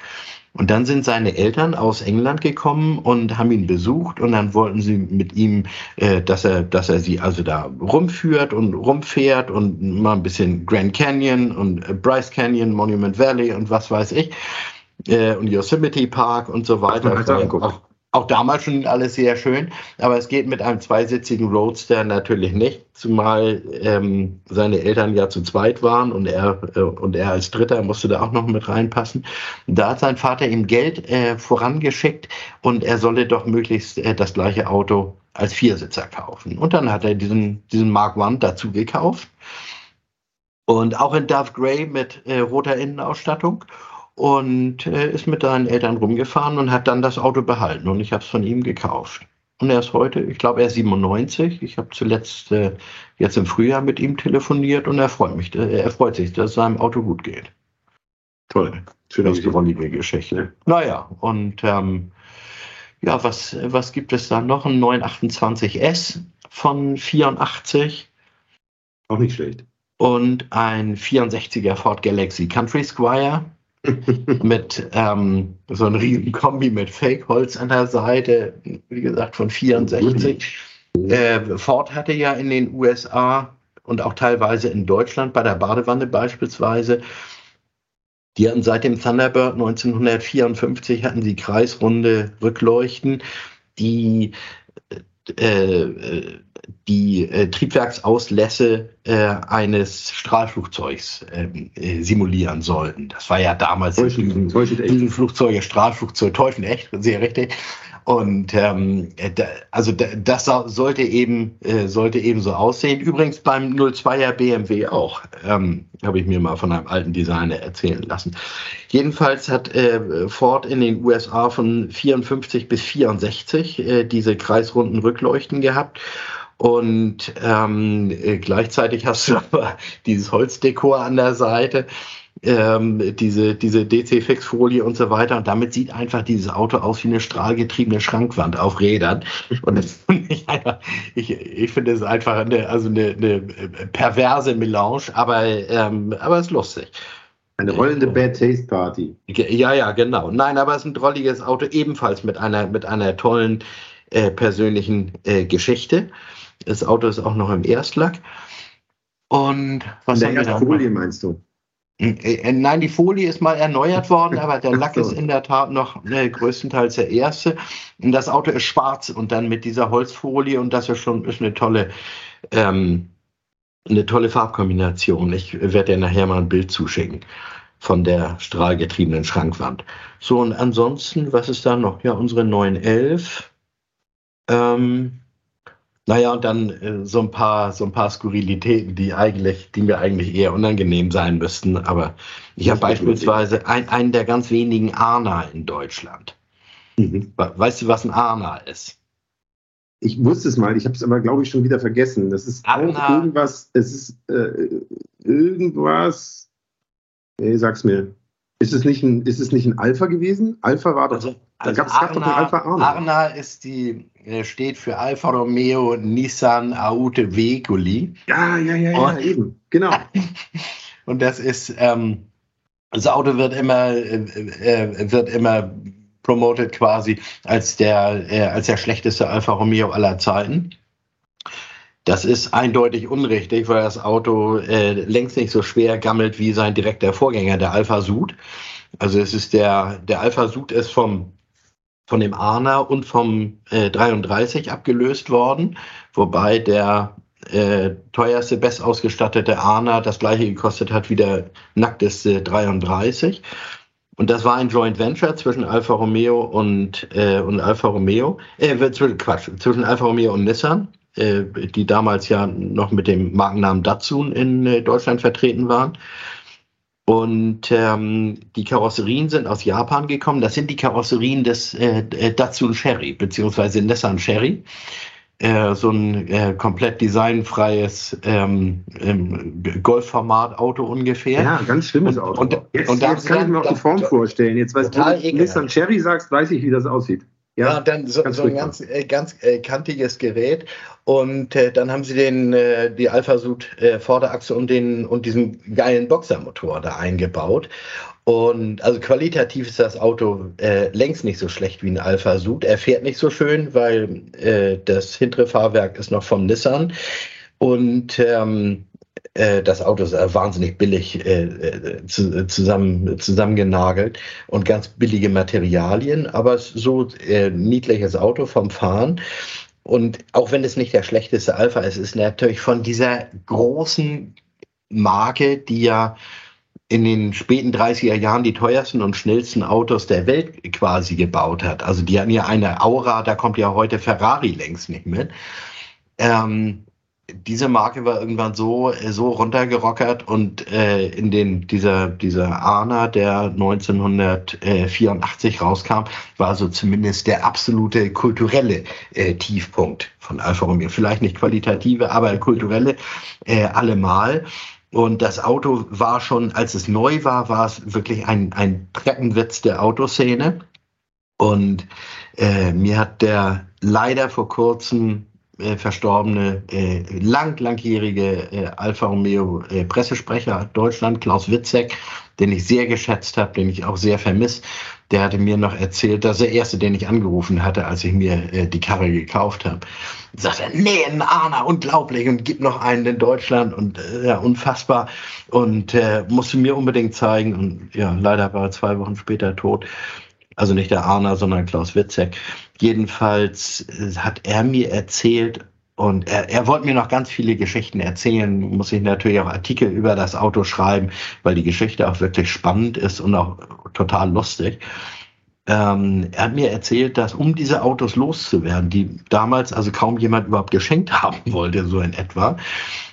Und dann sind seine Eltern aus England gekommen und haben ihn besucht und dann wollten sie mit ihm, äh, dass er, dass er sie also da rumführt und rumfährt und mal ein bisschen Grand Canyon und äh, Bryce Canyon, Monument Valley und was weiß ich äh, und Yosemite Park und so weiter. Auch, auch damals schon alles sehr schön, aber es geht mit einem zweisitzigen Roadster natürlich nicht, zumal ähm, seine Eltern ja zu zweit waren und er, äh, und er als Dritter musste da auch noch mit reinpassen. Da hat sein Vater ihm Geld äh, vorangeschickt und er solle doch möglichst äh, das gleiche Auto als Viersitzer kaufen. Und dann hat er diesen, diesen Mark One dazu gekauft und auch in Dove Grey mit äh, roter Innenausstattung und äh, ist mit seinen Eltern rumgefahren und hat dann das Auto behalten und ich habe es von ihm gekauft. Und er ist heute, ich glaube, er ist 97. Ich habe zuletzt äh, jetzt im Frühjahr mit ihm telefoniert und er freut mich, äh, er freut sich, dass es seinem Auto gut geht. Toll. Schöne drollige Geschichte. Naja, und ähm, ja, was, was gibt es da noch? Ein 928S von 84. Auch nicht schlecht. Und ein 64er Ford Galaxy Country Squire mit ähm, so einem riesen Kombi mit Fake-Holz an der Seite, wie gesagt, von 64. Äh, Ford hatte ja in den USA und auch teilweise in Deutschland bei der Badewanne beispielsweise, die hatten seit dem Thunderbird 1954 hatten sie kreisrunde Rückleuchten, die äh, äh die äh, Triebwerksauslässe äh, eines Strahlflugzeugs ähm, äh, simulieren sollten. Das war ja damals Täuschen, Flugzeuge, Strahlflugzeug, Täuschen echt, sehr richtig. Und ähm, da, also da, das sollte eben äh, sollte eben so aussehen. Übrigens beim 02er BMW auch, ähm, habe ich mir mal von einem alten Designer erzählen lassen. Jedenfalls hat äh, Ford in den USA von 54 bis 64 äh, diese kreisrunden Rückleuchten gehabt. Und ähm, äh, gleichzeitig hast du (laughs) aber dieses Holzdekor an der Seite, ähm, diese, diese DC-Fix-Folie und so weiter. Und damit sieht einfach dieses Auto aus wie eine strahlgetriebene Schrankwand auf Rädern. Und das finde ich einfach, ich, ich finde es einfach eine, also eine, eine perverse Melange, aber, ähm, aber es ist lustig. Eine rollende Bad Taste Party. Ja, ja, genau. Nein, aber es ist ein drolliges Auto, ebenfalls mit einer, mit einer tollen äh, persönlichen äh, Geschichte. Das Auto ist auch noch im Erstlack. Und was haben wir da? Folie meinst du? Äh, nein, die Folie ist mal erneuert worden, (laughs) aber der Lack ist in der Tat noch äh, größtenteils der erste. Und das Auto ist schwarz und dann mit dieser Holzfolie und das ist schon ist eine tolle, ähm, eine tolle Farbkombination. Ich werde dir nachher mal ein Bild zuschicken von der strahlgetriebenen Schrankwand. So, und ansonsten, was ist da noch? Ja, unsere 911. Ähm, naja, und dann äh, so ein paar, so ein paar Skurrilitäten, die eigentlich, die mir eigentlich eher unangenehm sein müssten. Aber ich habe beispielsweise ein, einen der ganz wenigen Arna in Deutschland. Mhm. Weißt du, was ein Arna ist? Ich wusste es mal, ich habe es aber, glaube ich, schon wieder vergessen. Das ist Arna, auch irgendwas, es ist äh, irgendwas. Nee, sag's mir. Ist es nicht ein, ist es nicht ein Alpha gewesen? Alpha war doch. Also, da also gab es doch Alpha Arna. Arna ist die, äh, steht für Alfa Romeo Nissan Aute Veiculi. Ja, ja, ja, ja, eben. Genau. (laughs) und das ist, ähm, das Auto wird immer, äh, äh, wird immer promoted quasi als der, äh, als der schlechteste Alfa Romeo aller Zeiten. Das ist eindeutig unrichtig, weil das Auto äh, längst nicht so schwer gammelt wie sein direkter Vorgänger, der Alpha Sud. Also es ist der, der Alpha Sud ist vom, von dem Arna und vom äh, 33 abgelöst worden, wobei der äh, teuerste, bestausgestattete Arna das gleiche gekostet hat wie der nackteste 33. Und das war ein Joint Venture zwischen Alfa Romeo und, äh, und Alfa Romeo, äh, Quatsch, zwischen Alfa Romeo und Nissan. Äh, die damals ja noch mit dem Markennamen Datsun in äh, Deutschland vertreten waren. Und ähm, die Karosserien sind aus Japan gekommen. Das sind die Karosserien des äh, äh Datsun Sherry, beziehungsweise Nissan Sherry. Äh, so ein äh, komplett designfreies ähm, ähm, Golfformat-Auto ungefähr. Ja, ganz schlimmes Auto. Und, und, jetzt, und jetzt kann ich mir auch die Form vorstellen. Jetzt, weil du Nissan Cherry sagst, weiß ich, wie das aussieht. Ja, ja dann so, so ein ganz, ganz äh, kantiges Gerät. Und äh, dann haben sie den, äh, die Alpha Sud äh, Vorderachse und, den, und diesen geilen Boxermotor da eingebaut. Und also qualitativ ist das Auto äh, längst nicht so schlecht wie ein Alpha Sud. Er fährt nicht so schön, weil äh, das hintere Fahrwerk ist noch vom Nissan. Und ähm, äh, das Auto ist wahnsinnig billig äh, äh, zu, zusammen, zusammengenagelt und ganz billige Materialien, aber so äh, niedliches Auto vom Fahren. Und auch wenn es nicht der schlechteste Alpha ist, ist natürlich von dieser großen Marke, die ja in den späten 30er Jahren die teuersten und schnellsten Autos der Welt quasi gebaut hat. Also die hatten ja eine Aura, da kommt ja heute Ferrari längst nicht mit. Ähm, diese Marke war irgendwann so, äh, so runtergerockert und äh, in den, dieser, dieser Arna, der 1984 rauskam, war so zumindest der absolute kulturelle äh, Tiefpunkt von Alfa Romeo. Vielleicht nicht qualitative, aber kulturelle äh, allemal. Und das Auto war schon, als es neu war, war es wirklich ein, ein Treppenwitz der Autoszene. Und äh, mir hat der leider vor kurzem äh, verstorbene, äh, lang, langjährige äh, Alfa Romeo äh, Pressesprecher Deutschland, Klaus Witzek, den ich sehr geschätzt habe, den ich auch sehr vermisse, der hatte mir noch erzählt, dass der erste, den ich angerufen hatte, als ich mir äh, die Karre gekauft habe, sagte, nee, ein Arna, unglaublich und gib noch einen in Deutschland und äh, ja, unfassbar. Und musste mir unbedingt zeigen und ja, leider war er zwei Wochen später tot. Also nicht der Arna, sondern Klaus Witzek. Jedenfalls äh, hat er mir erzählt, und er, er wollte mir noch ganz viele Geschichten erzählen, muss ich natürlich auch Artikel über das Auto schreiben, weil die Geschichte auch wirklich spannend ist und auch total lustig. Ähm, er hat mir erzählt, dass um diese Autos loszuwerden, die damals also kaum jemand überhaupt geschenkt (laughs) haben wollte, so in etwa,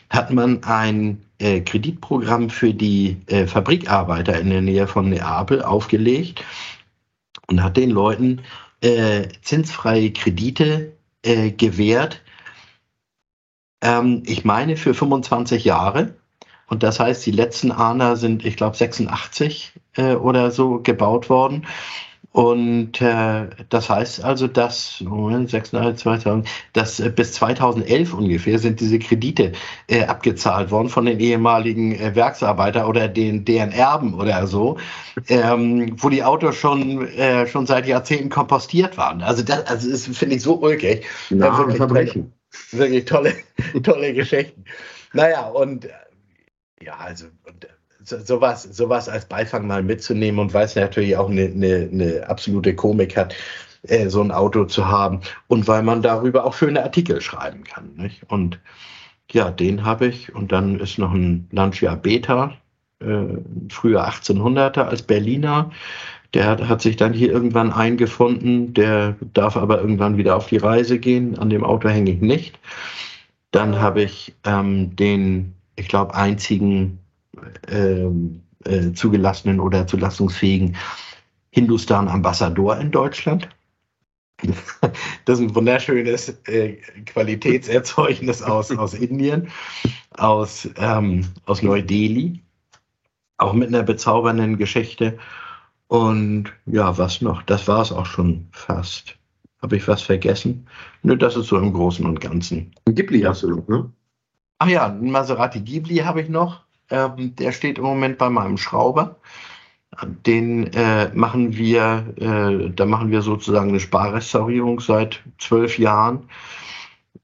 hat man ein äh, Kreditprogramm für die äh, Fabrikarbeiter in der Nähe von Neapel aufgelegt und hat den Leuten äh, zinsfreie Kredite äh, gewährt. Ähm, ich meine für 25 Jahre. Und das heißt, die letzten ANA sind, ich glaube, 86 äh, oder so gebaut worden. Und äh, das heißt also, dass, Moment, 2000, dass äh, bis 2011 ungefähr sind diese Kredite äh, abgezahlt worden von den ehemaligen äh, Werksarbeiter oder den deren Erben oder so, ähm, wo die Autos schon äh, schon seit Jahrzehnten kompostiert waren. Also das, also das finde ich so ulkig. Ja, wirklich Verbrechen. Tolle, wirklich tolle, (laughs) tolle Geschichten. Naja, und ja, also und, so, sowas, sowas als Beifang mal mitzunehmen und weil es natürlich auch eine, eine, eine absolute Komik hat, äh, so ein Auto zu haben und weil man darüber auch schöne Artikel schreiben kann. Nicht? Und ja, den habe ich und dann ist noch ein Lancia Beta, äh, früher 1800er als Berliner. Der hat, hat sich dann hier irgendwann eingefunden. Der darf aber irgendwann wieder auf die Reise gehen. An dem Auto hänge ich nicht. Dann habe ich ähm, den, ich glaube, einzigen äh, zugelassenen oder zulassungsfähigen Hindustan Ambassador in Deutschland. (laughs) Das ist ein wunderschönes äh, Qualitätserzeugnis aus, aus Indien, aus, ähm, aus Neu-Delhi, auch mit einer bezaubernden Geschichte. Und ja, was noch? Das war es auch schon fast. Habe ich was vergessen? Nö, das ist so im Großen und Ganzen. Ghibli hast du noch, ne? Ach ja, ein Maserati Ghibli habe ich noch. Ähm, der steht im Moment bei meinem Schrauber. Den äh, machen wir, äh, da machen wir sozusagen eine Sparrestaurierung seit zwölf Jahren.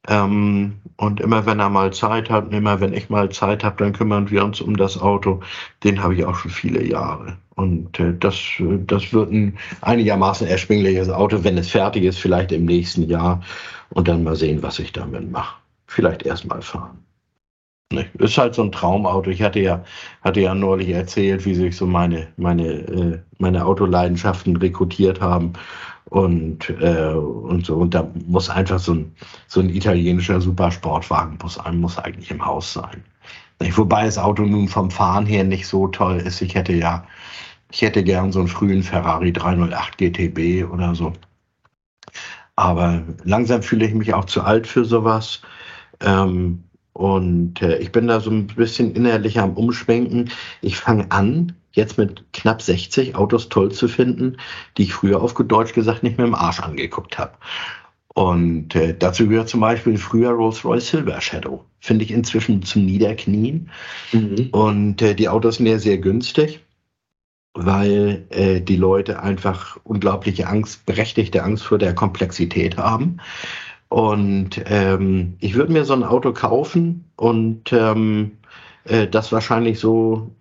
Ähm, und immer wenn er mal Zeit hat, und immer wenn ich mal Zeit habe, dann kümmern wir uns um das Auto. Den habe ich auch schon viele Jahre. Und äh, das, das wird ein einigermaßen erschwingliches Auto, wenn es fertig ist, vielleicht im nächsten Jahr. Und dann mal sehen, was ich damit mache. Vielleicht erst mal fahren. Ne, ist halt so ein Traumauto. Ich hatte ja, hatte ja neulich erzählt, wie sich so meine, meine, äh, meine Autoleidenschaften rekrutiert haben. Und, äh, und so. Und da muss einfach so ein, so ein italienischer Supersportwagen muss, muss eigentlich im Haus sein. Wobei das Auto nun vom Fahren her nicht so toll ist. Ich hätte ja, ich hätte gern so einen frühen Ferrari 308 GTB oder so. Aber langsam fühle ich mich auch zu alt für sowas. Ähm, und äh, ich bin da so ein bisschen innerlich am Umschwenken. Ich fange an, jetzt mit knapp 60 Autos toll zu finden, die ich früher auf Deutsch gesagt nicht mehr im Arsch angeguckt habe. Und äh, dazu gehört zum Beispiel früher Rolls-Royce Silver Shadow. Finde ich inzwischen zum Niederknien. Mhm. Und äh, die Autos sind ja sehr günstig, weil äh, die Leute einfach unglaubliche Angst, berechtigte Angst vor der Komplexität haben. Und ähm, ich würde mir so ein Auto kaufen und ähm, äh, das wahrscheinlich so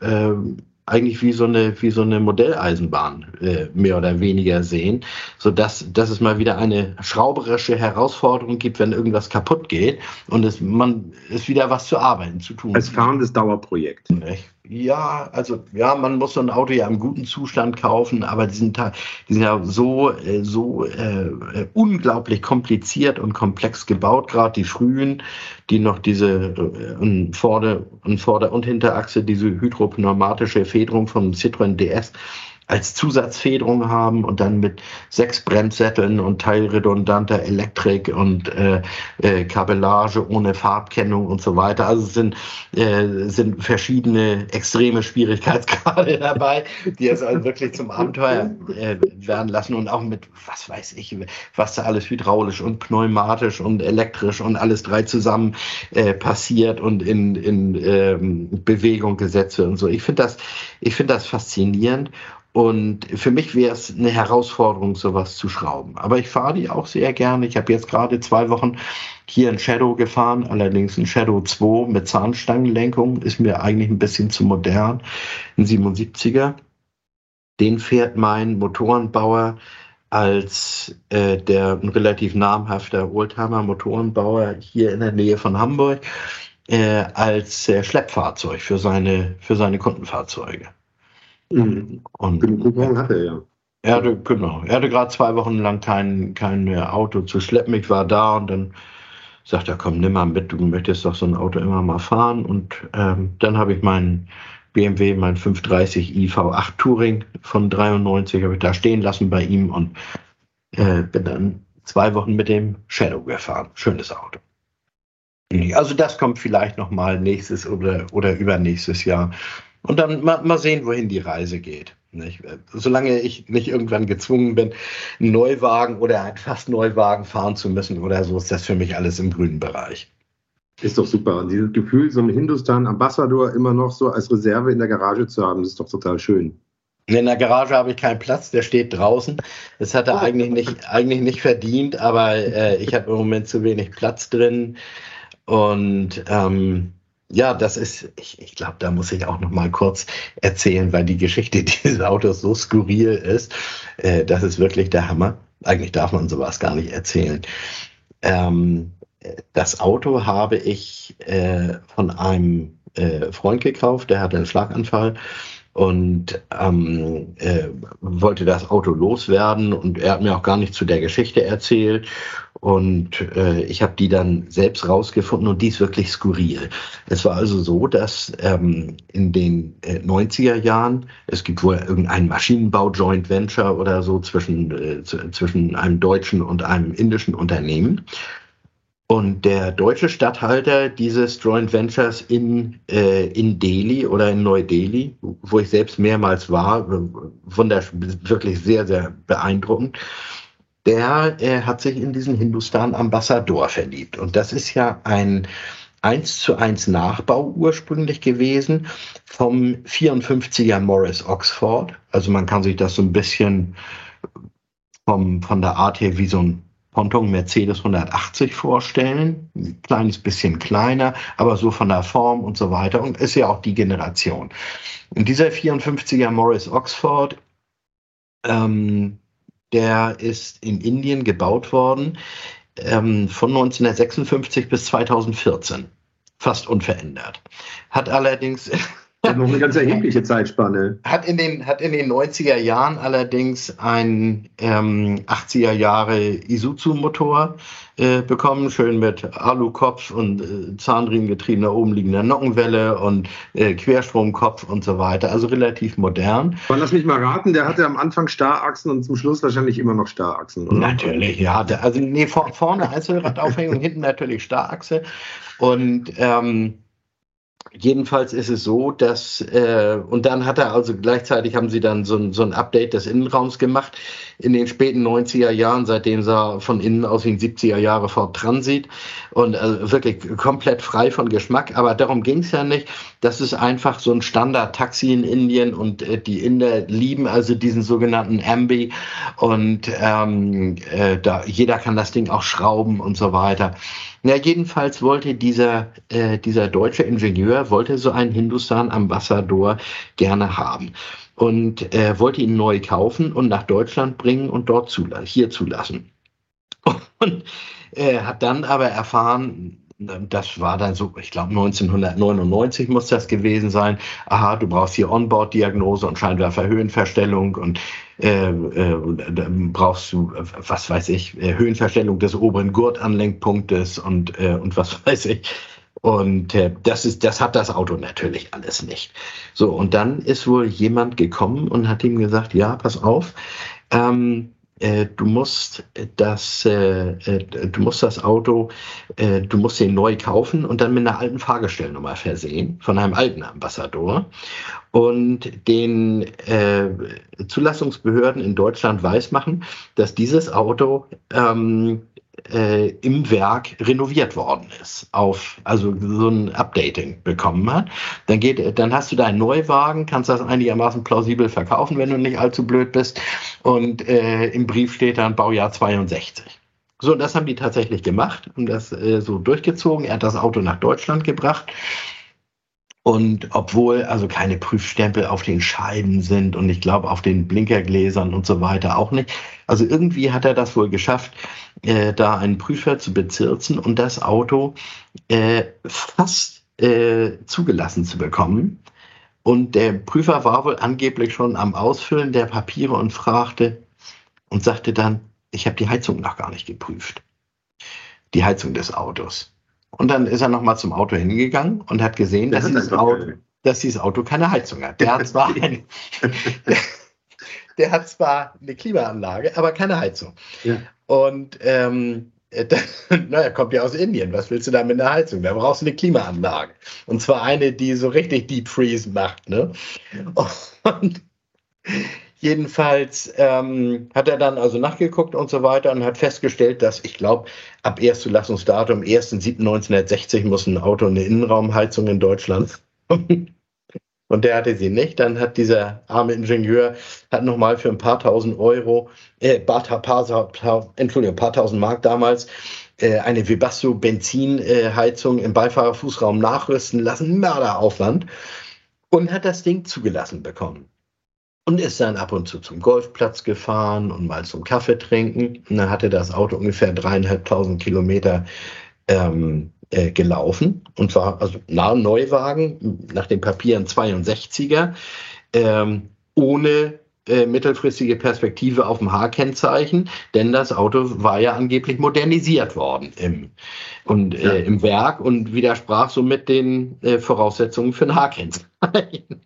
ähm, eigentlich wie so eine, wie so eine Modelleisenbahn äh, mehr oder weniger sehen, so dass, dass es mal wieder eine schrauberische Herausforderung gibt, wenn irgendwas kaputt geht und es, man ist wieder was zu arbeiten, zu tun. Als fahrendes Dauerprojekt. Nicht? Ja, also ja, man muss so ein Auto ja im guten Zustand kaufen, aber die sind, die sind ja so, äh, so äh, äh, unglaublich kompliziert und komplex gebaut, gerade die frühen, die noch diese äh, Vorder-, Vorder und Hinterachse, diese hydropneumatische Federung vom Citroën DS als Zusatzfederung haben und dann mit sechs Bremssätteln und teilredundanter Elektrik und äh, äh, Kabellage ohne Farbkennung und so weiter. Also es sind, äh, sind verschiedene extreme Schwierigkeitsgrade (laughs) dabei, die es also wirklich zum Abenteuer äh, werden lassen und auch mit, was weiß ich, was da alles hydraulisch und pneumatisch und elektrisch und alles drei zusammen äh, passiert und in, in ähm, Bewegung gesetzt wird und so. Ich finde das, ich finde das faszinierend und für mich wäre es eine Herausforderung, sowas zu schrauben. Aber ich fahre die auch sehr gerne. Ich habe jetzt gerade zwei Wochen hier ein Shadow gefahren, allerdings ein Shadow 2 mit Zahnstangenlenkung. Ist mir eigentlich ein bisschen zu modern. Ein 77er. Den fährt mein Motorenbauer als äh, der ein relativ namhafter Oldtimer-Motorenbauer hier in der Nähe von Hamburg äh, als äh, Schleppfahrzeug für seine, für seine Kundenfahrzeuge. Mhm. Und Genug hatte er ja. Er hatte, genau. Er hatte gerade zwei Wochen lang kein, kein Auto zu schleppen. Ich war da und dann sagt er, komm, nimm mal mit, du möchtest doch so ein Auto immer mal fahren. Und ähm, dann habe ich meinen BMW, mein 530 iV8 Touring von 93, habe ich da stehen lassen bei ihm und äh, bin dann zwei Wochen mit dem Shadow gefahren. Schönes Auto. Also das kommt vielleicht noch mal nächstes oder, oder übernächstes Jahr. Und dann mal, mal sehen, wohin die Reise geht. Nicht? Solange ich nicht irgendwann gezwungen bin, einen Neuwagen oder einen fast Neuwagen fahren zu müssen oder so, ist das für mich alles im grünen Bereich. Ist doch super. Und dieses Gefühl, so einen Hindustan Ambassador immer noch so als Reserve in der Garage zu haben, ist doch total schön. In der Garage habe ich keinen Platz, der steht draußen. Das hat er oh. eigentlich nicht, eigentlich nicht verdient, aber äh, ich habe im Moment zu wenig Platz drin. Und ähm, Ja, das ist, ich, ich glaube, da muss ich auch noch mal kurz erzählen, weil die Geschichte (laughs) dieses Autos so skurril ist. Äh, das ist wirklich der Hammer. Eigentlich darf man sowas gar nicht erzählen. Ähm, das Auto habe ich äh, von einem äh, Freund gekauft, der hatte einen Schlaganfall und ähm, äh, wollte das Auto loswerden und er hat mir auch gar nicht zu der Geschichte erzählt und äh, ich habe die dann selbst rausgefunden und die ist wirklich skurril. Es war also so, dass ähm, in den äh, 90er Jahren, es gibt wohl irgendein Maschinenbau-Joint Venture oder so zwischen, äh, zwischen einem deutschen und einem indischen Unternehmen. Und der deutsche Statthalter dieses Joint Ventures in, äh, in Delhi oder in Neu-Delhi, wo ich selbst mehrmals war, wundersch wirklich sehr, sehr beeindruckend, der äh, hat sich in diesen Hindustan-Ambassador verliebt. Und das ist ja ein eins zu eins Nachbau ursprünglich gewesen vom 54er Morris Oxford. Also man kann sich das so ein bisschen vom, von der Art her wie so ein Ponton Mercedes 180 vorstellen. Ein kleines bisschen kleiner, aber so von der Form und so weiter. Und ist ja auch die Generation. Und dieser 54er Morris Oxford, ähm, der ist in Indien gebaut worden ähm, von 1956 bis 2014. Fast unverändert. Hat allerdings noch eine ganz erhebliche Zeitspanne. Hat in den, hat in den 90er Jahren allerdings ein ähm, 80er Jahre Isuzu-Motor äh, bekommen, schön mit Alukopf und äh, Zahnriemengetriebener oben liegender Nockenwelle und äh, Querstromkopf und so weiter. Also relativ modern. Man lass mich mal raten, der hatte am Anfang Starrachsen und zum Schluss wahrscheinlich immer noch Starrachsen, oder? Natürlich, ja. Der, also nee, vor, vorne Einzelradaufhängung, hinten natürlich Starrachse. Und ähm, Jedenfalls ist es so, dass, äh, und dann hat er also gleichzeitig haben sie dann so ein, so ein Update des Innenraums gemacht in den späten 90er Jahren, seitdem sah von innen aus wie ein 70er Jahre Ford Transit und also wirklich komplett frei von Geschmack. Aber darum ging es ja nicht. Das ist einfach so ein Standard-Taxi in Indien und äh, die Inder lieben also diesen sogenannten Ambi und ähm, äh, da, jeder kann das Ding auch schrauben und so weiter. Ja, jedenfalls wollte dieser, äh, dieser deutsche Ingenieur, wollte so einen Hindustan-Ambassador gerne haben und äh, wollte ihn neu kaufen und nach Deutschland bringen und dort zulassen, hier zulassen. (laughs) Und äh, hat dann aber erfahren, das war dann so, ich glaube 1999 muss das gewesen sein. Aha, du brauchst hier Onboard-Diagnose und Scheinwerferhöhenverstellung und äh, äh, brauchst du, was weiß ich, äh, Höhenverstellung des oberen Gurtanlenkpunktes und, äh, und was (laughs) weiß ich. Und äh, das ist, das hat das Auto natürlich alles nicht. So, und dann ist wohl jemand gekommen und hat ihm gesagt, ja, pass auf, ähm, äh, du musst das, äh, äh, du musst das Auto, du musst den neu kaufen und dann mit einer alten Fahrgestellnummer versehen von einem alten Ambassador. Und den äh, Zulassungsbehörden in Deutschland weismachen, dass dieses Auto ähm, äh, im Werk renoviert worden ist, auf also so ein Updating bekommen hat, dann geht, dann hast du deinen Neuwagen, kannst das einigermaßen plausibel verkaufen, wenn du nicht allzu blöd bist. Und äh, im Brief steht dann Baujahr 62. So, das haben die tatsächlich gemacht und das äh, so durchgezogen. Er hat das Auto nach Deutschland gebracht und obwohl also keine Prüfstempel auf den Scheiben sind und ich glaube auf den Blinkergläsern und so weiter auch nicht. Also irgendwie hat er das wohl geschafft, äh, da einen Prüfer zu bezirzen und das Auto äh, fast äh, zugelassen zu bekommen. Und der Prüfer war wohl angeblich schon am Ausfüllen der Papiere und fragte und sagte dann, ich habe die Heizung noch gar nicht geprüft. Die Heizung des Autos. Und dann ist er nochmal zum Auto hingegangen und hat gesehen, dass dieses, Auto, dass dieses, Auto, keine Heizung hat. Der hat (laughs) zwar eine, der, (laughs) der, hat zwar eine Klimaanlage, aber keine Heizung. Ja. Und ähm, (laughs) na, er kommt ja aus Indien. Was willst du da mit einer Heizung? Da brauchst du eine Klimaanlage. Und zwar eine, die so richtig Deep Freeze macht. Ne? Und Jedenfalls ähm, hat er dann also nachgeguckt und so weiter und hat festgestellt, dass ich glaube, ab Erstzulassungsdatum 1.7.1960 muss ein Auto eine Innenraumheizung in Deutschland. (laughs) und der hatte sie nicht. Dann hat dieser arme Ingenieur hat nochmal für ein paar tausend Euro, äh, paar, paar, paar, Entschuldigung, paar tausend Mark damals, äh, eine Webasto Benzinheizung im Beifahrerfußraum nachrüsten lassen, Mörderaufwand, und hat das Ding zugelassen bekommen. Und ist dann ab und zu zum Golfplatz gefahren und mal zum Kaffee trinken. Und dann hatte das Auto ungefähr dreieinhalbtausend Kilometer ähm, äh, gelaufen. Und zwar also nah Neuwagen, nach den Papieren 62er, ähm, ohne äh, mittelfristige Perspektive auf dem H-Kennzeichen, denn das Auto war ja angeblich modernisiert worden im, und, äh, ja. im Werk und widersprach somit den äh, Voraussetzungen für ein H-Kennzeichen.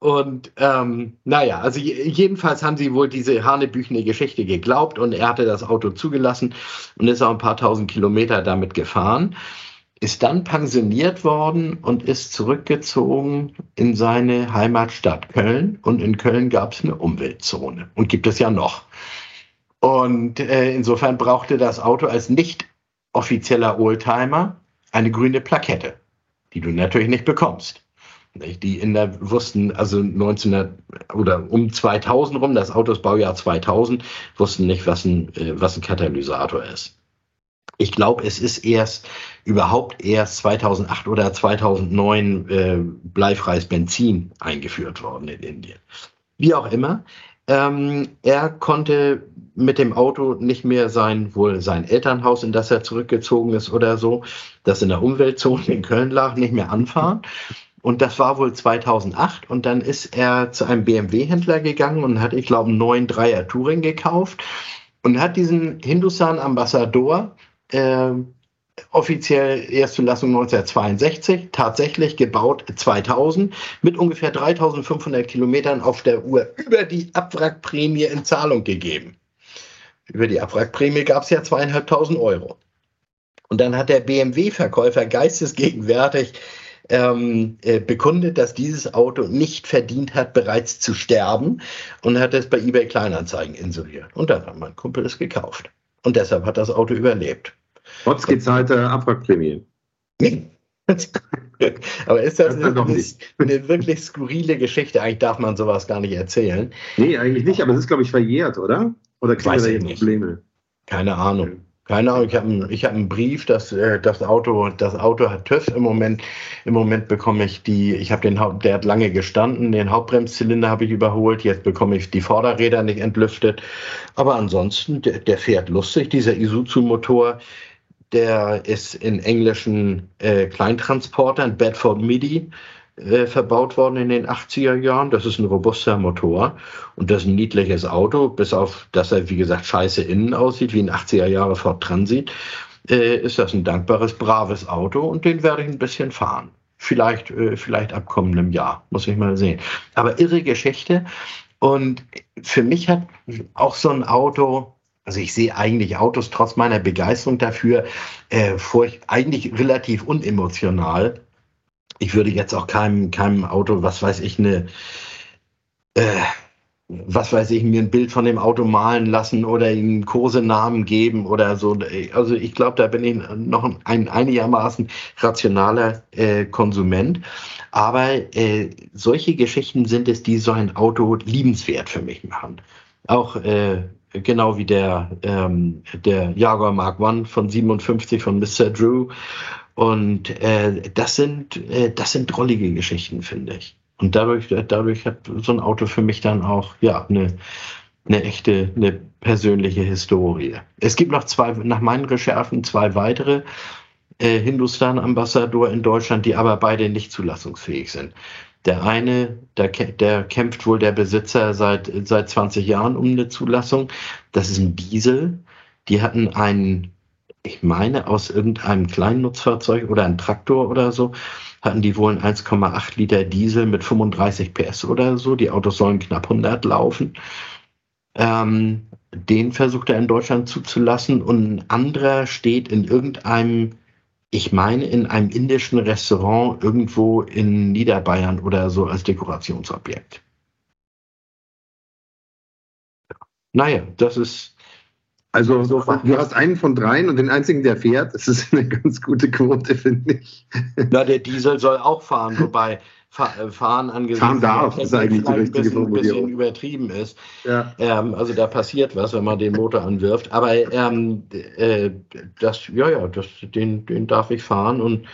Und ähm, naja, also jedenfalls haben sie wohl diese hanebüchene Geschichte geglaubt und er hatte das Auto zugelassen und ist auch ein paar tausend Kilometer damit gefahren, ist dann pensioniert worden und ist zurückgezogen in seine Heimatstadt Köln. Und in Köln gab es eine Umweltzone und gibt es ja noch. Und äh, insofern brauchte das Auto als nicht offizieller Oldtimer eine grüne Plakette, die du natürlich nicht bekommst. Die in der wussten, also 1900 oder um 2000 rum, das Auto ist Baujahr 2000, wussten nicht, was ein, äh, was ein Katalysator ist. Ich glaube, es ist erst überhaupt erst 2008 oder 2009 äh, bleifreies Benzin eingeführt worden in Indien. Wie auch immer, ähm, er konnte mit dem Auto nicht mehr sein, wohl sein Elternhaus, in das er zurückgezogen ist oder so, das in der Umweltzone in Köln lag, nicht mehr anfahren und das war wohl 2008. Und dann ist er zu einem BMW-Händler gegangen und hat, ich glaube, einen neuen Dreier Touring gekauft und hat diesen Hindustan Ambassador äh, offiziell Erstzulassung 1962, tatsächlich gebaut 2000 mit ungefähr 3500 Kilometern auf der Uhr über die Abwrackprämie in Zahlung gegeben. Über die Abwrackprämie gab es ja zweieinhalbtausend Euro. Und dann hat der BMW-Verkäufer geistesgegenwärtig ähm, äh, bekundet, dass dieses Auto nicht verdient hat, bereits zu sterben und hat es bei eBay Kleinanzeigen inseriert. Und dann hat mein Kumpel es gekauft. Und deshalb hat das Auto überlebt. Trotz gezahlter Abwrackprämie. (laughs) Aber ist das, das eine, (laughs) eine, wirklich skurrile Geschichte? Eigentlich darf man sowas gar nicht erzählen. Nee, eigentlich nicht, aber es ist, glaube ich, verjährt, oder? Oder kriegen wir da Probleme? Keine Ahnung. Keine Ahnung, ich habe einen, hab einen Brief, dass äh, das Auto, das Auto hat TÜV im Moment. Im Moment bekomme ich die, ich habe den Haupt, der hat lange gestanden, den Hauptbremszylinder habe ich überholt, jetzt bekomme ich die Vorderräder nicht entlüftet. Aber ansonsten, der, der fährt lustig, dieser Isuzu-Motor, der ist in englischen äh, Kleintransportern, Bedford Midi, äh, verbaut worden in den 80er Jahren. Das ist ein robuster Motor und das ist ein niedliches Auto, bis auf, dass er, wie gesagt, scheiße innen aussieht, wie ein 80er Jahre Ford Transit, äh, ist das ein dankbares, braves Auto und den werde ich ein bisschen fahren. Vielleicht, äh, vielleicht ab kommendem Jahr, muss ich mal sehen. Aber irre Geschichte. Und für mich hat auch so ein Auto, also ich sehe eigentlich Autos trotz meiner Begeisterung dafür, äh, vor, eigentlich relativ unemotional ich würde jetzt auch keinem, keinem Auto, was weiß ich, eine, äh, was weiß ich, mir ein Bild von dem Auto malen lassen oder ihm einen Kursenamen geben oder so. Also ich glaube, da bin ich noch ein einigermaßen rationaler äh, Konsument. Aber äh, solche Geschichten sind es, die so ein Auto liebenswert für mich machen. Auch äh, genau wie der, ähm, der Jaguar Mark I von 57 von Mr. Drew und äh, das sind äh, das sind drollige Geschichten, finde ich. Und dadurch dadurch hat so ein Auto für mich dann auch ja eine eine echte eine persönliche Historie. Es gibt noch zwei nach meinen Recherchen zwei weitere äh, Hindustan Ambassador in Deutschland, die aber beide nicht zulassungsfähig sind. Der eine, der, der kämpft wohl der Besitzer seit, seit 20 Jahren um eine Zulassung. Das ist ein Diesel. Die hatten einen ich meine, aus irgendeinem kleinen Nutzfahrzeug oder ein Traktor oder so, hatten die wohl einen 1,8 Liter Diesel mit 35 PS oder so. Die Autos sollen knapp 100 laufen. Ähm, den versucht er in Deutschland zuzulassen und ein anderer steht in irgendeinem, ich meine, in einem indischen Restaurant irgendwo in Niederbayern oder so als Dekorationsobjekt. Naja, das ist, Also du hast einen von dreien und den einzigen, der fährt. Das ist eine ganz gute Quote, finde ich. Na, der Diesel soll auch fahren, wobei äh, fahren angesichts fahren darf, ist eigentlich die richtige bisschen, ein bisschen übertrieben ist. Ja. Ähm, also da passiert was, wenn man den Motor anwirft. Aber ähm, äh, das, ja, ja, das, den, den darf ich fahren. Und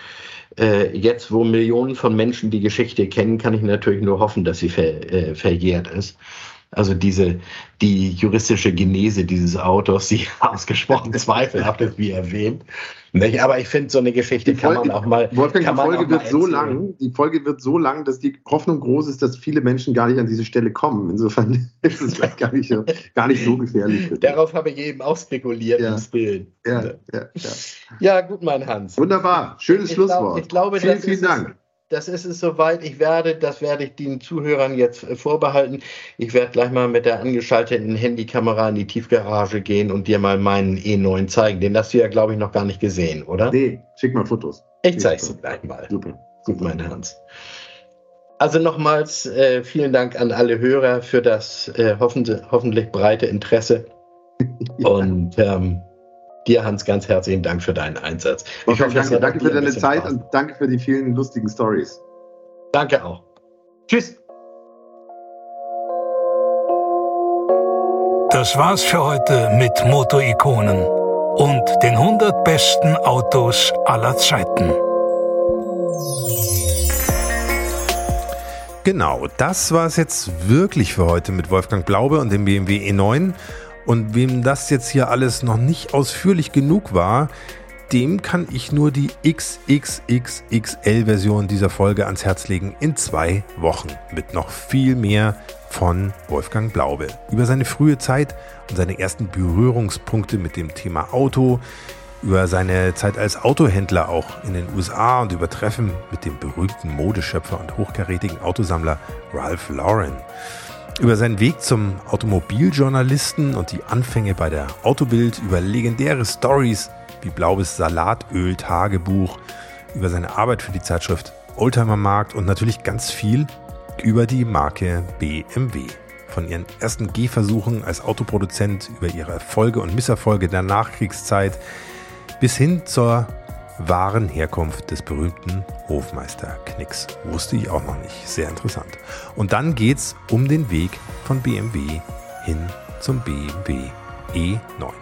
äh, jetzt, wo Millionen von Menschen die Geschichte kennen, kann ich natürlich nur hoffen, dass sie ver, äh, verjährt ist. Also diese, die juristische Genese dieses Autos, die (laughs) ausgesprochen (laughs) zweifelhaft ist, wie erwähnt. Nicht? Aber ich finde, so eine Geschichte Folge, kann man auch mal. Wolfgang, die Folge wird so lang, die Folge wird so lang, dass die Hoffnung groß ist, dass viele Menschen gar nicht an diese Stelle kommen. Insofern (laughs) ist es vielleicht gar nicht, gar nicht so gefährlich. Darauf habe ich eben auch spekuliert ja. Bild. Ja, ja, ja. ja, gut, mein Hans. Wunderbar. Schönes ich Schlusswort. Glaub, ich glaube, vielen, vielen Dank. Es, das ist es soweit. Ich werde, das werde ich den Zuhörern jetzt äh, vorbehalten. Ich werde gleich mal mit der angeschalteten Handykamera in die Tiefgarage gehen und dir mal meinen E9 zeigen. Den hast du ja, glaube ich, noch gar nicht gesehen, oder? Nee, schick mal Fotos. Ich zeige sie gleich mal. Super. Gut, mein Hans. Also nochmals äh, vielen Dank an alle Hörer für das äh, hoffentlich, hoffentlich breite Interesse. ja. (laughs) Und ähm, dir, Hans, ganz herzlichen Dank für deinen Einsatz. Ich hoffe, danke, danke für deine Zeit Spaß. und danke für die vielen lustigen Stories. Danke auch. Tschüss. Das war's für heute mit Motorikonen und den 100 besten Autos aller Zeiten. Genau, das war es jetzt wirklich für heute mit Wolfgang Blaube und dem BMW E9. Und wem das jetzt hier alles noch nicht ausführlich genug war, dem kann ich nur die XXXXL-Version dieser Folge ans Herz legen. In zwei Wochen mit noch viel mehr von Wolfgang Blaube. Über seine frühe Zeit und seine ersten Berührungspunkte mit dem Thema Auto, über seine Zeit als Autohändler auch in den USA und über Treffen mit dem berühmten Modeschöpfer und hochkarätigen Autosammler Ralph Lauren über seinen Weg zum Automobiljournalisten und die Anfänge bei der Autobild, über legendäre Stories wie Blaues Salatöl-Tagebuch, über seine Arbeit für die Zeitschrift Oldtimer Markt und natürlich ganz viel über die Marke BMW. Von ihren ersten Gehversuchen als Autoproduzent über ihre Erfolge und Misserfolge der Nachkriegszeit bis hin zur wahren Herkunft des berühmten Hofmeister-Knicks. Wusste ich auch noch nicht. Sehr interessant. Und dann geht's um den Weg von BMW hin zum BMW E9.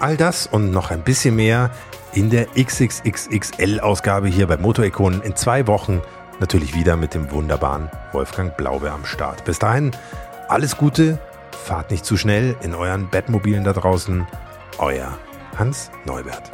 All das und noch ein bisschen mehr in der XXXXL-Ausgabe hier bei Motorikonen in zwei Wochen. Natürlich wieder mit dem wunderbaren Wolfgang Blaube am Start. Bis dahin, alles Gute, Fahrt nicht zu schnell in euren Bettmobilen da draußen. Euer Hans Neubert.